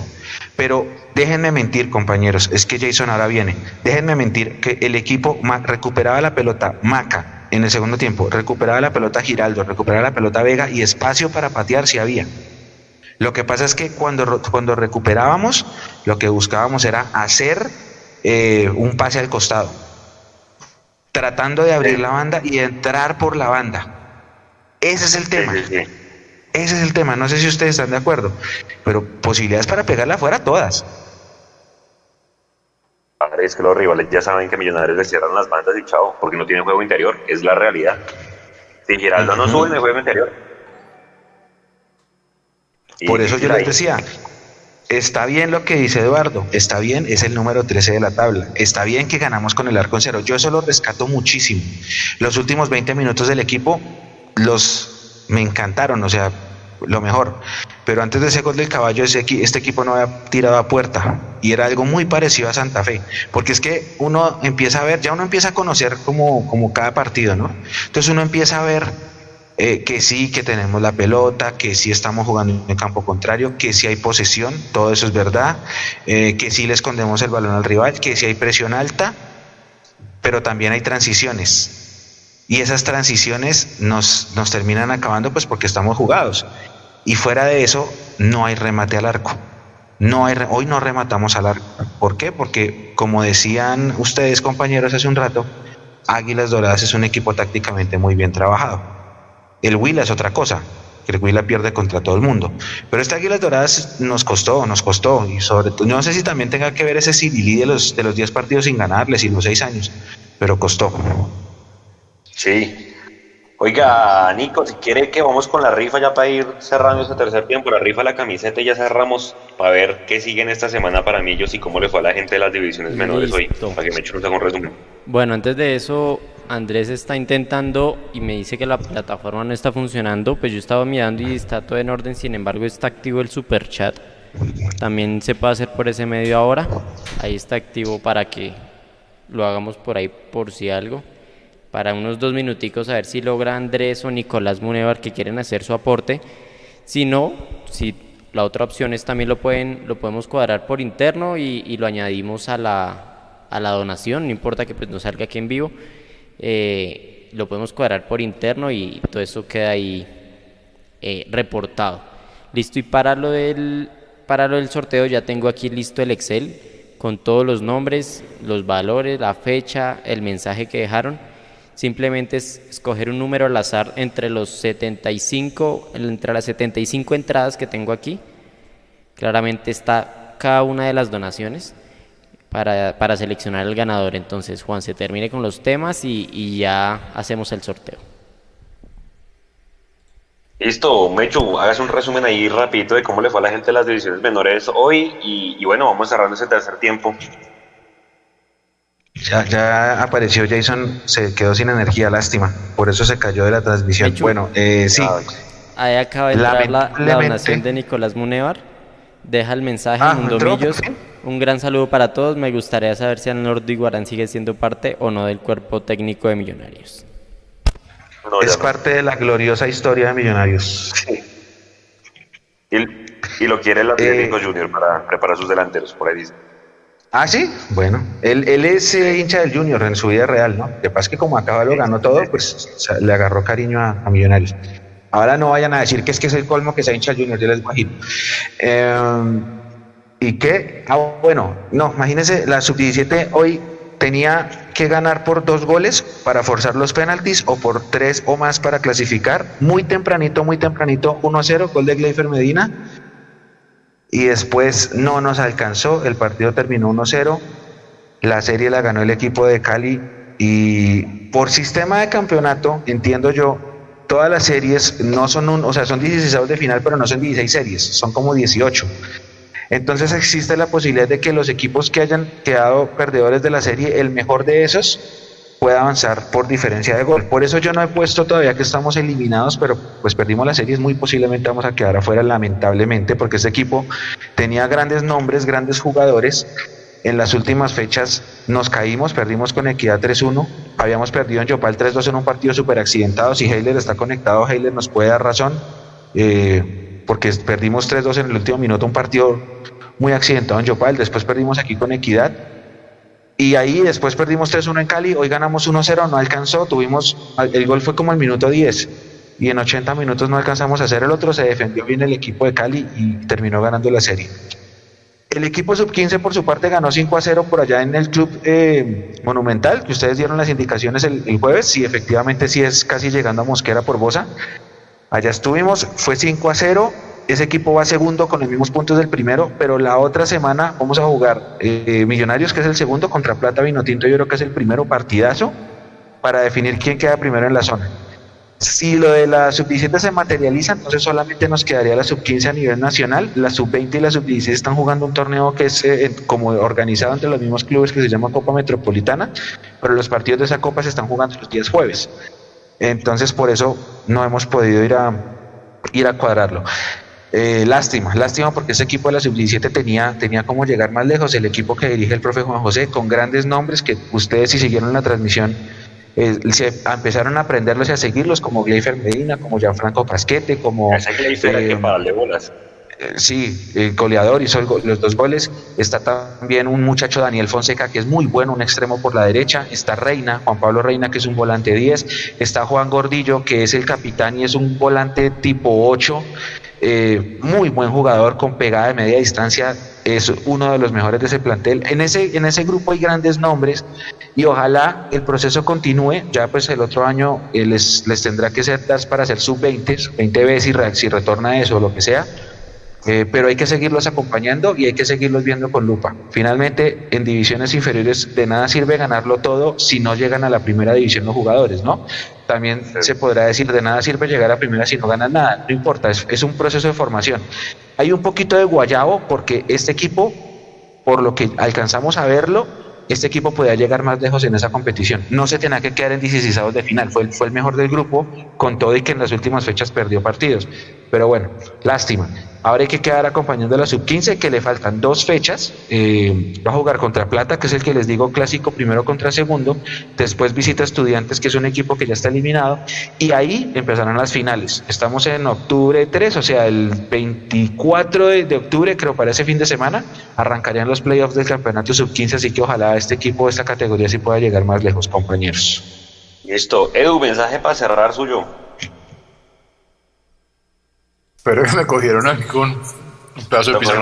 Pero déjenme mentir, compañeros, es que Jason ahora viene. Déjenme mentir que el equipo recuperaba la pelota Maca en el segundo tiempo, recuperaba la pelota Giraldo, recuperaba la pelota Vega y espacio para patear si había. Lo que pasa es que cuando, cuando recuperábamos, lo que buscábamos era hacer eh, un pase al costado, tratando de abrir la banda y entrar por la banda. Ese es el tema. Sí, sí, sí. Ese es el tema. No sé si ustedes están de acuerdo, pero posibilidades para pegarla afuera todas. Es que los rivales ya saben que Millonarios les cierran las bandas y chao, porque no tienen juego interior, es la realidad. Si Giraldo no sube en el juego interior. Y Por eso yo ahí. les decía, está bien lo que dice Eduardo, está bien, es el número 13 de la tabla, está bien que ganamos con el arco en cero, yo eso lo rescato muchísimo. Los últimos 20 minutos del equipo los me encantaron, o sea, lo mejor. Pero antes de ese gol del caballo, ese este equipo no había tirado a puerta y era algo muy parecido a Santa Fe, porque es que uno empieza a ver, ya uno empieza a conocer como, como cada partido, ¿no? Entonces uno empieza a ver eh, que sí, que tenemos la pelota, que sí estamos jugando en campo contrario, que sí hay posesión, todo eso es verdad, eh, que sí le escondemos el balón al rival, que sí hay presión alta, pero también hay transiciones. Y esas transiciones nos, nos terminan acabando pues porque estamos jugados. Y fuera de eso, no hay remate al arco. No hay, hoy no rematamos al arco. ¿Por qué? Porque, como decían ustedes, compañeros, hace un rato, Águilas Doradas es un equipo tácticamente muy bien trabajado. El Huila es otra cosa, que el Huila pierde contra todo el mundo. Pero este Águilas Doradas nos costó, nos costó. Y sobre todo, no sé si también tenga que ver ese civilí de los, de los 10 partidos sin ganarles y los 6 años, pero costó. Sí. Oiga, Nico, si quiere que vamos con la rifa ya para ir cerrando este tercer tiempo, la rifa la camiseta y ya cerramos para ver qué siguen esta semana para Millos y cómo le fue a la gente de las divisiones menores hoy, para que me eche un resumen. Bueno, antes de eso, Andrés está intentando y me dice que la plataforma no está funcionando, pues yo estaba mirando y está todo en orden, sin embargo está activo el super chat. También se puede hacer por ese medio ahora. Ahí está activo para que lo hagamos por ahí por si algo para unos dos minuticos a ver si logra Andrés o Nicolás Munevar que quieren hacer su aporte. Si no, si la otra opción es también lo pueden lo podemos cuadrar por interno y, lo añadimos a la, a la donación, no importa que pues no salga aquí en vivo, eh, lo podemos cuadrar por interno y todo eso queda ahí eh, reportado. Listo, y para lo, del, para lo del sorteo ya tengo aquí listo el Excel con todos los nombres, los valores, la fecha, el mensaje que dejaron Simplemente es escoger un número al azar entre los 75, entre las 75 entradas que tengo aquí. Claramente está cada una de las donaciones para, para seleccionar el ganador. Entonces, Juan, se termine con los temas y, ya hacemos el sorteo. Listo, Mechu, hagas un resumen ahí rapidito de cómo le fue a la gente de las divisiones menores hoy y, y bueno, vamos cerrando ese tercer tiempo. Ya, ya apareció Jason, se quedó sin energía, lástima. Por eso se cayó de la transmisión. bueno, eh, sí. Ahí acaba de entrar la, donación de Nicolás Munevar. Deja el mensaje ah, Mundomillos. Un gran saludo para todos. Me gustaría saber si Nordo Iguarán sigue siendo parte o no del cuerpo técnico de Millonarios. es parte de la gloriosa historia de Millonarios. Y, lo quiere el Atlético eh, Junior para preparar sus delanteros, por ahí dice. Ah, sí, bueno, él, él es eh, hincha del Junior en su vida real, ¿no? Lo que pasa es que como acaba lo ganó todo, pues le agarró cariño a, Millonarios. Ahora no vayan a decir que es que es el colmo que sea hincha del Junior, yo les imagino. Em, ¿Y qué? Ah, bueno, no, imagínense, la sub-17 hoy tenía que ganar por dos goles para forzar los penaltis o por tres o más para clasificar. Muy tempranito, muy tempranito, 1-0, gol de Gleifer Medina y después no nos alcanzó, el partido terminó 1-0, la serie la ganó el equipo de Cali y por sistema de campeonato, entiendo yo, todas las series no son un, o sea, son 16 de final, pero no son 16 series, son como 18. Entonces existe la posibilidad de que los equipos que hayan quedado perdedores de la serie, el mejor de esos pueda avanzar por diferencia de gol. Por eso yo no he puesto todavía que estamos eliminados, pero pues perdimos la serie, muy posiblemente vamos a quedar afuera lamentablemente, porque este equipo tenía grandes nombres, grandes jugadores. En las últimas fechas nos caímos, perdimos con Equidad 3-1, habíamos perdido en Yopal 3-2 en un partido súper accidentado. Si Heiler está conectado, Heiler nos puede dar razón, eh, porque perdimos 3-2 en el último minuto, un partido muy accidentado en Yopal. Después perdimos aquí con Equidad y ahí después perdimos 3-1 en Cali, hoy ganamos 1-0, no alcanzó, tuvimos, el gol fue como el minuto 10 y en 80 minutos no alcanzamos a hacer el otro, se defendió bien el equipo de Cali y terminó ganando la serie. El equipo sub-15 por su parte ganó 5 a 0 por allá en el club eh, Monumental, que ustedes dieron las indicaciones el, el, jueves, sí, efectivamente sí es casi llegando a Mosquera por Bosa. Allá estuvimos, fue 5 a 0, ese equipo va segundo con los mismos puntos del primero, pero la otra semana vamos a jugar eh, Millonarios, que es el segundo, contra Plata Vinotinto, yo creo que es el primero partidazo para definir quién queda primero en la zona. Si lo de la sub-17 se materializa, entonces solamente nos quedaría la sub-15 a nivel nacional. La sub-20 y la sub-16 están jugando un torneo que es eh, como organizado entre los mismos clubes que se llama Copa Metropolitana, pero los partidos de esa copa se están jugando los días jueves. Entonces por eso no hemos podido ir a, ir a cuadrarlo. Eh, lástima, lástima porque ese equipo de la sub-17 tenía, tenía como llegar más lejos. El equipo que dirige el profe Juan José, con grandes nombres que ustedes si siguieron la transmisión, eh, se empezaron a aprenderlos y a seguirlos, como Gleifer Medina, como Gianfranco Casquete, como... Ese Gleifer eh, que bolas. Eh, sí, el goleador hizo los dos goles. Está también un muchacho Daniel Fonseca que es muy bueno, un extremo por la derecha. Está Reina, Juan Pablo Reina, que es un volante 10. Está Juan Gordillo, que es el capitán y es un volante tipo 8. Eh, muy buen jugador con pegada de media distancia. es uno de los mejores de ese plantel. En ese, en ese grupo hay grandes nombres y ojalá el proceso continúe. Ya pues el otro año eh, les, les tendrá que ser para hacer sub-20, 20 veces si, si retorna eso o lo que sea. Eh, pero hay que seguirlos acompañando y hay que seguirlos viendo con lupa. Finalmente, en divisiones inferiores de nada sirve ganarlo todo si no llegan a la primera división los jugadores, ¿no? También se podrá decir, de nada sirve llegar a primera si no ganan nada, no importa, es, es un proceso de formación. Hay un poquito de guayabo porque este equipo, por lo que alcanzamos a verlo, este equipo podía llegar más lejos en esa competición. No se tenía que quedar en 16 de final, fue el, fue el mejor del grupo, con todo y que en las últimas fechas perdió partidos. Pero bueno, lástima. Ahora hay que quedar acompañando a la sub-15, que le faltan dos fechas. Eh, va a jugar contra Plata, que es el que les digo clásico, primero contra segundo. Después visita Estudiantes, que es un equipo que ya está eliminado. Y ahí empezarán las finales. Estamos en octubre 3, o sea, el 24 de, octubre, creo, para ese fin de semana, arrancarían los playoffs del campeonato sub-15. Así que ojalá este equipo esta categoría sí pueda llegar más lejos, compañeros. Listo. Edu, mensaje para cerrar suyo. Pero me cogieron aquí con un pedazo de pizza.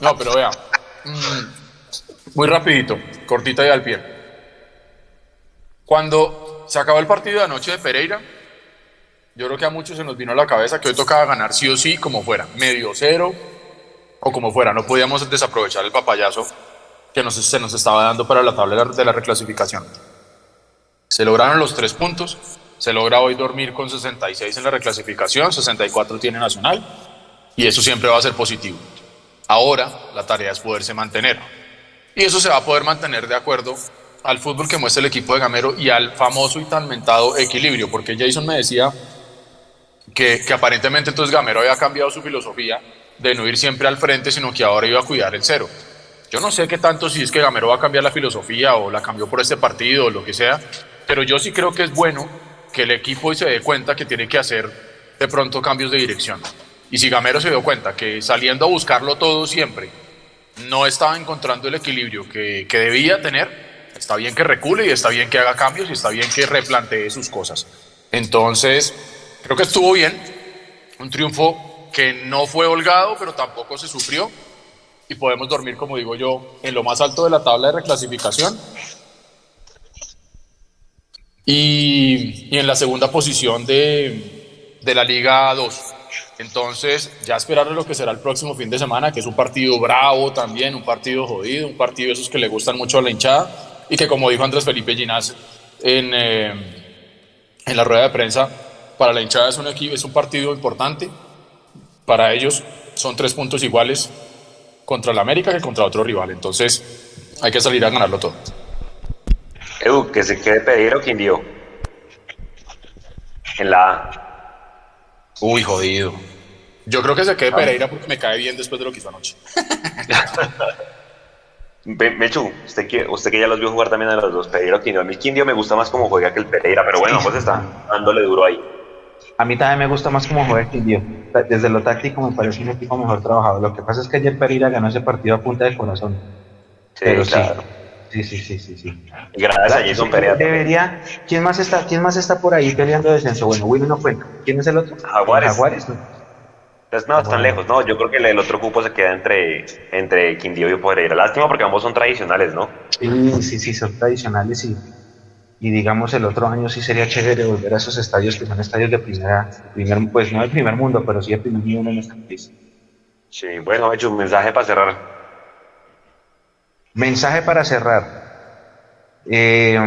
no, pero vea. Mm, muy rapidito, cortita y al pie. Cuando se acabó el partido de anoche de Pereira, yo creo que a muchos se nos vino a la cabeza que hoy tocaba ganar sí o sí, como fuera, medio cero o como fuera. No podíamos desaprovechar el papayazo que nos, se nos estaba dando para la tabla de la reclasificación. Se lograron los tres puntos, se logra hoy dormir con 66 en la reclasificación, 64 tiene Nacional, y eso siempre va a ser positivo. Ahora la tarea es poderse mantener. Y eso se va a poder mantener de acuerdo al fútbol que muestra el equipo de Gamero y al famoso y tan mentado equilibrio, porque Jason me decía que, que aparentemente entonces Gamero había cambiado su filosofía de no ir siempre al frente, sino que ahora iba a cuidar el cero. Yo no sé qué tanto si es que Gamero va a cambiar la filosofía o la cambió por este partido o lo que sea, pero yo sí creo que es bueno que el equipo se dé cuenta que tiene que hacer de pronto cambios de dirección. Y si Gamero se dio cuenta que saliendo a buscarlo todo siempre no estaba encontrando el equilibrio que, que debía tener, está bien que recule y está bien que haga cambios y está bien que replantee sus cosas. Entonces, creo que estuvo bien, un triunfo que no fue holgado, pero tampoco se sufrió y podemos dormir, como digo yo, en lo más alto de la tabla de reclasificación y, y en la segunda posición de, de la Liga 2. Entonces, ya esperar lo que será el próximo fin de semana, que es un partido bravo también, un partido jodido, un partido de esos que le gustan mucho a la hinchada y que, como dijo Andrés Felipe Ginás en, eh, en la rueda de prensa, para la hinchada es un, equipo, es un partido importante. Para ellos son tres puntos iguales contra el América que contra otro rival. Entonces, hay que salir a ganarlo todo. Edu, que se quede Pereira o Quindío. En la A. Uy, jodido. Yo creo que se quede Pereira porque me cae bien después de lo que hizo anoche. Mechu, usted que, usted que ya los vio jugar también a los dos, Pereira o Quindío. A mí Quindío me gusta más como juega que el Pereira, pero bueno, pues está dándole duro ahí. A mí también me gusta más como juega Quindío. Desde lo táctico me parece un equipo mejor trabajado. Lo que pasa es que ayer Pereira ganó ese partido a punta de corazón. Sí, pero claro. sí, sí, sí, sí, sí. Y gracias a Jason Pereira. Debería, ¿quién más está, quién más está por ahí peleando descenso? Bueno, Willy no cuenta. ¿Quién es el otro? Jaguares. Jaguares. ¿no? Pues no, están lejos, no. Yo creo que el, otro cupo se queda entre, entre Quindío y Pereira. Lástima porque ambos son tradicionales, ¿no? Sí, sí, sí, son tradicionales y, y digamos el otro año sí sería chévere volver a esos estadios que son estadios de primera, primer, pues no de primer mundo, pero sí de primer nivel en nuestro país. Sí, bueno, hecho un mensaje para cerrar. Mensaje para cerrar. Eh,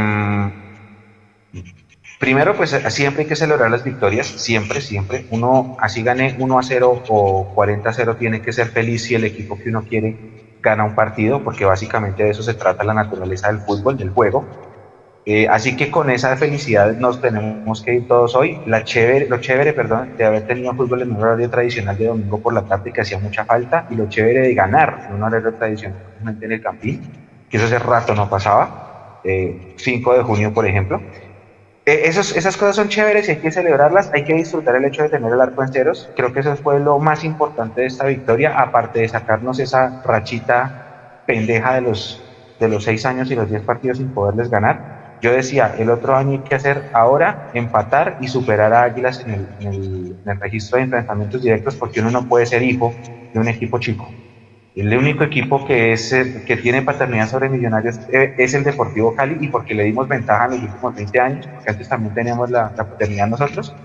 primero, pues siempre hay que celebrar las victorias, siempre, siempre. Uno, así gane 1 a 0 o 40 a 0, tiene que ser feliz si el equipo que uno quiere gana un partido, porque básicamente de eso se trata la naturaleza del fútbol, del juego. Eh, así que con esa felicidad nos tenemos que ir todos hoy. La chévere, lo chévere, perdón, de haber tenido fútbol en un horario tradicional de domingo por la tarde que hacía mucha falta y lo chévere de ganar en un horario tradicional en el Campín, que eso hace rato no pasaba, eh, 5 de junio por ejemplo. Eh, esos, esas cosas son chéveres y hay que celebrarlas, hay que disfrutar el hecho de tener el arco en ceros. Creo que eso fue lo más importante de esta victoria, aparte de sacarnos esa rachita pendeja de los, de los 6 años y los 10 partidos sin poderles ganar yo decía, el otro año hay que hacer ahora, empatar y superar a Águilas en el, registro de enfrentamientos directos porque uno no puede ser hijo de un equipo chico. El único equipo que, es, que tiene paternidad sobre Millonarios eh, es el Deportivo Cali y porque le dimos ventaja en los últimos 20 años, porque antes también teníamos la, paternidad nosotros,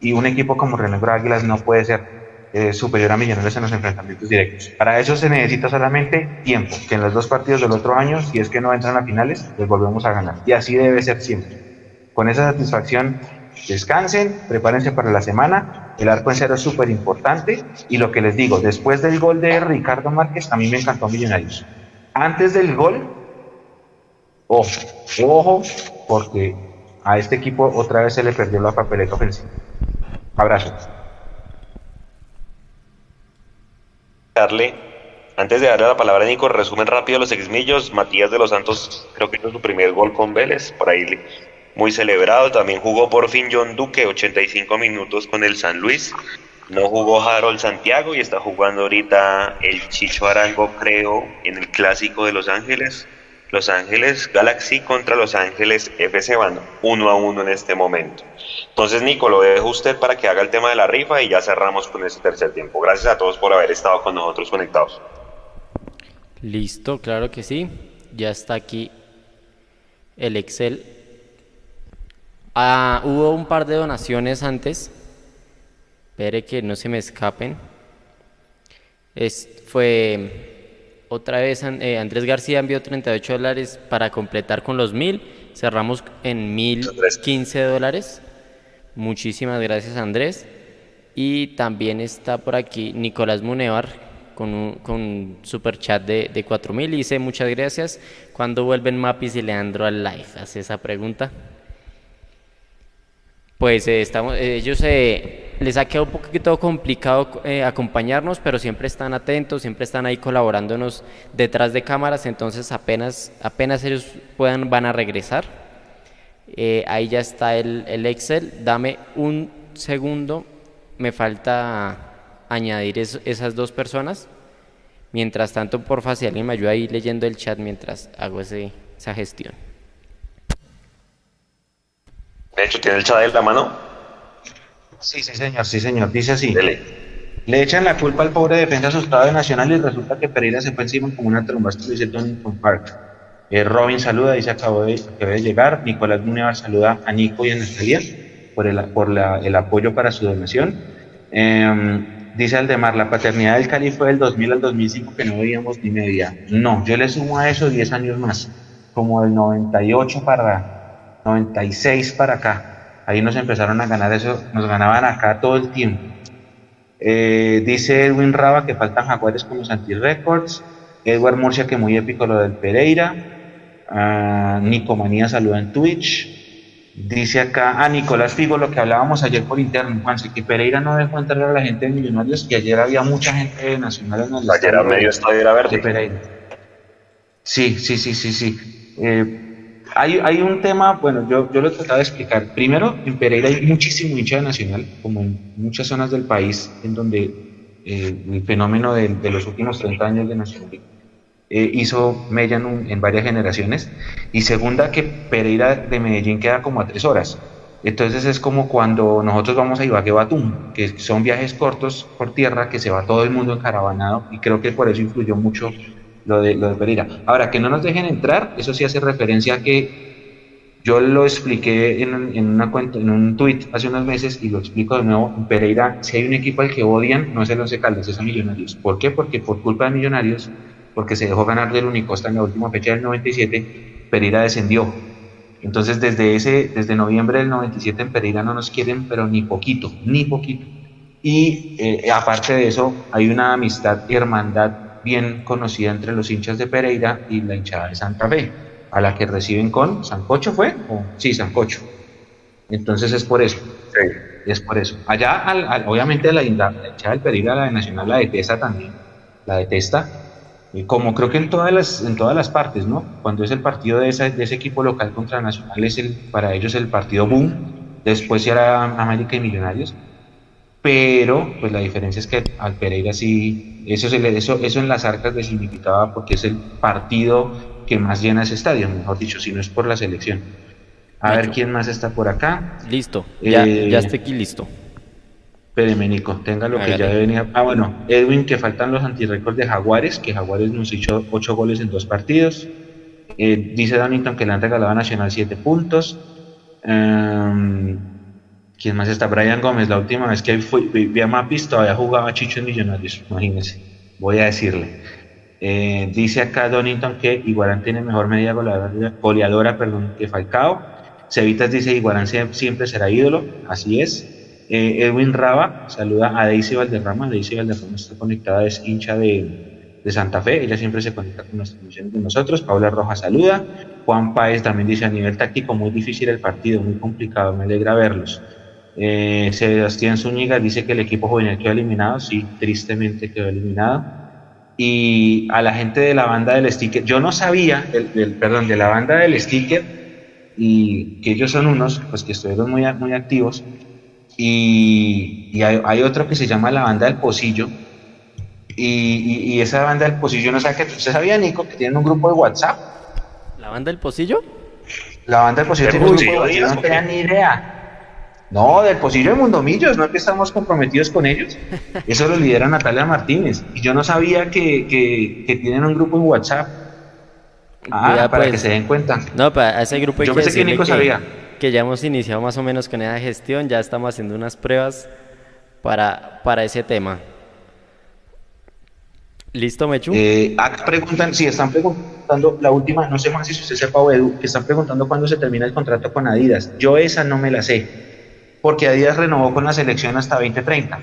y un equipo como René Águilas no puede ser eh, superior a Millonarios en los enfrentamientos directos. Para eso se necesita solamente tiempo, que en los dos partidos del otro año, si es que no entran a finales, les volvemos a ganar. Y así debe ser siempre. Con esa satisfacción descansen, prepárense para la semana. El arco en cero es súper importante. Y lo que les digo, después del gol de Ricardo Márquez, a mí me encantó Millonarios. Antes del gol, ojo, ojo, porque a este equipo otra vez se le perdió la papeleta ofensiva. Abrazo. Antes de darle la palabra a Nico, resumen rápido los exmillos. Matías de los Santos, creo que hizo su primer gol con Vélez, por ahí muy celebrado. También jugó por fin John Duque, 85 minutos con el San Luis. No jugó Harold Santiago y está jugando ahorita el Chicho Arango, creo, en el clásico de Los Ángeles. Los Ángeles Galaxy contra Los Ángeles FC van uno a uno en este momento. Entonces, Nico, lo dejo usted para que haga el tema de la rifa y ya cerramos con ese tercer tiempo. Gracias a todos por haber estado con nosotros conectados. Listo, claro que sí. Ya está aquí el Excel Ah, hubo un par de donaciones antes. Espere que no se me escapen. Es, fue otra vez eh, Andrés García envió 38 dólares para completar con los mil. Cerramos en 1015 dólares. Muchísimas gracias Andrés. Y también está por aquí Nicolás Munevar con un, con super chat de, de 4000 y dice muchas gracias. ¿Cuándo vuelven Mapis y Leandro al live? Hace esa pregunta pues eh, estamos, eh, ellos eh, les ha quedado un poquito complicado acompañarnos, pero siempre están atentos, siempre están ahí colaborándonos detrás de cámaras, entonces apenas, apenas ellos puedan van a regresar. ahí ya está el, el, Excel, dame un segundo, me falta añadir esas dos personas. Mientras tanto, por si alguien me ayuda ahí leyendo el chat mientras hago ese, esa gestión. De hecho, ¿tiene el chat en la mano? Sí, sí, señor, sí, señor. Dice así. Le echan la culpa al pobre defensa asustado de Nacional y resulta que Pereira se fue encima como una tromba. Esto dice Donington Park. Eh, Robin saluda, dice acabó de, de llegar. Nicolás Munevar saluda a Nico y a Natalia por el, por la, el apoyo para su donación. Eh, dice Aldemar, la paternidad del Cali fue del 2000 al 2005 que no veíamos ni media. No, yo le sumo a eso 10 años más, como del 98 para 96 para acá. Ahí nos empezaron a ganar eso, nos ganaban acá todo el tiempo. Eh, dice Edwin Raba que faltan jaguares como Santi Records. Edward Murcia que muy épico lo del Pereira. Uh, Nico Manía saluda en Twitch. Dice acá, a ah, Nicolás Figo, lo que hablábamos ayer por interno, Juanse, que Pereira no dejó entrar a la gente de Millonarios, que ayer había mucha gente de Nacional en el Ayer a medio estadio era verde. Pereira. Sí, sí, sí, sí, sí. Eh, hay, hay, un tema, bueno, yo, yo lo he tratado de explicar. Primero, en Pereira hay muchísimo hincha de Nacional, como en muchas zonas del país, en donde eh, el fenómeno de, de, los últimos 30 años de Nacional eh, hizo mella en, en, varias generaciones. Y segunda, que Pereira de Medellín queda como a tres horas. Entonces es como cuando nosotros vamos a Ibagué Batum, que son viajes cortos por tierra, que se va todo el mundo encaravanado, y creo que por eso influyó mucho lo de, lo de Pereira. Ahora, que no nos dejen entrar, eso sí hace referencia a que yo lo expliqué en, en, una cuenta, en un tweet hace unos meses y lo explico de nuevo. En Pereira, si hay un equipo al que odian, no es el Once Caldas, es a Millonarios. ¿Por qué? Porque por culpa de Millonarios, porque se dejó ganar del Unicosta en la última fecha del 97, Pereira descendió. Entonces, desde, ese, desde noviembre del 97 en Pereira no nos quieren, pero ni poquito, ni poquito. Y eh, aparte de eso, hay una amistad, hermandad bien conocida entre los hinchas de Pereira y la hinchada de Santa Fe, a la que reciben con Sancocho, ¿fue? Sí, Sancocho. Entonces es por eso. Es por eso. Allá, obviamente, la, hinchada del Pereira, la de Nacional, la detesta también. La detesta. Como creo que en todas las, en todas las partes, ¿no? Cuando es el partido de, ese, de ese equipo local contra Nacional, es el, para ellos el partido boom. Después era América y Millonarios pero pues la diferencia es que al Pereira sí, eso, se le, eso, eso en las arcas le significaba porque es el partido que más llena ese estadio, mejor dicho, si no es por la selección. A ver quién más está por acá. Listo, ya, eh, ya estoy aquí listo. Espéreme, Nico, tenga lo que ya venía. Ah, bueno, Edwin, que faltan los antirrécords de Jaguares, que Jaguares nos hizo 8 goles en dos partidos. Eh, dice Donington que le han regalado a Nacional 7 puntos. Em, ¿Quién más está? Brian Gómez, la última vez que fui, vi, a Mapis todavía jugaba Chicho en Millonarios, imagínense. Voy a decirle. Eh, dice acá Donington que Iguarán tiene mejor media goleadora, que Falcao. Cevitas dice Iguarán sie- siempre será ídolo, así es. Eh, Edwin Raba saluda a Daisy Valderrama. Daisy Valderrama está conectada, es hincha de, de Santa Fe. Ella siempre se conecta con las transmisiones de nosotros. Paula Rojas saluda. Juan Páez también dice a nivel táctico muy difícil el partido, muy complicado. Me alegra verlos. Eh, Sebastián Zúñiga dice que el equipo juvenil quedó eliminado. Sí, tristemente quedó eliminado. Y a la gente de la banda del sticker, yo no sabía, del, del- perdón, de la banda del sticker, y que ellos son unos pues que estuvieron muy, muy activos. Y, y hay, hay otro que se llama la banda del Pocillo. Y, y- y esa banda del Pocillo, no sé qué. ¿Usted sabía, Nico, que tienen un grupo de WhatsApp? ¿La banda del pocillo? La banda del Pocillo ¿Del tiene un grupo de WhatsApp, no tenía ni idea. No, del Pocillo de Mundomillos, no es que estamos comprometidos con ellos. Eso lo lidera Natalia Martínez. Y yo no sabía que, que- que tienen un grupo en WhatsApp. Ah, Ya, para pues. que se den cuenta. No, para ese grupo hay Yo que pensé que Nico sabía. que ya hemos iniciado más o menos con esa gestión, ya estamos haciendo unas pruebas para, para ese tema. ¿Listo, Mechu? Eh, acá preguntan, si están preguntando, la última, no sé más si usted sepa Edu, que están preguntando cuándo se termina el contrato con Adidas. Yo esa no me la sé, porque Adidas renovó con la selección hasta 2030.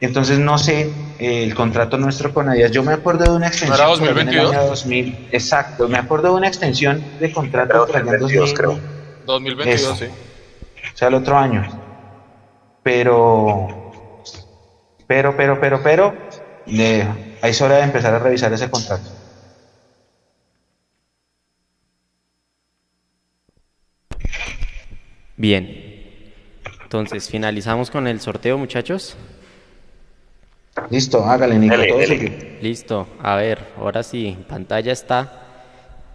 Entonces no sé eh, el contrato nuestro con Adidas. Yo me acuerdo de una extensión. era por allá en el 2022? año 2000. Exacto, me acuerdo de una extensión de contrato en 2022, 2000, creo. 2022, Eso. sí. o sea, el otro año. Pero, pero, pero, pero, pero, eh, es hora de empezar a revisar ese contrato. Bien. Entonces, finalizamos con el sorteo, muchachos. Listo, hágale, Nico. Listo. A ver, ahora sí, en pantalla está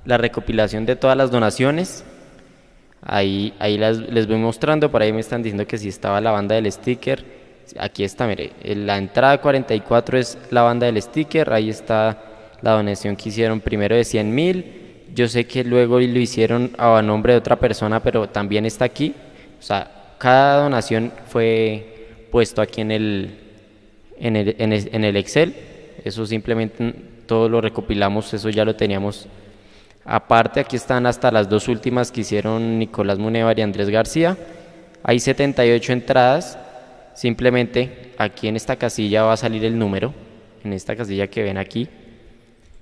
la recopilación de todas las donaciones. Ahí, ahí las, les voy mostrando, por ahí me están diciendo que si estaba la banda del sticker. Aquí está, mire, en la entrada 44 es la banda del sticker, ahí está la donación que hicieron primero de 100 mil. Yo sé que luego lo hicieron a nombre de otra persona, pero también está aquí. O sea, cada donación fue puesto aquí en el, en el, en el- Excel. Eso simplemente todo lo recopilamos, eso ya lo teníamos Aparte, aquí están hasta las dos últimas que hicieron Nicolás Munevar y Andrés García. Hay 78 entradas. Simplemente aquí en esta casilla va a salir el número, en esta casilla que ven aquí,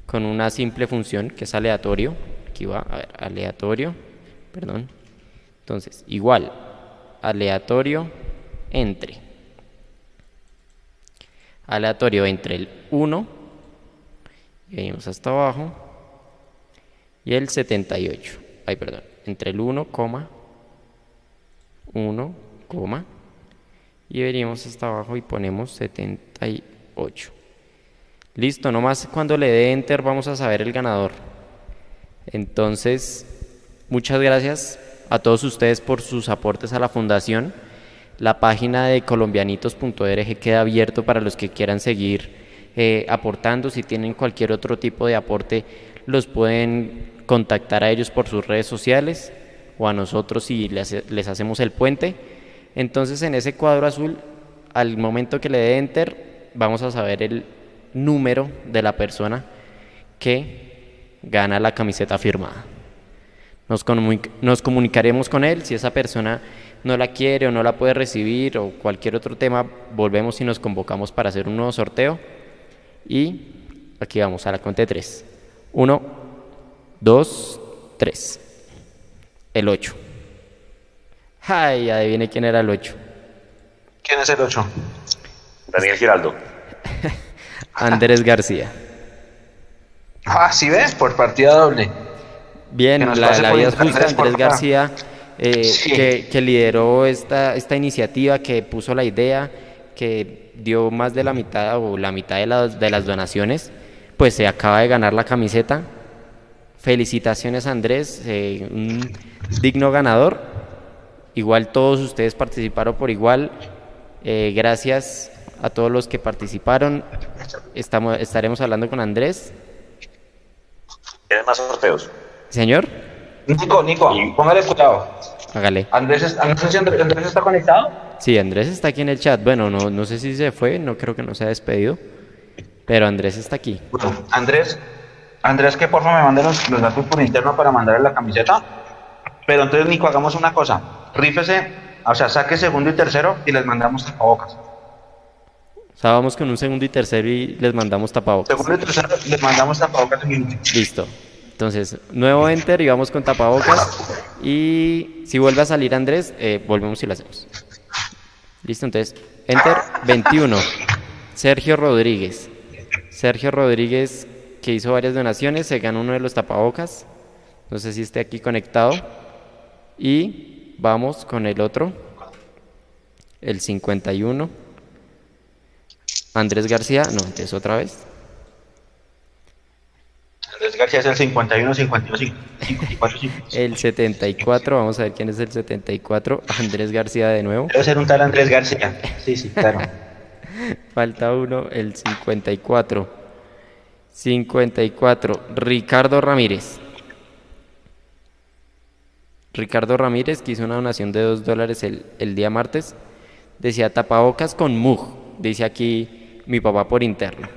con una simple función que es aleatorio. Aquí va, a ver, aleatorio, perdón. Entonces, igual, aleatorio entre. Aleatorio entre el 1, y venimos hasta abajo, y el 78. Ay, perdón. Entre el 1, coma, 1, coma, y venimos hasta abajo y ponemos 78. Listo, nomás cuando le dé enter vamos a saber el ganador. Entonces, muchas gracias a todos ustedes por sus aportes a la fundación. La página de colombianitos.org queda abierto para los que quieran seguir eh, aportando. Si tienen cualquier otro tipo de aporte, los pueden contactar a ellos por sus redes sociales o a nosotros si les, les hacemos el puente. Entonces en ese cuadro azul, al momento que le dé enter, vamos a saber el número de la persona que gana la camiseta firmada. Nos, comunic nos comunicaremos con él. Si esa persona no la quiere o no la puede recibir o cualquier otro tema, volvemos y nos convocamos para hacer un nuevo sorteo. Y aquí vamos a la cuenta de tres. Uno, dos, tres. El 8. Ay, adivine quién era el 8. ¿Quién es el 8? Daniel Giraldo. Andrés García. Ah, sí ves, por partida doble. Bien, la, vida es justa, Andrés. García, eh, Sí. que, que lideró esta, esta iniciativa, que puso la idea, que dio más de la mitad o la mitad de las, de las donaciones, pues se acaba de ganar la camiseta. Felicitaciones Andrés, eh, un digno ganador. Igual todos ustedes participaron por igual. Eh, gracias a todos los que participaron. Estamos, estaremos hablando con Andrés. ¿Tienes más sorteos? Señor, Nico, Nico, póngale cuidado. hágale. Andrés, es- Andrés, Andrés está conectado. Sí, Andrés está aquí en el chat. Bueno, no, no sé si se fue, no creo que no se ha despedido. Pero Andrés está aquí. Bueno, Andrés, Andrés, que porfa me mande los, los datos por interno para mandarle la camiseta. Pero entonces, Nico, hagamos una cosa. Rífese, o sea, saque segundo y tercero y les mandamos tapabocas. O sea, vamos con un segundo y tercero y les mandamos tapabocas. Segundo y tercero les mandamos tapabocas en minuto. Listo. Entonces, nuevo enter y vamos con tapabocas. Y si vuelve a salir Andrés, eh, volvemos y lo hacemos. Listo, entonces, enter 21. Sergio Rodríguez. Sergio Rodríguez, que hizo varias donaciones, se ganó uno de los tapabocas. No sé si esté aquí conectado. Y vamos con el otro. El 51. Andrés García, no, entonces otra vez. Andrés García es el 51, 52, 54, 55. El 74, vamos a ver quién es el 74. Andrés García de nuevo. Debe ser un tal Andrés García. Sí, sí, claro. Falta uno, el 54. 54, Ricardo Ramírez. Ricardo Ramírez, que hizo una donación de 2 dólares el, el día martes. Decía tapabocas con mug. Dice aquí mi papá por interno.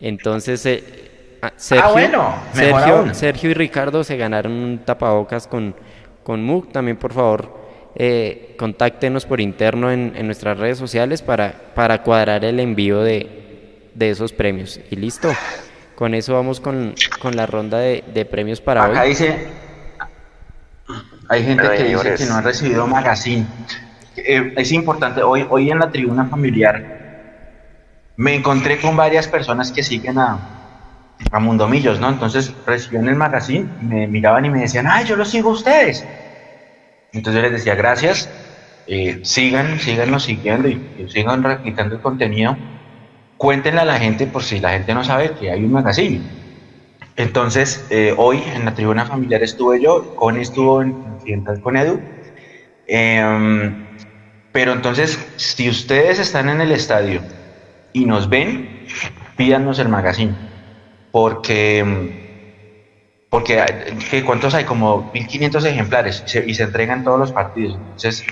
Entonces, eh, ah, Sergio, bueno, mejor Sergio, aún. Sergio y Ricardo se ganaron un tapabocas con, con mug. También, por favor, eh, contáctenos por interno en, en nuestras redes sociales para, para cuadrar el envío de, de esos premios. Y listo. Con eso vamos con, con la ronda de, de premios para Acá hoy. dice, hay gente Pero, que dice que no ha recibido magazine. Eh, es importante, hoy, hoy en la tribuna familiar me encontré con varias personas que siguen a, a Mundomillos, ¿no? Entonces recibieron el magazine, me miraban y me decían, ay, yo los sigo a ustedes. Entonces yo les decía, gracias, eh, sigan, síganos siguiendo y, sigan replicando el contenido. Cuéntenle a la gente por si la gente no sabe que hay un magazine. Entonces, eh, hoy en la tribuna familiar estuve yo, Connie estuvo en Occidental con Edu. Em, pero entonces, si ustedes están en el estadio y nos ven, pídanos el magazine. Porque, porque eh, ¿qué- ¿cuántos hay? Como 1500 ejemplares y se, y se entregan todos los partidos. Entonces,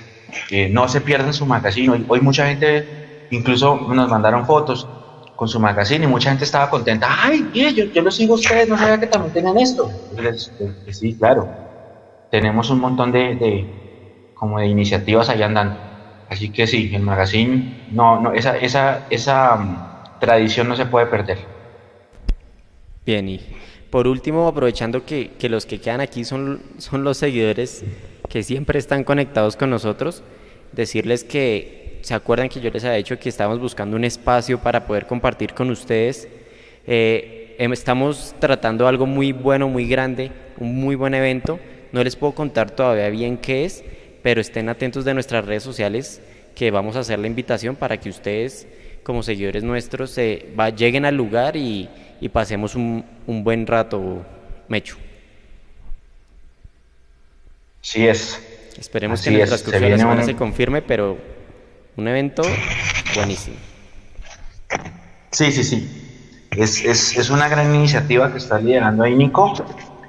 eh, no se pierdan su magazine. Hoy, mucha gente, incluso nos mandaron fotos con su magazine y mucha gente estaba contenta. Ay, mire, yo, yo los sigo a ustedes, no sabía que también tenían esto. Yo les- les- sí, claro. Tenemos un montón de, de- como de iniciativas allá andando. Así que sí, el magazine, no, no, esa, esa, esa mm, tradición no se puede perder. Bien, y por último, aprovechando que, que los que quedan aquí son, son los seguidores que siempre están conectados con nosotros, decirles que se acuerdan que yo les había dicho que estábamos buscando un espacio para poder compartir con ustedes. Eh, em- estamos tratando algo muy bueno, muy grande, un muy buen evento. No les puedo contar todavía bien qué es, pero estén atentos de nuestras redes sociales que vamos a hacer la invitación para que ustedes como seguidores nuestros se va- lleguen al lugar y, y pasemos un, un buen rato, Mechu. Sí es. Esperemos Así que en el transcurso de la semana un- se confirme, pero un evento buenísimo. Sí, sí, sí. Es, es, es una gran iniciativa que está liderando ahí Nico.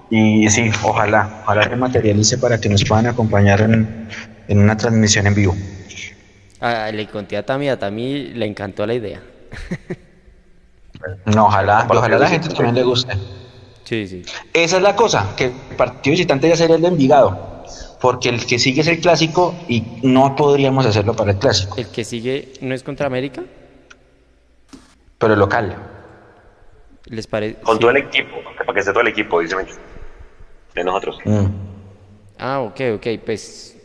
Y sí, ojalá, ojalá se materialice para que nos puedan acompañar en, en una transmisión en vivo. Ah, le conté a Tami, a Tami le encantó la idea. No, ojalá, ojalá a la gente también le guste. Sí, sí. Esa es la cosa, que el partido visitante ya sería el de Envigado, porque el que sigue es el clásico y no podríamos hacerlo para el clásico, El que sigue no es contra América, pero el local. ¿les parece? Con todo el equipo, para que esté todo el equipo, dice. De nosotros. Mm. Ah, ok, ok, pues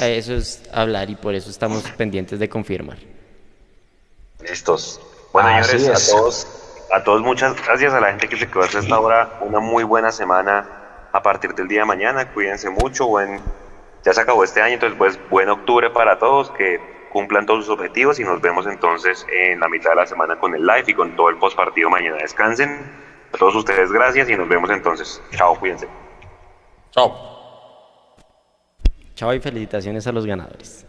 eso es hablar y por eso estamos pendientes de confirmar. Listos. Bueno, Así señores, es. a todos, a todos muchas gracias a la gente que se quedó hasta esta hora. Una muy buena semana a partir del día de mañana. Cuídense mucho. Buen, ya se acabó este año, entonces pues buen octubre para todos, que cumplan todos sus objetivos y nos vemos entonces en la mitad de la semana con el live y con todo el post partido mañana. Descansen. A todos ustedes gracias y nos vemos entonces. Chao, cuídense. Chao. Chao y felicitaciones a los ganadores.